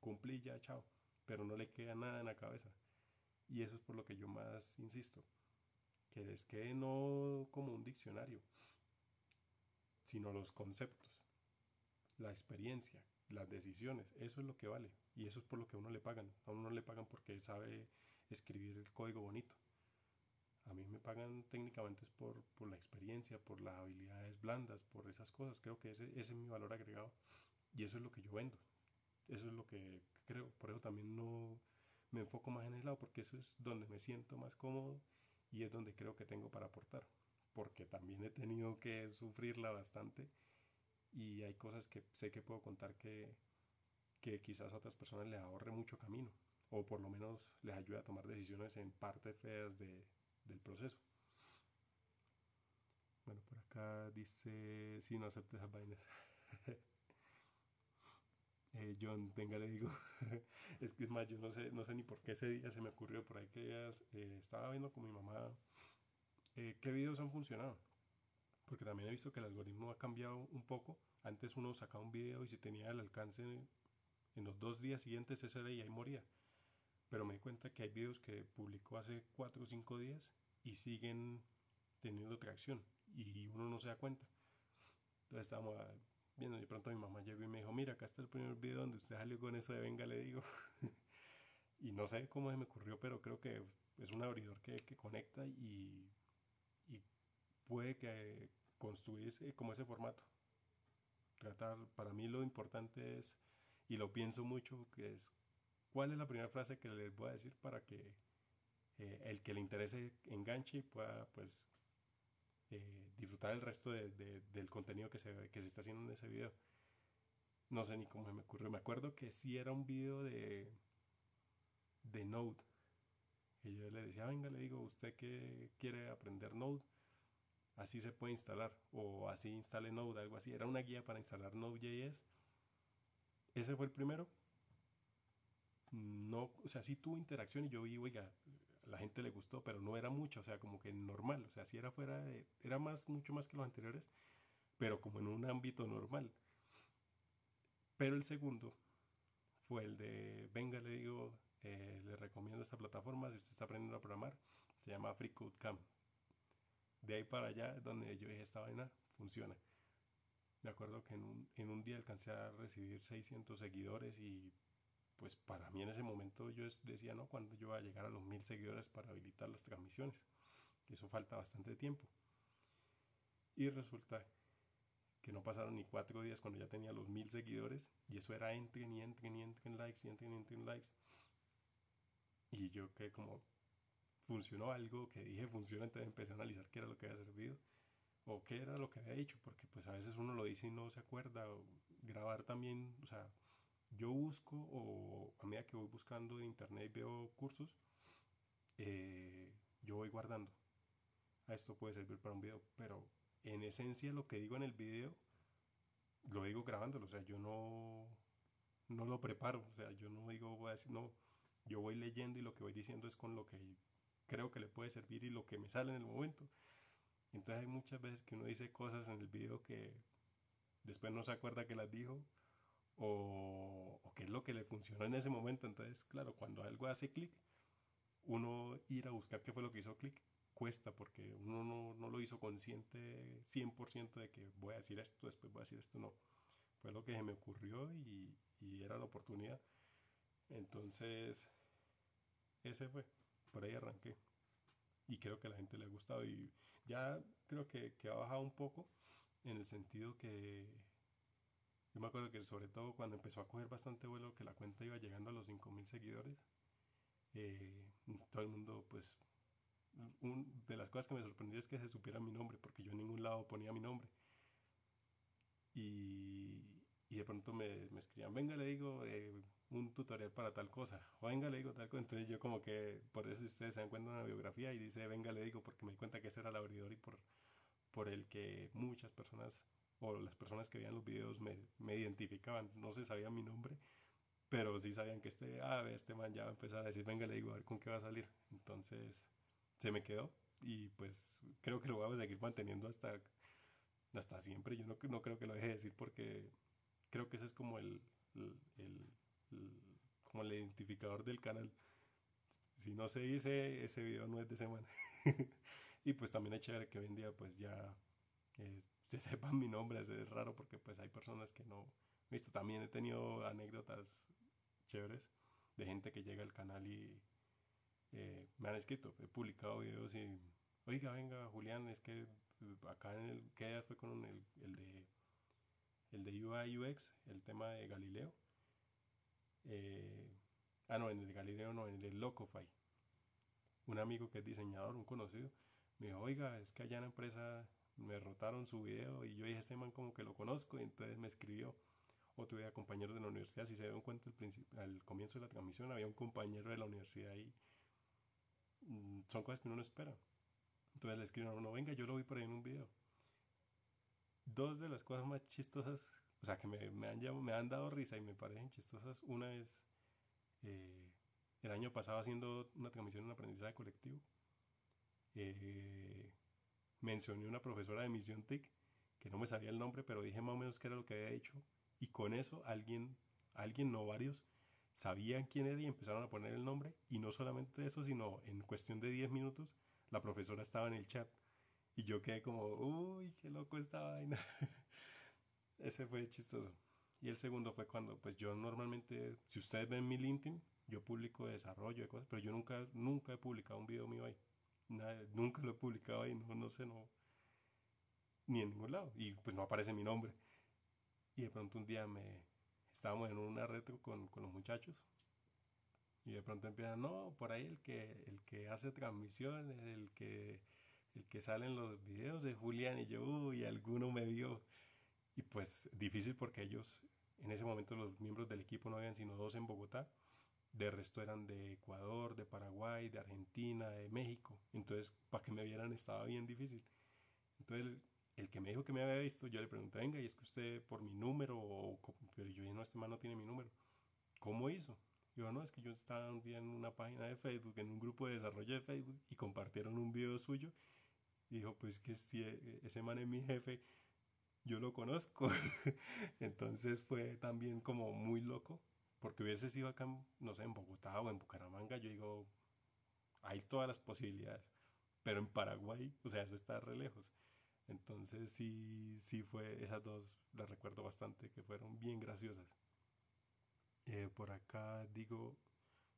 Speaker 1: cumplí ya, chao, pero no le queda nada en la cabeza. Y eso es por lo que yo más insisto, que les quede no como un diccionario, sino los conceptos, la experiencia, las decisiones, eso es lo que vale. Y eso es por lo que a uno le pagan. A uno no le pagan porque sabe escribir el código bonito. A mí me pagan técnicamente es por, la experiencia, por las habilidades blandas, por esas cosas. Creo que ese, ese, es mi valor agregado y eso es lo que yo vendo. Eso es lo que creo. Por eso también no me enfoco más en el lado porque eso es donde me siento más cómodo y es donde creo que tengo para aportar. Porque también he tenido que sufrirla bastante y hay cosas que sé que puedo contar que, que quizás a otras personas les ahorre mucho camino o por lo menos les ayude a tomar decisiones en parte feas de, del proceso. Bueno, por acá dice, si no aceptes esas vainas. <laughs> eh, John, venga, le digo, <laughs> es que es más, yo no sé, no sé ni por qué ese día se me ocurrió por ahí que eh, estaba viendo con mi mamá eh, qué videos han funcionado. Porque también he visto que el algoritmo ha cambiado un poco. Antes uno sacaba un video y si tenía el alcance en los dos días siguientes, ese era y ahí moría pero me di cuenta que hay videos que publicó hace 4 o 5 días y siguen teniendo tracción y uno no se da cuenta. Entonces estábamos viendo y de pronto mi mamá llegó y me dijo, mira, acá está el primer video donde usted salió con eso de venga, le digo. <laughs> y no sé cómo se me ocurrió, pero creo que es un abridor que, que conecta y, y, puede que construirse como ese formato. Tratar, para mí lo importante es, y lo pienso mucho, que es ¿Cuál es la primera frase que les voy a decir para que eh, el que le interese enganche y pueda pues eh, disfrutar el resto del contenido que se, que se está haciendo en ese video? No sé ni cómo se me ocurrió. Me acuerdo que sí era un video de, de Node. Y yo le decía, venga, le digo, usted que quiere aprender Node, así se puede instalar. O así instale Node, algo así. Era una guía para instalar Node.js. Ese fue el primero no, o sea, sí tuvo interacción y yo vi, oiga, la gente le gustó, pero no era mucho, o sea, como que normal, o sea, si era fuera de, era más, mucho más que los anteriores, pero como en un ámbito normal. Pero el segundo fue el de, venga, le digo, eh, le recomiendo esta plataforma, si usted está aprendiendo a programar, se llama FreeCodeCamp. De ahí para allá, donde yo dije, esta vaina funciona. Me acuerdo que en un, en un día alcancé a recibir 600 seguidores y pues para mí en ese momento yo decía, ¿no? Cuando yo voy a llegar a los mil seguidores para habilitar las transmisiones. Eso falta bastante tiempo. Y resulta que no pasaron ni cuatro días cuando ya tenía los mil seguidores y eso era entren y entren y entren likes y entren y entren likes. Y yo que como funcionó algo que dije funciona, entonces empecé a analizar qué era lo que había servido o qué era lo que había hecho, porque pues a veces uno lo dice y no se acuerda, o grabar también, o sea, yo busco o a medida que voy buscando en internet veo cursos, eh, yo voy guardando. A esto puede servir para un video, pero en esencia lo que digo en el video lo digo grabándolo, o sea, yo no, no lo preparo, o sea, yo no digo, voy a decir, no, yo voy leyendo y lo que voy diciendo es con lo que creo que le puede servir y lo que me sale en el momento. Entonces hay muchas veces que uno dice cosas en el video que después no se acuerda que las dijo o, qué es lo que le funcionó en ese momento. Entonces, claro, cuando algo hace clic, uno ir a buscar qué fue lo que hizo clic cuesta porque uno no, no lo hizo consciente 100% de que voy a decir esto, después voy a decir esto, no. Fue lo que se me ocurrió y, y era la oportunidad. Entonces, ese fue, por ahí arranqué. Y creo que a la gente le ha gustado y ya creo que, ha bajado un poco en el sentido que yo me acuerdo que sobre todo cuando empezó a coger bastante vuelo, que la cuenta iba llegando a los 5.000 seguidores, eh, todo el mundo pues un, de las cosas que me sorprendió es que se supiera mi nombre, porque yo en ningún lado ponía mi nombre. Y de pronto me, me, escribían, venga, le digo eh, un tutorial para tal cosa, o venga, le digo tal cosa. Entonces yo como que, por eso ustedes se dan cuenta de una biografía y dice, venga, le digo, porque me di cuenta que ese era el abridor y por, por el que muchas personas, o las personas que veían los videos me, me identificaban, no se sabía mi nombre, pero sí sabían que este, ah, este man ya va a empezar a decir, venga, le digo, a ver con qué va a salir. Entonces se me quedó y pues creo que lo voy a seguir manteniendo hasta, hasta siempre. Yo no, no creo que lo deje de decir porque creo que ese es como el, el, como el identificador del canal. Si no se dice, ese video no es de semana. <laughs> y pues también es chévere que hoy en día pues ya eh, se <laughs> sepan mi nombre. Es, raro porque pues hay personas que no... Visto, también he tenido anécdotas chéveres de gente que llega al canal y eh, me han escrito, he publicado videos y, oiga, venga, Julián, es que eh, acá en el, que fue con el, el, de el de UI UX, el tema de Galileo. Eh, ah, no, en el de Galileo no, en el Locofy. Un amigo que es diseñador, un conocido, me dijo, oiga, es que allá en la empresa me rotaron su video y yo dije, este man como que lo conozco y entonces me escribió o tuve compañeros de la universidad, si se dieron cuenta al, al comienzo de la transmisión había un compañero de la universidad ahí Mm, son cosas que uno no espera. Entonces le escriben a uno, venga, yo lo vi por ahí en un video. Dos de las cosas más chistosas, o sea, que me, me han, me han dado risa y me parecen chistosas, una es eh, el año pasado haciendo una transmisión en aprendizaje colectivo. Eh, mencioné una profesora de misión TIC que no me sabía el nombre, pero dije más o menos qué era lo que había hecho. Y con eso alguien, alguien, no varios, sabían quién era y empezaron a poner el nombre. Y no solamente eso, sino en cuestión de 10 minutos, la profesora estaba en el chat. Y yo quedé como, uy, qué loco esta vaina. <laughs> Ese fue chistoso. Y el segundo fue cuando, pues yo normalmente, si ustedes ven mi LinkedIn, yo publico desarrollo de cosas, pero yo nunca, nunca he publicado un video mío ahí. nunca lo he publicado ahí, no, no sé, no. Ni en ningún lado. Y pues no aparece mi nombre. Y de pronto un día me, estábamos en una retro con, con, los muchachos y de pronto empiezan, no, por ahí el que, el que hace transmisiones, el que, el que sale en los videos de Julián y yo, uy, alguno me vio. Y pues difícil porque ellos, en ese momento los miembros del equipo no habían sino dos en Bogotá, de resto eran de Ecuador, de Paraguay, de Argentina, de México. Entonces, para que me vieran estaba bien difícil. Entonces, el que me dijo que me había visto, yo le pregunté, venga, y es que usted por mi número, o, pero yo dije, no, este man no tiene mi número. ¿Cómo hizo? Yo, no, es que yo estaba un día en una página de Facebook, en un grupo de desarrollo de Facebook, y compartieron un video suyo. Dijo, pues que si e, ese man es mi jefe, yo lo conozco. <laughs> Entonces fue también como muy loco, porque hubiese sido acá, no sé, en Bogotá o en Bucaramanga, yo digo, hay todas las posibilidades. Pero en Paraguay, o sea, eso está re lejos. Entonces sí, sí fue, esas dos las recuerdo bastante, que fueron bien graciosas. Eh, por acá digo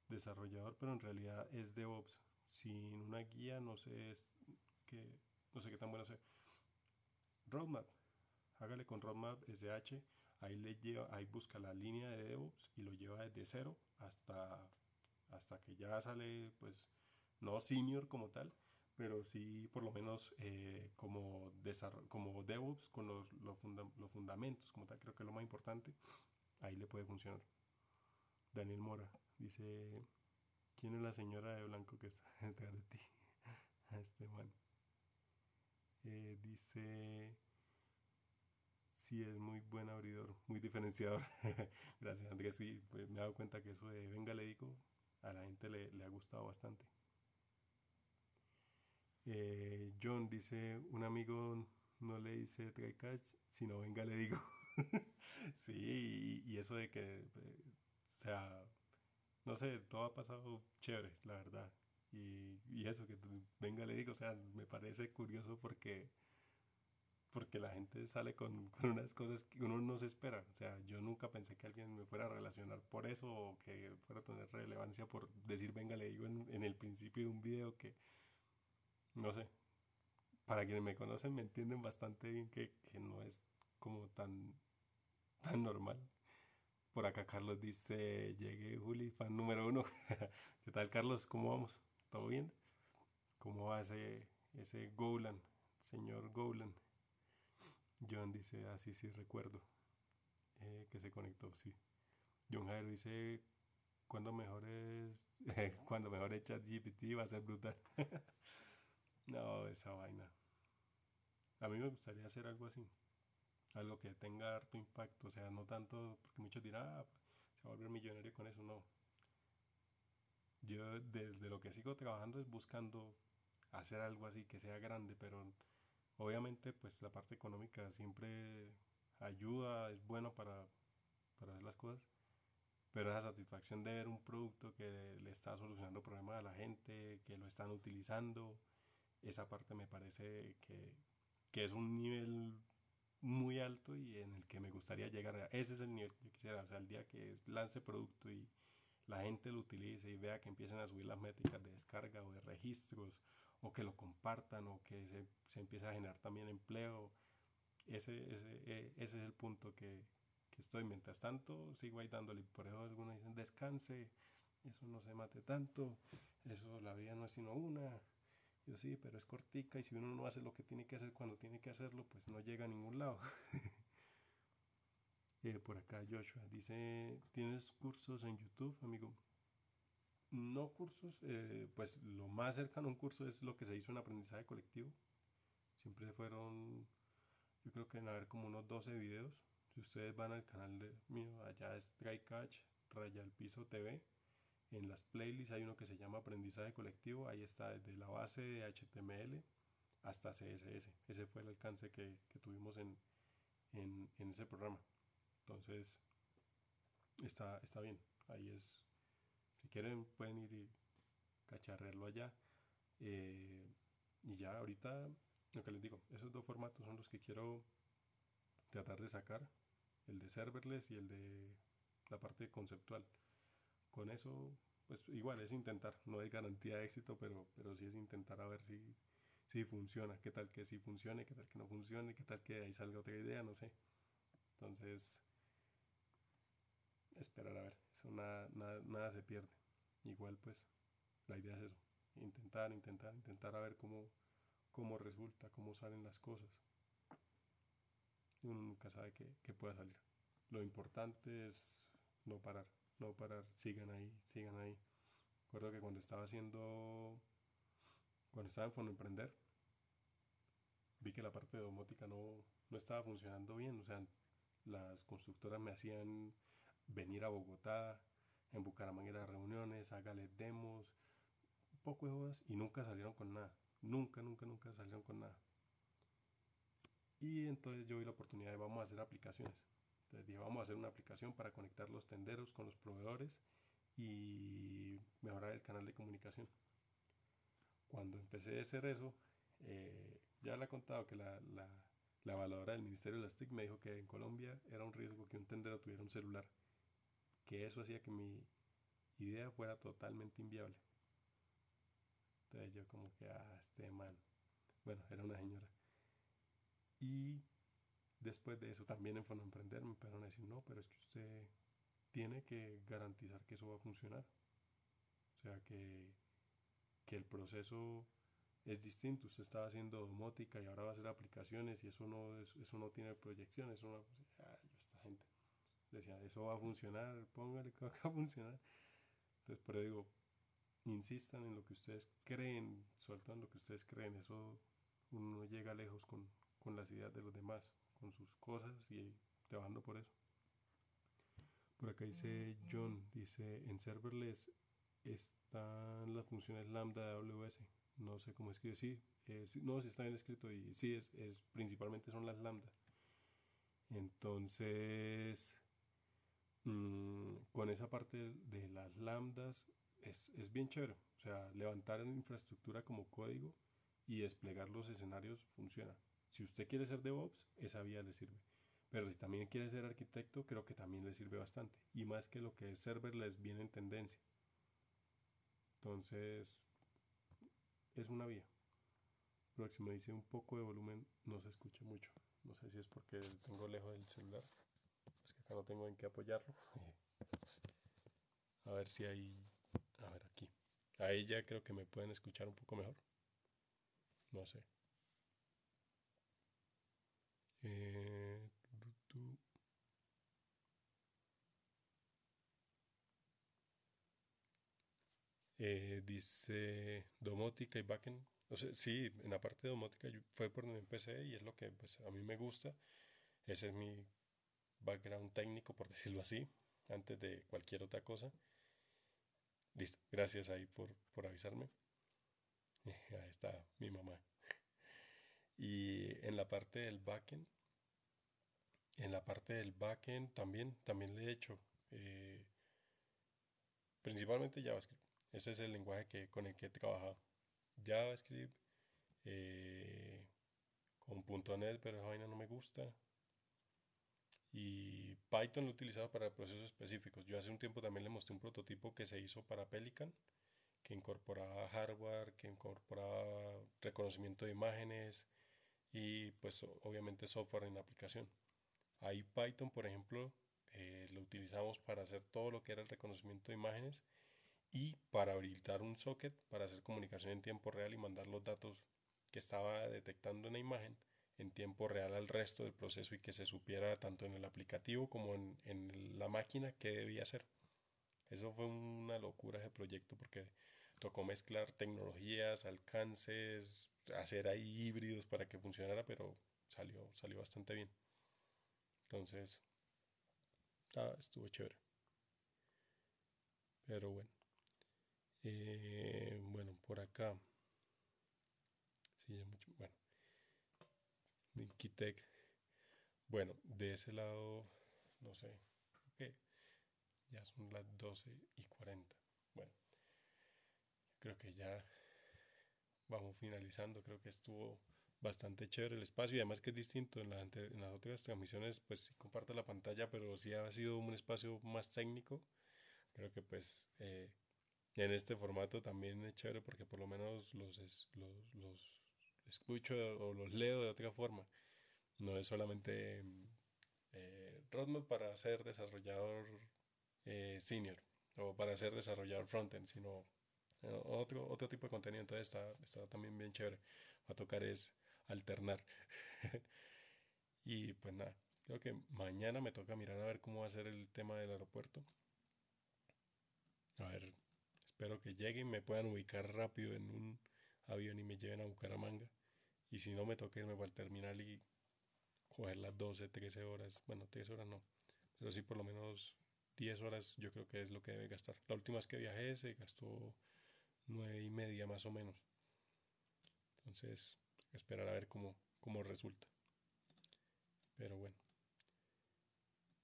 Speaker 1: desarrollador, pero en realidad es DevOps. Sin una guía no sé no sé qué tan bueno sea. Roadmap, hágale con Roadmap SH, ahí le lleva, ahí busca la línea de DevOps y lo lleva desde cero hasta, hasta que ya sale, pues, no senior como tal, pero sí por lo menos eh, como, como DevOps con los, los, fundamentos, como tal, creo que es lo más importante, ahí le puede funcionar. Daniel Mora dice, ¿quién es la señora de blanco que está <laughs> detrás de ti? <laughs> este man. Eh, dice, sí, es muy buen abridor, muy diferenciador. <laughs> Gracias Andrés, sí, pues me he dado cuenta que eso de venga le digo, a la gente le, ha gustado bastante. Eh, John dice, un amigo no le dice try catch, sino venga le digo. <laughs> sí, y, eso de que, eh, o sea, no sé, todo ha pasado chévere, la verdad. Y, eso, que venga, le digo, o sea, me parece curioso porque porque la gente sale con, con, unas cosas que uno no se espera. O sea, yo nunca pensé que alguien me fuera a relacionar por eso o que fuera a tener relevancia por decir, venga, le digo en, en el principio de un video que, no sé, para quienes me conocen me entienden bastante bien que, que no es como tan, tan normal. Por acá Carlos dice, llegué Juli, fan número uno. <laughs> ¿Qué tal Carlos? ¿Cómo vamos? ¿Cómo va ese, ese Golan, señor Golan? John dice, así ah, sí, recuerdo eh, que se conectó, sí. John Jairo dice, cuando mejor es, <laughs> cuando mejor es GPT va a ser brutal. <laughs> no, esa vaina. A mí me gustaría hacer algo así. Algo que tenga harto impacto. O sea, no tanto, porque muchos dirán, ah, se va a volver millonario con eso. No. Yo desde lo que sigo trabajando es buscando hacer algo así que sea grande, pero Obviamente, pues la parte económica siempre ayuda, es bueno para, para hacer las cosas, pero esa satisfacción de ver un producto que le está solucionando problemas a la gente, que lo están utilizando, esa parte me parece que, que es un nivel muy alto y en el que me gustaría llegar. A, ese es el nivel que yo quisiera, o sea, el día que lance producto y la gente lo utilice y vea que empiecen a subir las métricas de descarga o de registros o que lo compartan o que se, se empiece a generar también empleo. Ese, ese, e, ese es el punto que, que, estoy. Mientras tanto, sigo ahí dándole. Por eso algunos dicen, descanse, eso no se mate tanto, eso la vida no es sino una. Yo sí, pero es cortica y si uno no hace lo que tiene que hacer cuando tiene que hacerlo, pues no llega a ningún lado. <laughs> eh, por acá Joshua dice, ¿tienes cursos en YouTube, amigo? no cursos, eh, pues lo más cercano a un curso es lo que se hizo en aprendizaje colectivo. Siempre fueron, yo creo que en haber como unos 12 videos. Si ustedes van al canal mío, allá es Catch, Raya el Piso TV. En las playlists hay uno que se llama aprendizaje colectivo. Ahí está desde la base de HTML hasta CSS. Ese fue el alcance que, tuvimos en, en, ese programa. Entonces, está, está bien. Ahí es si quieren pueden ir y cacharrearlo allá. Eh, y ya ahorita, lo que les digo, esos dos formatos son los que quiero tratar de sacar. El de serverless y el de la parte conceptual. Con eso, pues igual es intentar. No hay garantía de éxito, pero, pero sí es intentar a ver si, si funciona. Qué tal que sí funcione, qué tal que no funcione, qué tal que ahí salga otra idea, no sé. Entonces, esperar a ver, eso nada, nada, se pierde. Igual pues la idea es eso, intentar, intentar, intentar a ver cómo, cómo resulta, cómo salen las cosas. Uno nunca sabe qué, pueda salir. Lo importante es no parar, no parar, sigan ahí, sigan ahí. Recuerdo que cuando estaba haciendo, cuando estaba en Fondo Emprender, vi que la parte de domótica no, no estaba funcionando bien. O sea, las constructoras me hacían venir a Bogotá, en Bucaramanga era reuniones, hágale demos, un poco de cosas y nunca salieron con nada. Nunca, nunca, nunca salieron con nada. Y entonces yo vi la oportunidad de vamos a hacer aplicaciones. Entonces dije, vamos a hacer una aplicación para conectar los tenderos con los proveedores y mejorar el canal de comunicación. Cuando empecé a hacer eso, eh, ya le he contado que la, la, la evaluadora del Ministerio de las TIC me dijo que en Colombia era un riesgo que un tendero tuviera un celular que eso hacía que mi idea fuera totalmente inviable. Entonces yo como que, ah, este man, bueno, era una señora. Y después de eso también en Fondo Emprender me empezaron a decir, no, pero es que usted tiene que garantizar que eso va a funcionar. O sea, que, que el proceso es distinto. Usted estaba haciendo domótica y ahora va a hacer aplicaciones y eso no, eso no tiene proyecciones. Eso no, decía, eso va a funcionar, póngale que <laughs> va a funcionar. Entonces, pero digo, insistan en lo que ustedes creen, sueltan lo que ustedes creen, eso uno llega lejos con, con las ideas de los demás, con sus cosas y trabajando por eso. Por acá dice John, dice, en serverless están las funciones lambda de AWS. No sé cómo escribe, sí, no, si está bien escrito y sí, es, es, principalmente son las lambda. Entonces, Mm, con esa parte de las lambdas es, es bien chévere. O sea, levantar en infraestructura como código y desplegar los escenarios funciona. Si usted quiere ser DevOps, esa vía le sirve. Pero si también quiere ser arquitecto, creo que también le sirve bastante. Y más que lo que es serverless viene en tendencia. Entonces, es una vía. Próximo dice un poco de volumen, no se escucha mucho. No sé si es porque tengo lejos del celular. Acá no tengo en qué apoyarlo. <laughs> A ver si hay. A ver aquí. Ahí ya creo que me pueden escuchar un poco mejor. No sé. Eh, eh, dice domótica y backend. O sea, sí, en la parte de domótica fue por donde empecé y es lo que pues, a mí me gusta. Ese es mi background técnico, por decirlo así, antes de cualquier otra cosa. Listo, gracias ahí por, por avisarme. <laughs> Ahí está mi mamá. Y en la parte del backend, en la parte del backend también, también le he hecho eh, principalmente JavaScript. Ese es el lenguaje que, con el que he trabajado. JavaScript, eh, con .NET, pero esa vaina no me gusta. Y Python lo he utilizado para procesos específicos. Yo hace un tiempo también le mostré un prototipo que se hizo para Pelican, que incorporaba hardware, que incorporaba reconocimiento de imágenes y pues obviamente software en aplicación. Ahí Python, por ejemplo, eh, lo utilizamos para hacer todo lo que era el reconocimiento de imágenes y para habilitar un socket para hacer comunicación en tiempo real y mandar los datos que estaba detectando en la imagen en tiempo real al resto del proceso y que se supiera tanto en el aplicativo como en, la máquina qué debía hacer. Eso fue una locura ese proyecto porque tocó mezclar tecnologías, alcances, hacer ahí híbridos para que funcionara, pero salió, salió bastante bien. Entonces, ah, estuvo chévere. Pero bueno. Eh, bueno, por acá. Sí, mucho, Tech. Bueno, de ese lado, no sé. Ya son las 12 y 40. Bueno, creo que ya vamos finalizando. Creo que estuvo bastante chévere el espacio y además que es distinto en, en las otras transmisiones pues sí comparto la pantalla pero sí ha sido un espacio más técnico creo que pues eh, en este formato también es chévere porque por lo menos los, los escucho o los leo de otra forma no es solamente eh, roadmap para ser desarrollador eh, senior o para ser desarrollador frontend, sino eh, otro, otro tipo de contenido. Entonces está, está también bien chévere. Va a tocar es alternar. <laughs> y pues nada, creo que mañana me toca mirar a ver cómo va a ser el tema del aeropuerto. A ver, espero que lleguen me puedan ubicar rápido en un avión y me lleven a Bucaramanga. Y si no, me toca irme para el terminal y coger las 12, 13 horas. Bueno, 13 horas no, pero sí por lo menos 10 horas yo creo que es lo que debe gastar. La última vez que viajé se gastó 9 y media más o menos. Entonces, esperar a ver cómo, cómo resulta. Pero bueno.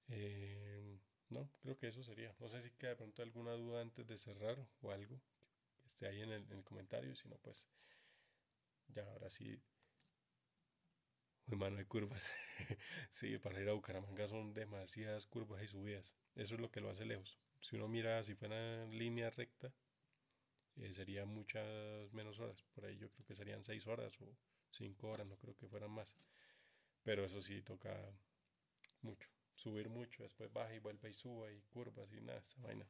Speaker 1: Eh, no, creo que eso sería. No sé si queda de pronto alguna duda antes de cerrar o algo que esté ahí en el, en el comentario. Si no, pues ya ahora sí Hermano, hay curvas. <laughs> sí, para ir a Bucaramanga son demasiadas curvas y subidas. Eso es lo que lo hace lejos. Si uno mira si fuera línea recta, eh, sería muchas menos horas. Por ahí yo creo que serían seis horas o cinco horas, no creo que fueran más. Pero eso sí toca mucho. Subir mucho, después baja y vuelve y suba y curvas y nada, esa vaina.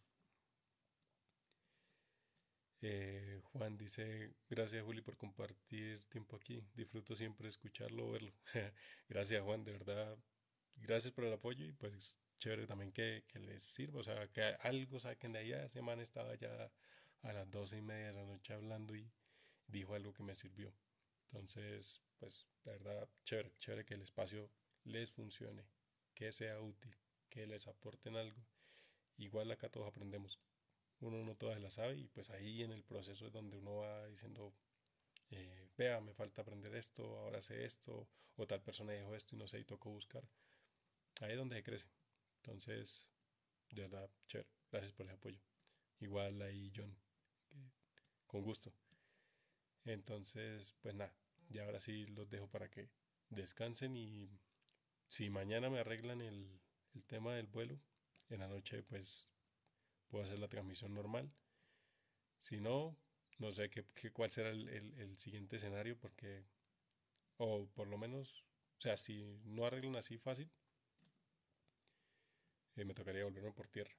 Speaker 1: Eh, Juan dice, gracias Juli por compartir tiempo aquí. Disfruto siempre escucharlo verlo. <laughs> gracias Juan, de verdad. Gracias por el apoyo y pues chévere también que, les sirva. O sea, que algo saquen de allá. Semana estaba ya a las doce y media de la noche hablando y dijo algo que me sirvió. Entonces, pues de verdad, chévere, chévere que el espacio les funcione, que sea útil, que les aporten algo. Igual acá todos aprendemos uno no todas las sabe y pues ahí en el proceso es donde uno va diciendo, eh, vea, me falta aprender esto, ahora sé esto, o tal persona dijo esto y no sé, y tocó buscar. Ahí es donde se crece. Entonces, de verdad, chévere. Gracias por el apoyo. igual ahí John, con gusto. Entonces, pues nada, ya ahora sí los dejo para que descansen y si mañana me arreglan el, el tema del vuelo, en la noche pues puedo hacer la transmisión normal. Si no, no sé qué, cuál será el, el, siguiente escenario porque, o por lo menos, o sea, si no arreglan así fácil, eh, me tocaría volverme por tierra.